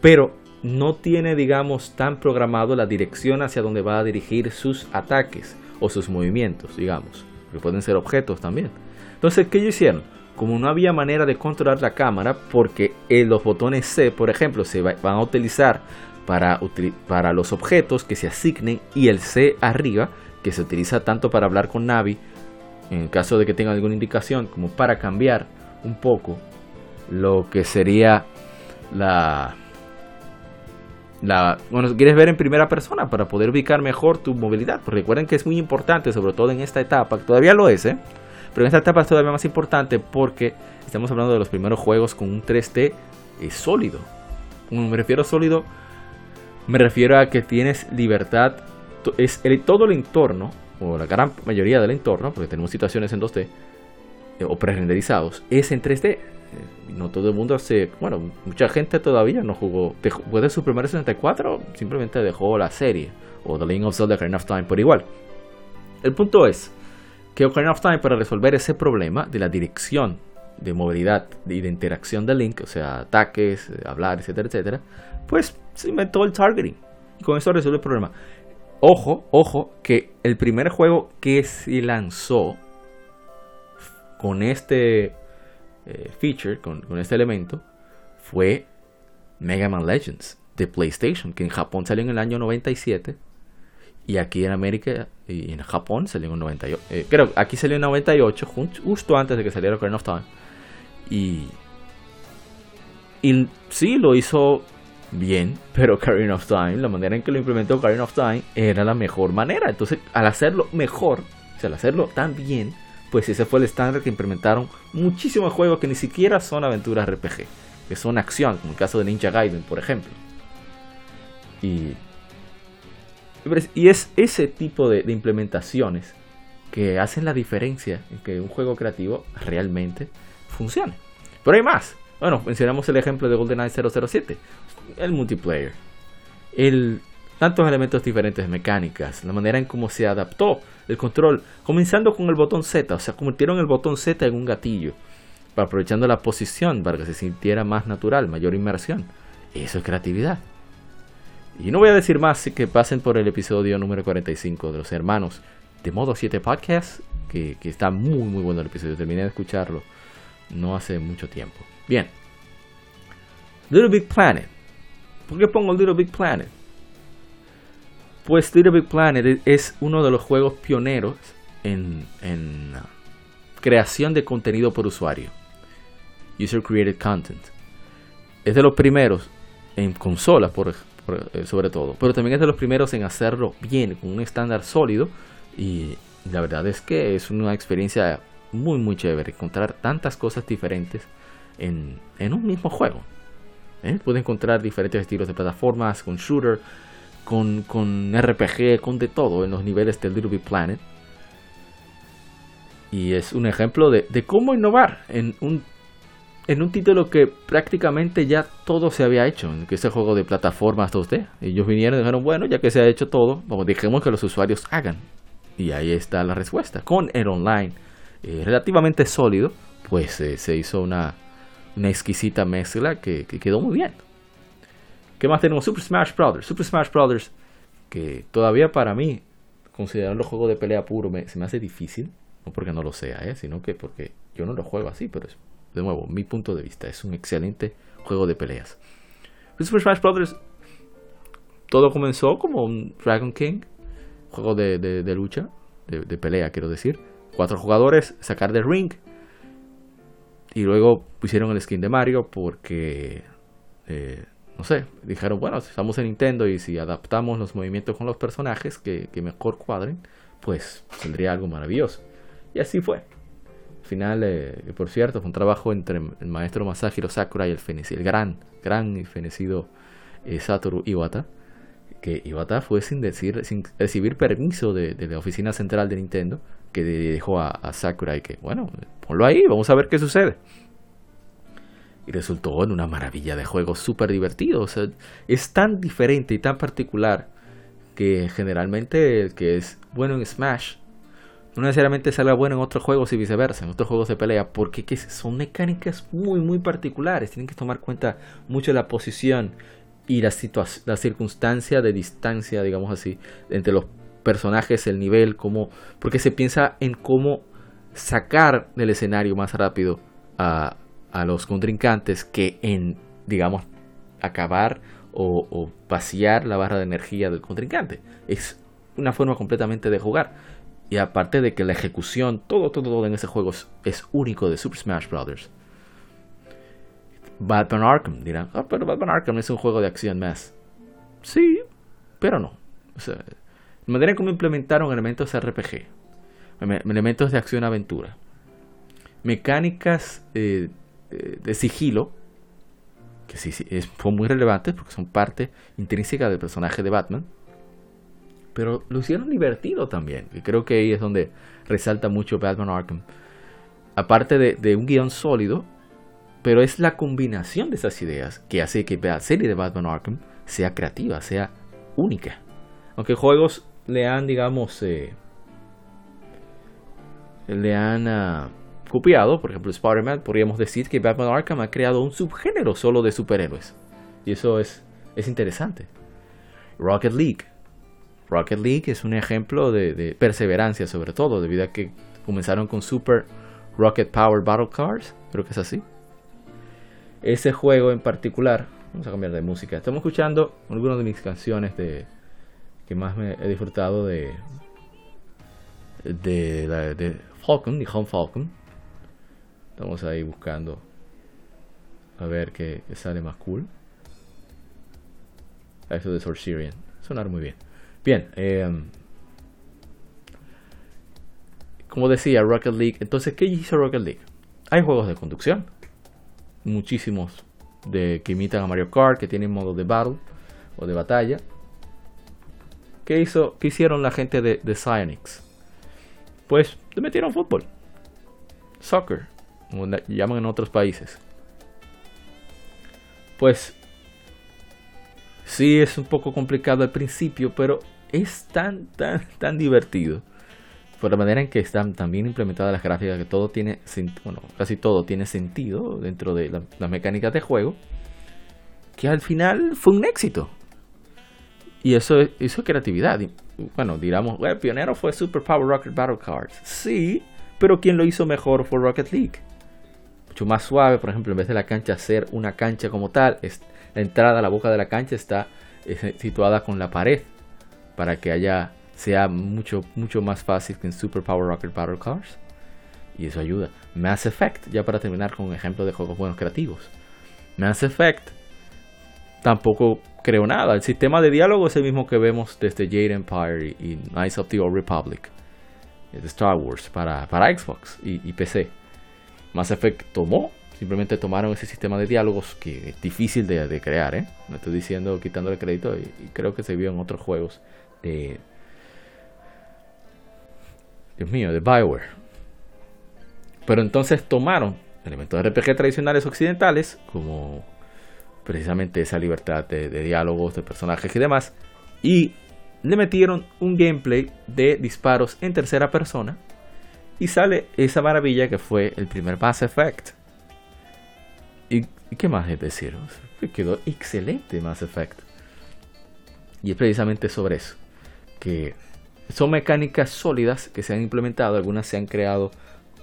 Pero no tiene, digamos, tan programado la dirección hacia donde va a dirigir sus ataques o sus movimientos, digamos. Que pueden ser objetos también. Entonces, ¿qué ellos hicieron? como no había manera de controlar la cámara, porque eh, los botones C, por ejemplo, se van a utilizar para, los objetos que se asignen y el C arriba, que se utiliza tanto para hablar con Navi, en caso de que tenga alguna indicación, como para cambiar un poco lo que sería la... La, bueno, quieres ver en primera persona para poder ubicar mejor tu movilidad. Recuerden que es muy importante, sobre todo en esta etapa, todavía lo es, ¿eh? Pero en esta etapa es todavía más importante porque estamos hablando de los primeros juegos con un 3D eh, sólido. Me refiero sólido, me refiero a que tienes libertad. Es todo el entorno, o la gran mayoría del entorno, porque tenemos situaciones en 2D eh, o pre-renderizados, es en 3D. Eh, no todo el mundo hace. Bueno, mucha gente todavía no jugó. Después de su primer 64, simplemente dejó la serie. O The Link of Zelda Ocarina of Time por igual. El punto es que Ocarina of Time para resolver ese problema de la dirección de movilidad y de interacción de Link, o sea, ataques, eh, hablar, etcétera, etcétera, pues se inventó el targeting. Y con eso resuelve el problema. Ojo, ojo, que el primer juego que se lanzó con este eh, feature, con, este elemento, fue Mega Man Legends de PlayStation, que en Japón salió en el año 97 y aquí en América y en Japón salió en 98. Eh, creo aquí salió en 98, justo antes de que saliera Ocarina of Time. Y, y sí, lo hizo bien, pero Ocarina of Time, la manera en que lo implementó Ocarina of Time era la mejor manera. Entonces, al hacerlo mejor, o sea, al hacerlo tan bien, pues ese fue el estándar que implementaron muchísimos juegos que ni siquiera son aventuras RPG, que son acción, como el caso de Ninja Gaiden, por ejemplo. Y y es ese tipo de, implementaciones que hacen la diferencia en que un juego creativo realmente funcione. Pero hay más. Bueno, mencionamos el ejemplo de GoldenEye 007, el multiplayer, el tantos elementos diferentes mecánicas, la manera en cómo se adaptó el control, comenzando con el botón Z, o sea, convirtieron el botón Z en un gatillo, aprovechando la posición para que se sintiera más natural, mayor inmersión. Eso es creatividad. Y no voy a decir más, que pasen por el episodio número 45 de los hermanos de Modo 7 Podcast, que, que está muy muy bueno el episodio, terminé de escucharlo no hace mucho tiempo. Bien. Little Big Planet. ¿Por qué pongo Little Big Planet? Pues Little Big Planet es uno de los juegos pioneros en, en creación de contenido por usuario. User Created Content. Es de los primeros en consolas, por, eh, sobre todo. Pero también es de los primeros en hacerlo bien, con un estándar sólido. Y la verdad es que es una experiencia muy muy chévere encontrar tantas cosas diferentes en, en un mismo juego. ¿eh? Puede encontrar diferentes estilos de plataformas, con shooter, con, con RPG, con de todo en los niveles del Little Big Planet. Y es un ejemplo de, de cómo innovar en un, en un título que prácticamente ya todo se había hecho, en que ese juego de plataformas 2D. Ellos vinieron y dijeron, bueno, ya que se ha hecho todo, vamos, dejemos que los usuarios hagan. Y ahí está la respuesta, con el online eh, relativamente sólido, pues eh, se hizo una, una exquisita mezcla que, quedó muy bien. ¿Qué más tenemos? Super Smash Brothers. Super Smash Brothers, que todavía para mí, considerando juego de pelea puro, se me hace difícil. No porque no lo sea, ¿eh? sino que porque yo no lo juego así, pero es, de nuevo, mi punto de vista, es un excelente juego de peleas. Super Smash Brothers, todo comenzó como un Dragon King, juego de, de, lucha, de pelea, quiero decir cuatro jugadores, sacar del ring. Y luego pusieron el skin de Mario porque, eh, no sé, dijeron, bueno, estamos en Nintendo y si adaptamos los movimientos con los personajes que, mejor cuadren, pues tendría algo maravilloso. Y así fue. Al final, eh, por cierto, fue un trabajo entre el maestro Masahiro Sakura y el, el gran, gran y fenecido eh, Satoru Iwata que Iwata fue sin decir, sin recibir permiso de, la oficina central de Nintendo, que dijo a, a, Sakurai que, bueno, ponlo ahí, vamos a ver qué sucede. Y resultó en una maravilla de juego súper divertido. O sea, es tan diferente y tan particular que generalmente el que es bueno en Smash no necesariamente salga bueno en otros juegos y viceversa, en otros juegos de pelea, porque son mecánicas muy, muy particulares. Tienen que tomar cuenta mucho la posición y la, la circunstancia de distancia, digamos así, entre los personajes, el nivel, cómo, porque se piensa en cómo sacar del escenario más rápido a, a los contrincantes que en, digamos, acabar o, vaciar la barra de energía del contrincante. Es una forma completamente de jugar. Y aparte de que la ejecución, todo, todo, todo en ese juego es, único de Super Smash Bros. Batman Arkham. Dirán, ah, pero Batman Arkham es un juego de acción más. Sí, pero no. O sea, de manera como implementaron elementos RPG, elementos de acción-aventura, mecánicas eh, eh, de sigilo, que sí, sí son muy relevantes porque son parte intrínseca del personaje de Batman, pero lo hicieron divertido también, y creo que ahí es donde resalta mucho Batman Arkham. Aparte de, de un guion sólido, pero es la combinación de esas ideas que hace que la serie de Batman Arkham sea creativa, sea única. Aunque juegos le han, digamos, eh, le han uh, copiado, por ejemplo, Spider-Man, podríamos decir que Batman Arkham ha creado un subgénero solo de superhéroes. Y eso es, es interesante. Rocket League. Rocket League es un ejemplo de, de perseverancia, sobre todo, debido a que comenzaron con Super Rocket Power Battle Cars, creo que es así ese juego en particular, vamos a cambiar de música. Estamos escuchando algunas de mis canciones de que más me he disfrutado de de, de Falcon, de Home Falcon. Estamos ahí buscando a ver qué, sale más cool. Eso de Sorcerian. Sonar muy bien. Bien, em, como decía, Rocket League. Entonces, ¿qué hizo Rocket League? Hay juegos de conducción muchísimos de que imitan a Mario Kart, que tienen modo de battle o de batalla. ¿Qué, hizo, qué hicieron la gente de, de Psyonix? Pues le metieron fútbol. Soccer, como llaman en otros países. Pues sí es un poco complicado al principio, pero es tan, tan, tan divertido. Por la manera en que están tan bien implementadas las gráficas, que todo tiene, bueno, casi todo tiene sentido dentro de las mecánicas de juego, que al final fue un éxito. Y eso, eso es creatividad. Bueno, digamos, el pionero fue Super Power Rocket Battle Cards. Sí, pero quien lo hizo mejor fue Rocket League. Mucho más suave, por ejemplo, en vez de la cancha ser una cancha como tal, es, la entrada la boca de la cancha está situada con la pared para que haya sea mucho mucho más fácil que en Super Power Rocket Battle Cars y eso ayuda. Mass Effect, ya para terminar con un ejemplo de juegos buenos creativos. Mass Effect tampoco creo nada. El sistema de diálogo es el mismo que vemos desde Jade Empire y, Knights of the Old Republic de Star Wars para, para Xbox y, PC. Mass Effect tomó Simplemente tomaron ese sistema de diálogos que es difícil de, crear, ¿eh? No estoy diciendo quitándole crédito y, creo que se vio en otros juegos de... Dios mío, de Bioware. Pero entonces tomaron elementos de RPG tradicionales occidentales, como precisamente esa libertad de, diálogos, de personajes y demás, y le metieron un gameplay de disparos en tercera persona, y sale esa maravilla que fue el primer Mass Effect ¿Y, qué más es decir? quedó excelente Mass Effect. Y es precisamente sobre eso. Que son mecánicas sólidas que se han implementado. Algunas se han creado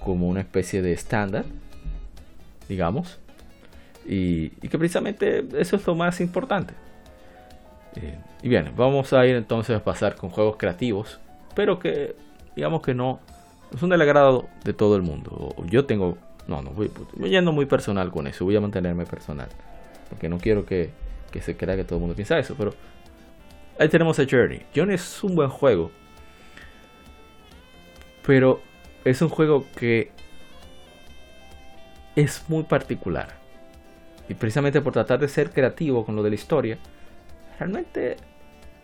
como una especie de estándar. Digamos. Y, que precisamente eso es lo más importante. Eh, y bien, vamos a ir entonces a pasar con juegos creativos. Pero que digamos que no son del agrado de todo el mundo. Yo tengo no, no, voy, voy yendo muy personal con eso. Voy a mantenerme personal. Porque no quiero que, se crea que todo el mundo piensa eso. Pero ahí tenemos a Journey. Journey es un buen juego. Pero es un juego que es muy particular. Y precisamente por tratar de ser creativo con lo de la historia, realmente,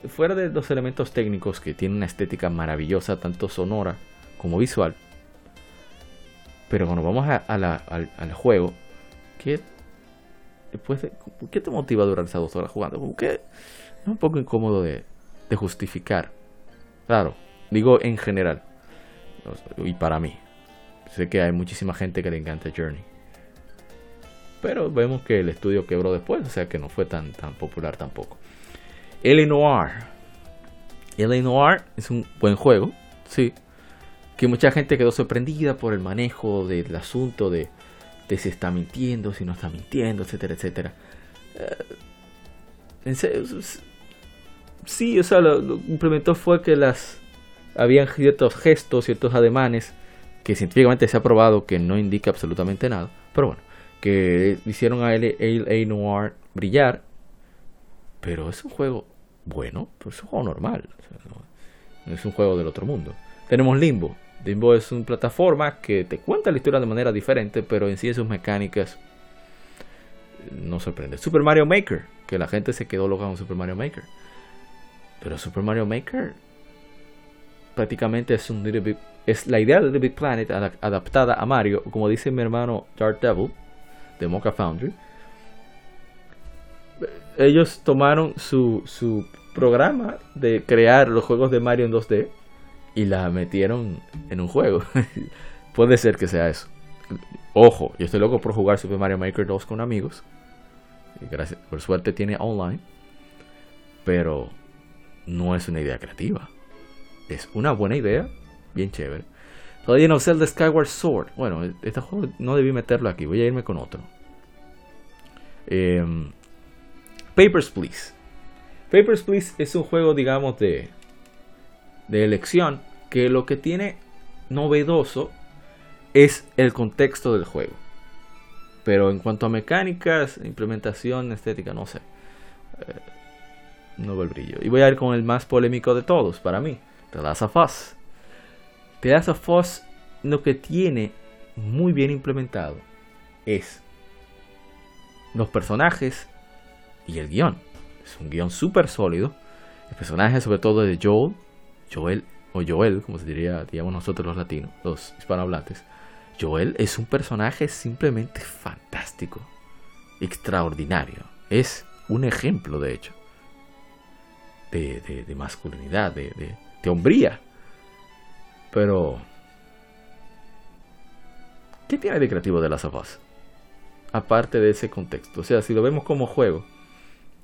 fuera de los elementos técnicos que tienen una estética maravillosa, tanto sonora como visual, pero cuando vamos al, juego, ¿qué, después ¿qué te motiva a durar esas dos horas jugando? Es un poco incómodo de, justificar. Claro, digo en general. Y para mí. Sé que hay muchísima gente que le encanta Journey. Pero vemos que el estudio quebró después, o sea que no fue tan, tan popular tampoco. L.A. Noir es un buen juego, sí que mucha gente quedó sorprendida por el manejo del asunto de, si está mintiendo, si no está mintiendo, etcétera, etcétera. Eh, sí, o sea, lo, que implementó fue que las habían ciertos gestos, ciertos ademanes que científicamente se ha probado que no indica absolutamente nada, pero bueno, que hicieron a A Noir brillar, pero es un juego bueno, pues es un juego normal, no es un juego del otro mundo. Tenemos Limbo, Limbo es una plataforma que te cuenta la historia de manera diferente, pero en sí sus mecánicas no sorprende. Super Mario Maker, que la gente se quedó loca con Super Mario Maker. Pero Super Mario Maker prácticamente es un es la idea de The Big Planet adaptada a Mario, como dice mi hermano Dark Devil de Mocha Foundry. Ellos tomaron su, su programa de crear los juegos de Mario en 2D y la metieron en un juego. Puede ser que sea eso. Ojo, yo estoy loco por jugar Super Mario Maker 2 con amigos. Gracias, por suerte tiene online. Pero no es una idea creativa. Es una buena idea, bien chévere. Todavía no sé de Skyward Sword. Bueno, este juego no debí meterlo aquí, voy a irme con otro. Em, Papers, Please. Papers, Please es un juego, digamos, de de elección que lo que tiene novedoso es el contexto del juego. Pero en cuanto a mecánicas, implementación, estética, no sé. Eh, no ve el brillo. Y voy a ir con el más polémico de todos para mí. The Last of Us. The Last lo que tiene muy bien implementado es los personajes y el guion. Es un guion súper sólido. El personaje sobre todo de Joel Joel, o Joel, como se diría, digamos nosotros los latinos, los hispanohablantes, Joel es un personaje simplemente fantástico, extraordinario. Es un ejemplo, de hecho, de, masculinidad, de, hombría. Pero, ¿qué tiene de creativo de las of Aparte de ese contexto. O sea, si lo vemos como juego,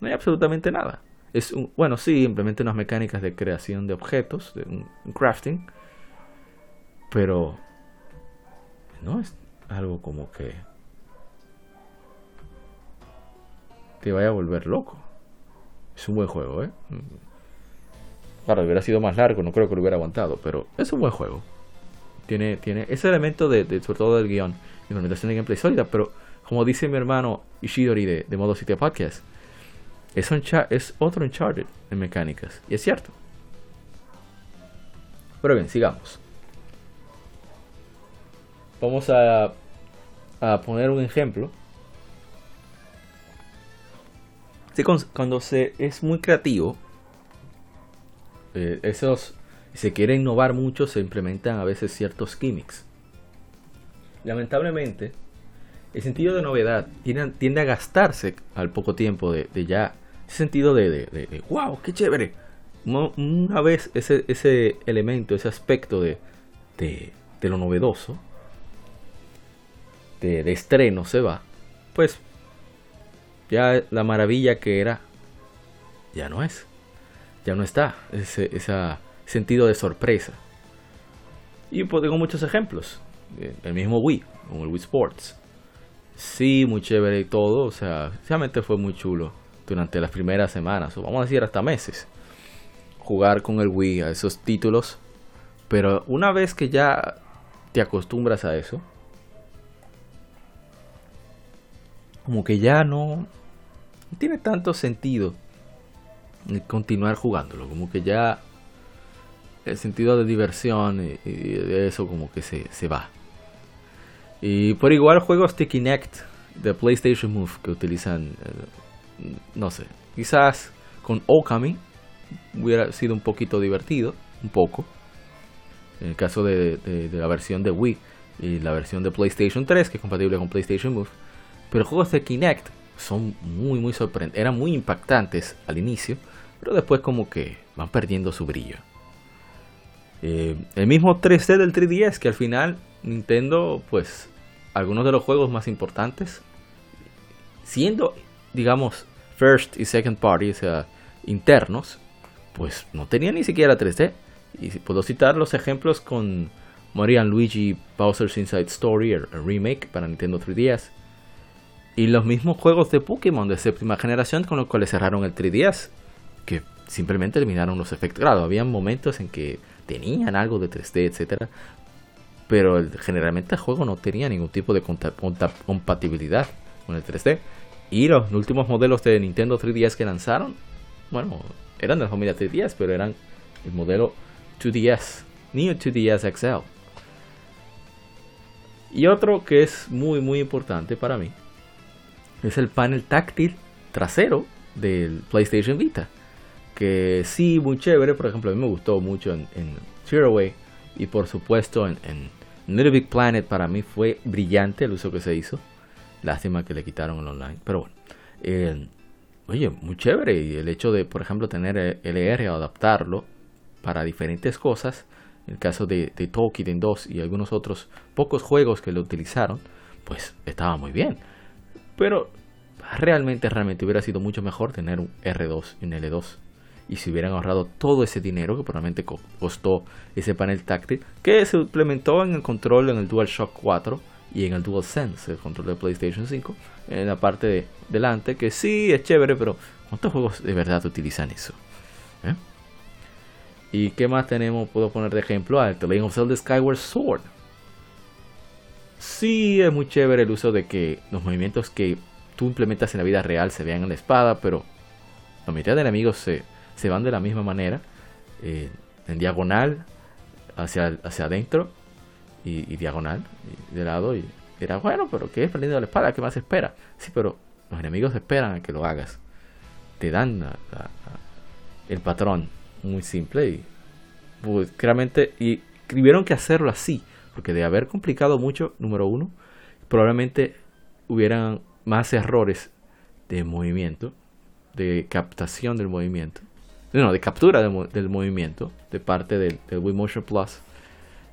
no hay absolutamente nada. Es un, bueno, sí, implementa unas mecánicas de creación de objetos, de un crafting, pero no es algo como que te vaya a volver loco. Es un buen juego, ¿eh? Claro, hubiera sido más largo, no creo que lo hubiera aguantado, pero es un buen juego. Tiene, tiene ese elemento de, sobre todo del guion, implementación de gameplay sólida, pero como dice mi hermano Ishidori de, de Modo City Podcast, es, es otro Uncharted en mecánicas. Y es cierto. Pero bien, sigamos. Vamos a, a poner un ejemplo. cuando se es muy creativo, eh, esos se quiere innovar mucho, se implementan a veces ciertos gimmicks. Lamentablemente, el sentido de novedad tiende, a gastarse al poco tiempo de, ya ese sentido de, de, wow, qué chévere. Una vez ese, ese elemento, ese aspecto de, de, lo novedoso, de, estreno se va, pues ya la maravilla que era, ya no es. Ya no está ese, sentido de sorpresa. Y pues tengo muchos ejemplos. El mismo Wii, como el Wii Sports. Sí, muy chévere y todo. O sea, realmente fue muy chulo durante las primeras semanas, o vamos a decir hasta meses, jugar con el Wii a esos títulos. Pero una vez que ya te acostumbras a eso, como que ya no, tiene tanto sentido continuar jugándolo, como que ya el sentido de diversión y, de eso como que se, se va. Y por igual juegos de Kinect de PlayStation Move que utilizan eh, no sé, quizás con Okami hubiera sido un poquito divertido, un poco. En el caso de, la versión de Wii y la versión de PlayStation 3, que es compatible con PlayStation Move. Pero juegos de Kinect son muy, muy sorprendentes. Eran muy impactantes al inicio, pero después como que van perdiendo su brillo. Eh, el mismo 3D del 3DS, que al final Nintendo, pues, algunos de los juegos más importantes, siendo, digamos, first y second party, o sea, internos, pues no tenía ni siquiera 3D. Y puedo citar los ejemplos con Mario Luigi Bowser's Inside Story, el, remake para Nintendo 3DS. Y los mismos juegos de Pokémon de séptima generación con los cuales cerraron el 3DS, que simplemente eliminaron los efectos. Claro, había momentos en que tenían algo de 3D, etcétera, pero generalmente el juego no tenía ningún tipo de compatibilidad con el 3D. Y los últimos modelos de Nintendo 3DS que lanzaron, bueno, eran de la familia 3DS, pero eran el modelo 2DS, Neo 2DS XL. Y otro que es muy muy importante para mí es el panel táctil trasero del PlayStation Vita. Que sí, muy chévere, por ejemplo, a mí me gustó mucho en, en Away y por supuesto en, Little Big Planet para mí fue brillante el uso que se hizo. Lástima que le quitaron el online. Pero bueno. Eh, oye, muy chévere. Y el hecho de, por ejemplo, tener LR o adaptarlo para diferentes cosas. En el caso de, de Tolkien 2 y algunos otros pocos juegos que lo utilizaron, pues estaba muy bien. Pero realmente, realmente hubiera sido mucho mejor tener un R2 y un L2. Y si hubieran ahorrado todo ese dinero que probablemente costó ese panel táctil, que se implementó en el control en el DualShock 4 y en el DualSense, el control de PlayStation 5, en la parte de delante, que sí es chévere, pero ¿cuántos juegos de verdad utilizan eso? ¿Eh? ¿Y qué más tenemos? Puedo poner de ejemplo a The Legend of Zelda Skyward Sword. Sí es muy chévere el uso de que los movimientos que tú implementas en la vida real se vean en la espada, pero la mitad de enemigos se, se van de la misma manera, eh, en diagonal, hacia, hacia adentro, y, diagonal, de lado, y era bueno, pero ¿qué es perdiendo la espada? ¿Qué más espera? Sí, pero los enemigos esperan a que lo hagas. Te dan el patrón muy simple y pues, claramente y tuvieron que hacerlo así, porque de haber complicado mucho, número uno, probablemente hubieran más errores de movimiento, de captación del movimiento, no, de captura del movimiento de parte del, Wii Motion Plus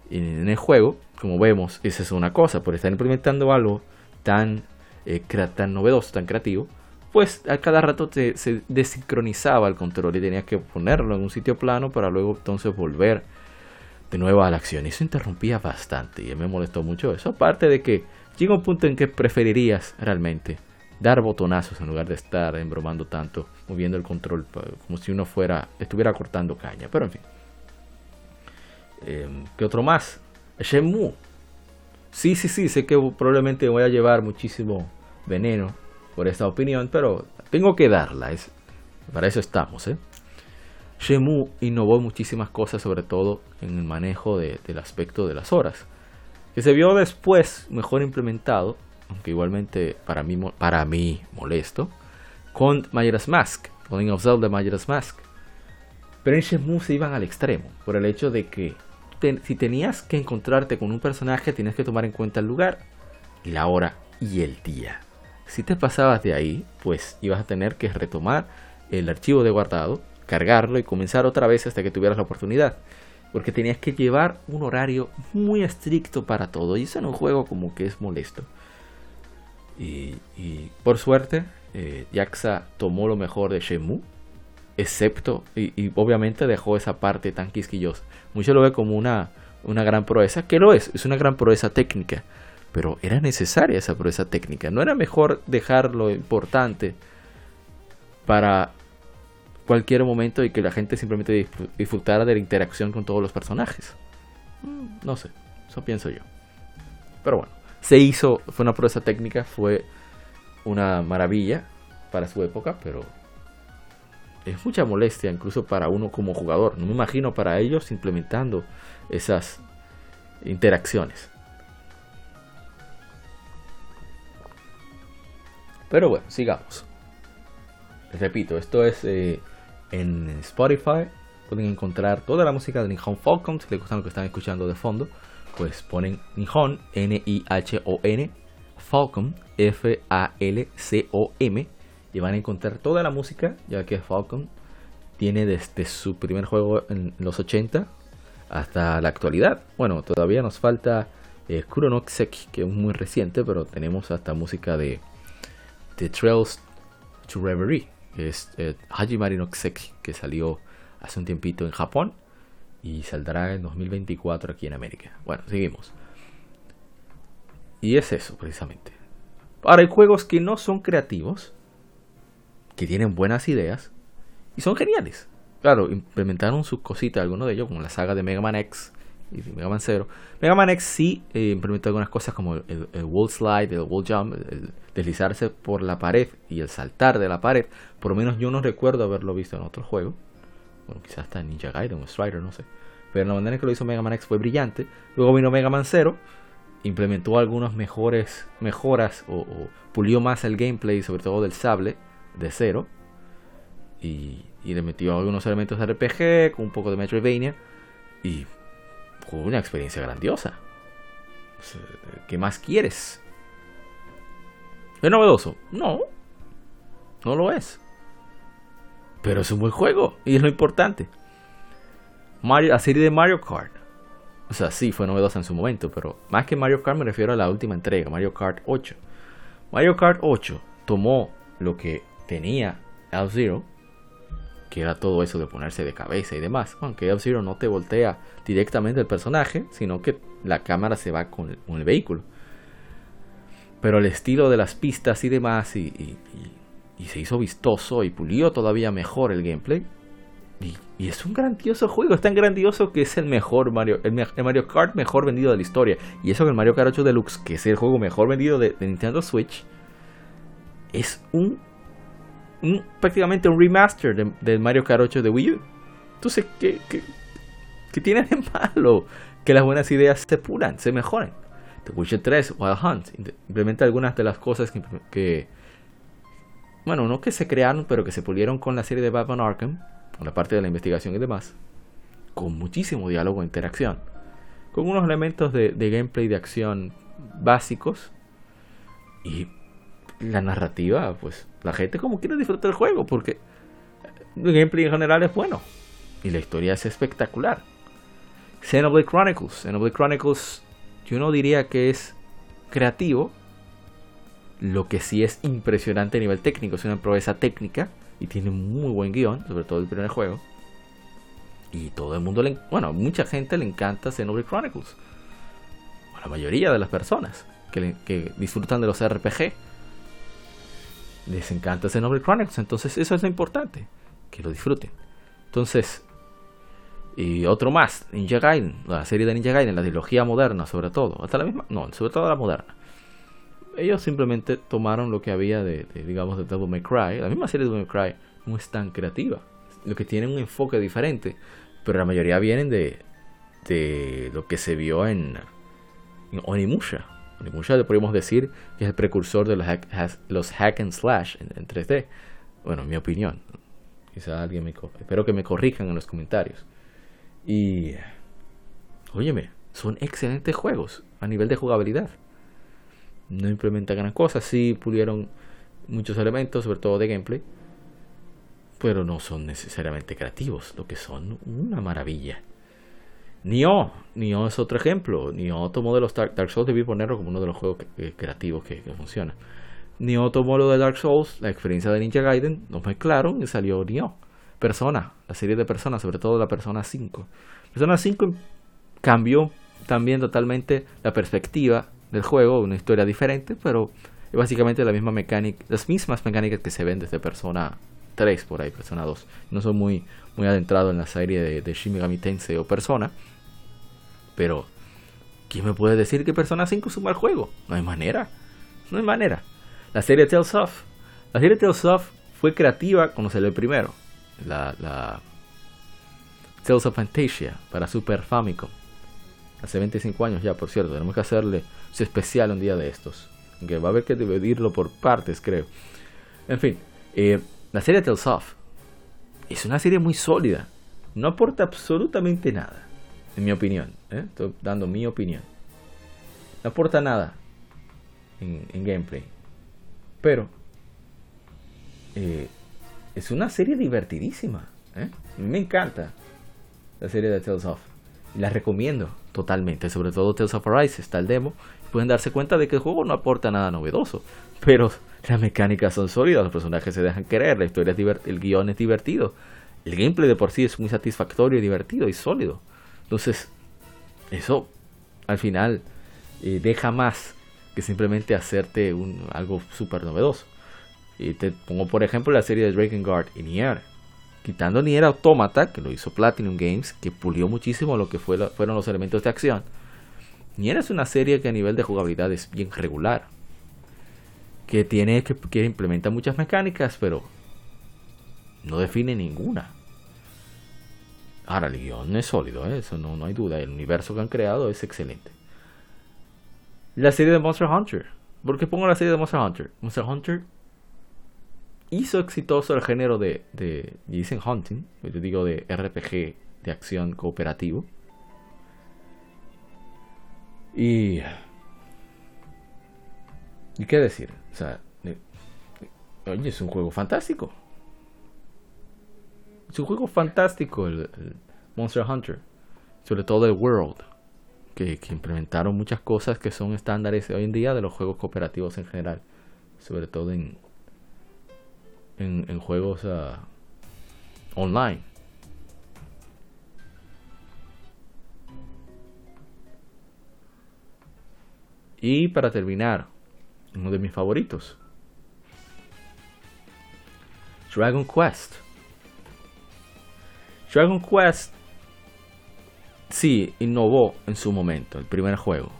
en el juego, como vemos, esa es una cosa, por estar implementando algo tan, eh, tan novedoso, tan creativo, pues a cada rato se desincronizaba el control y tenías que ponerlo en un sitio plano para luego entonces volver de nuevo a la acción. Y eso interrumpía bastante y me molestó mucho eso. Aparte de que llega un punto en que preferirías realmente dar botonazos en lugar de estar embromando tanto, moviendo el control como si uno fuera, estuviera cortando caña. Pero en fin. Em, ¿Qué otro más? Shenmue. Sí, sí, sí, sé que probablemente voy a llevar muchísimo veneno por esta opinión, pero tengo que darla. Es, para eso estamos, ¿eh? Shenmue innovó muchísimas cosas, sobre todo en el manejo del aspecto de las horas, que se vio después mejor implementado, aunque igualmente para mí, para mí molesto, con Majora's Mask, con of Zelda Majora's Mask. Pero en Shenmue se iban al extremo, por el hecho de que si tenías que encontrarte con un personaje, tienes que tomar en cuenta el lugar, la hora y el día. Si te pasabas de ahí, pues ibas a tener que retomar el archivo de guardado cargarlo y comenzar otra vez hasta que tuvieras la oportunidad. Porque tenías que llevar un horario muy estricto para todo. Y eso en un juego como que es molesto. Y, por suerte, eh, tomó lo mejor de Shenmue. Excepto, y, obviamente dejó esa parte tan quisquillosa. Mucho lo ve como una, una gran proeza, que lo es, es una gran proeza técnica. Pero era necesaria esa proeza técnica. No era mejor dejar lo importante para cualquier momento y que la gente simplemente disfrutara de la interacción con todos los personajes. Mm, no sé, eso pienso yo. Pero bueno, se hizo, fue una proeza técnica, fue una maravilla para su época, pero es mucha molestia incluso para uno como jugador. No me imagino para ellos implementando esas interacciones. Pero bueno, sigamos. Les repito, esto es eh, en Spotify. Pueden encontrar toda la música de Nihon Falcon. Si les gusta lo que están escuchando de fondo, pues ponen Nihon, N-I-H-O-N, Falcon, F-A-L-C-O-M. Y van a encontrar toda la música, ya que Falcon tiene desde su primer juego en los 80 hasta la actualidad. Bueno, todavía nos falta eh, Kuro no Kiseki, que es muy reciente, pero tenemos hasta música de The Trails to Reverie, es eh, Hajimari no que salió hace un tiempito en Japón y saldrá en 2024 aquí en América. Bueno, seguimos. Y es eso, precisamente. Ahora hay juegos que no son creativos, que tienen buenas ideas y son geniales. Claro, implementaron sus cositas, algunos de ellos, como la saga de Mega Man X y Mega Man Zero. Mega Man X sí eh, implementó algunas cosas como el, wall slide, el wall jump, el deslizarse por la pared y el saltar de la pared. Por lo menos yo no recuerdo haberlo visto en otro juego. Bueno, quizás en Ninja Gaiden o Strider, no sé. Pero la manera en que lo hizo Mega Man X fue brillante. Luego vino Mega Man Zero, implementó algunas mejores mejoras o, pulió más el gameplay, sobre todo del sable de Zero. Y, y le metió algunos elementos de RPG con un poco de Metroidvania. Y fue una experiencia grandiosa. ¿Qué más quieres? ¿Es novedoso? No. No lo es. Pero es un buen juego y es lo importante. Mario, la serie de Mario Kart. O sea, sí, fue novedosa en su momento, pero más que Mario Kart me refiero a la última entrega, Mario Kart 8. Mario Kart 8 tomó lo que tenía F-Zero que era todo eso de ponerse de cabeza y demás. Aunque F-Zero no te voltea directamente el personaje, sino que la cámara se va con el, vehículo. Pero el estilo de las pistas y demás, y, se hizo vistoso y pulió todavía mejor el gameplay. Y, es un grandioso juego, es tan grandioso que es el mejor Mario, el, Mario Kart mejor vendido de la historia. Y eso que el Mario Kart 8 Deluxe, que es el juego mejor vendido de Nintendo Switch, es un prácticamente un remaster del Mario Kart 8 de Wii U. Entonces, ¿qué, qué, tiene de malo? Que las buenas ideas se pulan, se mejoren. The Witcher 3, Wild Hunt, implementa algunas de las cosas que, bueno, no que se crearon, pero que se pulieron con la serie de Batman Arkham, con la parte de la investigación y demás, con muchísimo diálogo e interacción, con unos elementos de, de gameplay de acción básicos y la narrativa, pues la gente como quiere disfrutar el juego, porque el gameplay en general es bueno. Y la historia es espectacular. Xenoblade Chronicles. Xenoblade Chronicles yo no diría que es creativo. Lo que sí es impresionante a nivel técnico. Es una proeza técnica. Y tiene muy buen guion. Sobre todo el primer juego. Y todo el mundo le... Bueno, mucha gente le encanta Xenoblade Chronicles. la mayoría de las personas que, que disfrutan de los RPG. Les encanta Xenoblade Chronicles. Entonces eso es lo importante. Que lo disfruten. Entonces, y otro más, Ninja Gaiden, la serie de Ninja Gaiden, la trilogía moderna sobre todo, hasta la misma, no, sobre todo la moderna. Ellos simplemente tomaron lo que había de, digamos, de Devil May Cry. La misma serie de Devil May Cry no es tan creativa, lo que tiene un enfoque diferente, pero la mayoría vienen de, de lo que se vio en, en Onimusha. Onimusha podríamos decir que es el precursor de los hack, los hack and slash en, 3D. Bueno, en mi opinión. Quizá alguien me... Espero que me corrijan en los comentarios. Y, óyeme, son excelentes juegos a nivel de jugabilidad. No implementan gran cosa, sí pulieron muchos elementos, sobre todo de gameplay, pero no son necesariamente creativos, lo que son una maravilla. Nioh, Nioh es otro ejemplo. Nioh tomó de los Dark, Souls, debí ponerlo como uno de los juegos creativos que, funciona. Nioh tomó lo de Dark Souls, la experiencia de Ninja Gaiden, no fue claro, y salió Nioh. Persona, la serie de Persona, sobre todo la Persona 5. Persona 5 cambió también totalmente la perspectiva del juego, una historia diferente, pero es básicamente la misma mecánica, las mismas mecánicas que se ven desde Persona 3 por ahí, Persona 2. No soy muy, muy adentrado en la serie de, de Shin o Persona, pero ¿quién me puede decir que Persona 5 es un juego? No hay manera, no hay manera. La serie Tales of, la serie Tales of fue creativa cuando salió el primero la, la Tales of Fantasia para Super Famicom. Hace 25 años ya, por cierto. Tenemos que hacerle especial un día de estos. Que va a haber que dividirlo por partes, creo. En fin, eh, la serie Tales of es una serie muy sólida. No aporta absolutamente nada, en mi opinión. ¿eh? Estoy dando mi opinión. No aporta nada en, gameplay. Pero eh, es una serie divertidísima. Me encanta la serie de Tales of. La recomiendo totalmente. Sobre todo Tales of Arise. Está el demo. Pueden darse cuenta de que el juego no aporta nada novedoso. Pero las mecánicas son sólidas. Los personajes se dejan querer. La historia es el guion es divertido. El gameplay de por sí es muy satisfactorio divertido y sólido. Entonces, eso al final eh, deja más que simplemente hacerte un, algo súper novedoso. Y te pongo por ejemplo la serie de Drakengard y Nier. Quitando Nier Automata, que lo hizo Platinum Games, que pulió muchísimo lo que fueron los elementos de acción. Nier es una serie que a nivel de jugabilidad es bien regular. Que tiene que, que implementa muchas mecánicas, pero no define ninguna. Ahora, el guion es sólido, ¿eh? eso no, no hay duda. El universo que han creado es excelente. La serie de Monster Hunter. ¿Por qué pongo la serie de Monster Hunter? Monster Hunter hizo exitoso el género de, de dicen hunting, yo digo de RPG de acción cooperativo. Y ¿Y qué decir? O sea, oye, es un juego fantástico. Es un juego fantástico el, Monster Hunter, sobre todo el World, que, que implementaron muchas cosas que son estándares hoy en día de los juegos cooperativos en general, sobre todo en, en, juegos ah, online. Y para terminar, uno de mis favoritos. Dragon Quest. Dragon Quest sí innovó en su momento, el primer juego.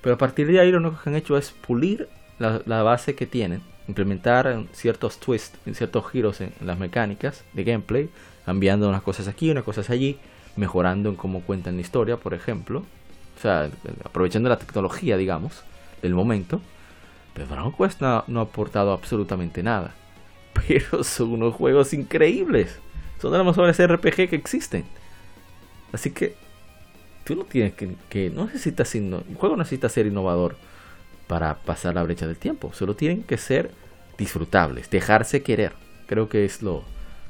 Pero a partir de ahí lo único que han hecho es pulir la, base que tienen implementar ciertos twists, ciertos giros en, las mecánicas de gameplay, cambiando unas cosas aquí, unas cosas allí, mejorando en cómo cuentan la historia, por ejemplo. O sea, aprovechando la tecnología, digamos, del momento. Pero Dragon Quest no, ha aportado absolutamente nada. Pero son unos juegos increíbles. Son de los mejores RPG que existen. Así que tú no tienes que, que no necesitas el juego necesita ser innovador para pasar la brecha del tiempo. Solo tienen que ser disfrutables, dejarse querer. Creo que es lo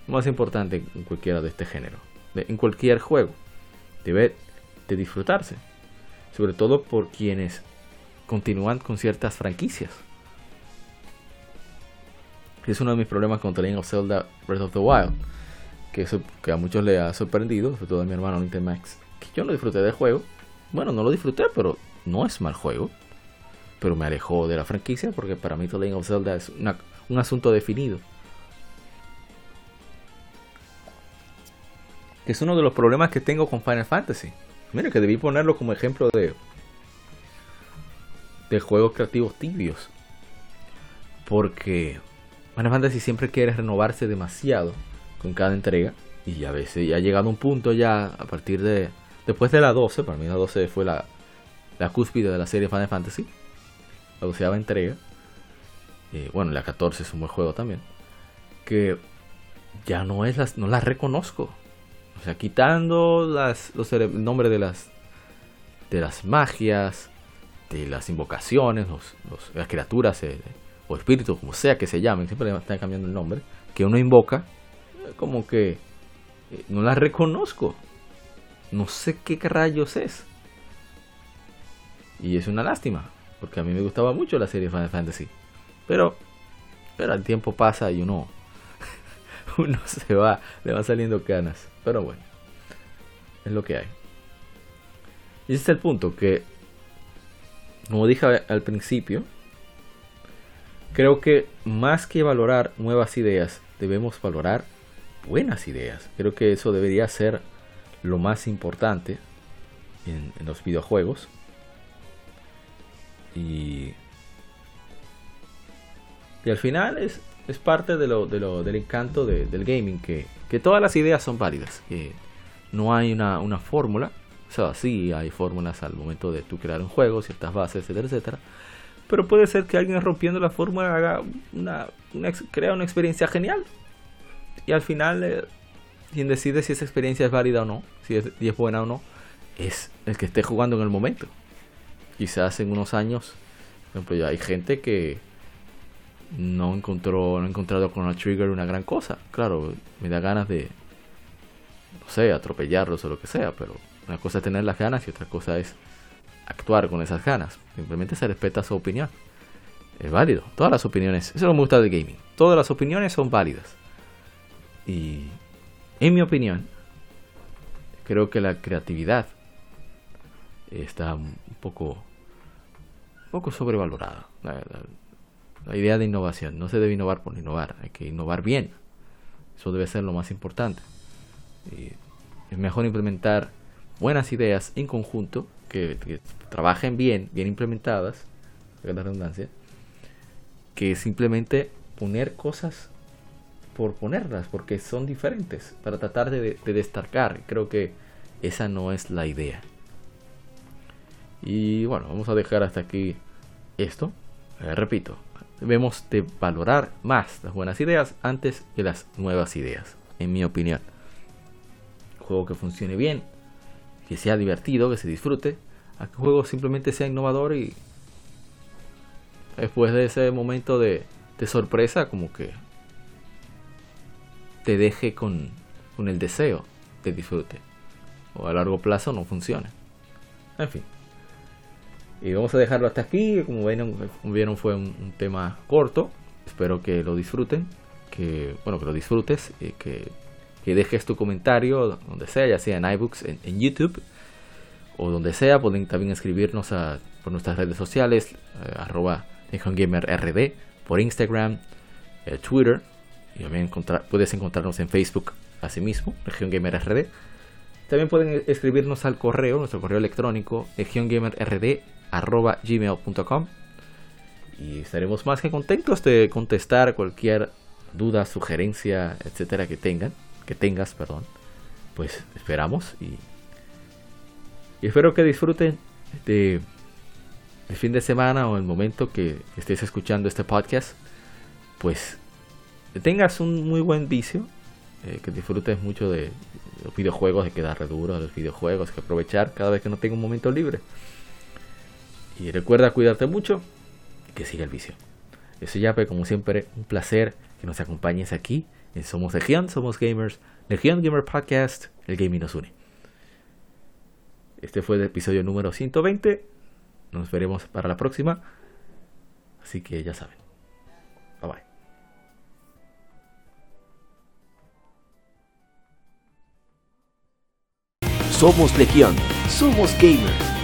más importante en cualquiera de este género, en cualquier juego, debe de disfrutarse, sobre todo por quienes continúan con ciertas franquicias. Es uno de mis problemas con The Legend of Zelda Breath of the Wild, que, eso, que a muchos le ha sorprendido, sobre todo a mi hermano Nintemax, que yo no disfruté del juego. Bueno, no lo disfruté, pero no es mal juego. Pero me alejó de la franquicia porque para mí The Legend of Zelda es un asunto definido. Es uno de los problemas que tengo con Final Fantasy. Mira que debí ponerlo como ejemplo de, de juegos creativos tibios. Porque Final Fantasy siempre quiere renovarse demasiado con cada entrega. Y a veces ya ha llegado un punto ya a partir de... Después de la 12, para mí la 12 fue la, la cúspide de la serie Final Fantasy. La doceava entrega. Eh, bueno, la 14 es un buen juego también. Que ya no es las, no las reconozco. O sea, quitando las, los nombres de las de las magias, de las invocaciones, los, las criaturas eh, o espíritus, como sea que se llamen, siempre están cambiando el nombre, que uno invoca, como que eh, no las reconozco. No sé qué rayos es. Y es una lástima, porque a mí me gustaba mucho la serie Final Fantasy. Pero, pero el tiempo pasa y uno, uno se va, le van saliendo canas. Pero bueno, es lo que hay. Y ese es el punto, que, como dije al principio, creo que más que valorar nuevas ideas, debemos valorar buenas ideas. Creo que eso debería ser lo más importante en, los videojuegos. Y, y al final es, es parte de lo, de lo, del encanto del gaming, que, que, todas las ideas son válidas, que no hay una, una fórmula, o sea, sí hay fórmulas al momento de tú crear un juego, ciertas bases, etcétera, etcétera, pero puede ser que alguien rompiendo la fórmula haga una, crea una experiencia genial, y al final eh, quien decide si esa experiencia es válida o no, si es, es buena o no, es el que esté jugando en el momento. Quizás en unos años, por ejemplo, ya hay gente que no encontró, no ha encontrado con la Trigger una gran cosa. Claro, me da ganas de, no sé, atropellarlos o lo que sea, pero una cosa es tener las ganas y otra cosa es actuar con esas ganas. Simplemente se respeta su opinión. Es válido. Todas las opiniones, eso es lo que me gusta del gaming. Todas las opiniones son válidas. Y en mi opinión, creo que la creatividad está un poco, un poco sobrevalorada. La, la idea de innovación. No se debe innovar por innovar, hay que innovar bien. Eso debe ser lo más importante. es mejor implementar buenas ideas en conjunto, que, trabajen bien, bien implementadas, que simplemente poner cosas por ponerlas, porque son diferentes, para tratar de, destacar. Creo que esa no es la idea. Y bueno, vamos a dejar hasta aquí esto. Eh, repito, debemos de valorar más las buenas ideas antes que las nuevas ideas, en mi opinión. juego que funcione bien, que sea divertido, que se disfrute, a que el juego simplemente sea innovador y después de ese momento de, sorpresa, como que te deje con, con el deseo de disfrute. O a largo plazo no funcione. En fin. Y vamos a dejarlo hasta aquí. Como vieron, fue un, tema corto. Espero que lo disfruten. Que, bueno, que lo disfrutes. Y que, dejes tu comentario donde sea, ya sea en iBooks, en, YouTube o donde sea. Pueden también escribirnos a, por nuestras redes sociales, eh, arroba RD, por Instagram, eh, Twitter. Y también puedes encontrarnos en Facebook asimismo, Región Gamer RD. También pueden escribirnos al correo, nuestro correo electrónico, RD arroba gmail.com y estaremos más que contentos de contestar cualquier duda, sugerencia, etcétera que tengan, que tengas, perdón. Pues esperamos y, y espero que disfruten de el fin de semana o el momento que estés escuchando este podcast. Pues tengas un muy buen vicio, eh, que disfrutes mucho de los videojuegos, de quedar duro de los videojuegos, que aprovechar cada vez que no tenga un momento libre. Y recuerda cuidarte mucho y que siga el vicio. Eso ya, pues, como siempre, un placer que nos acompañes aquí Eh, somos Legión, somos gamers. Legión Gamer Podcast, el gaming nos une. Este fue el episodio número 120. Nos veremos para la próxima. Así que ya saben. Bye bye. Somos Legión, somos gamers.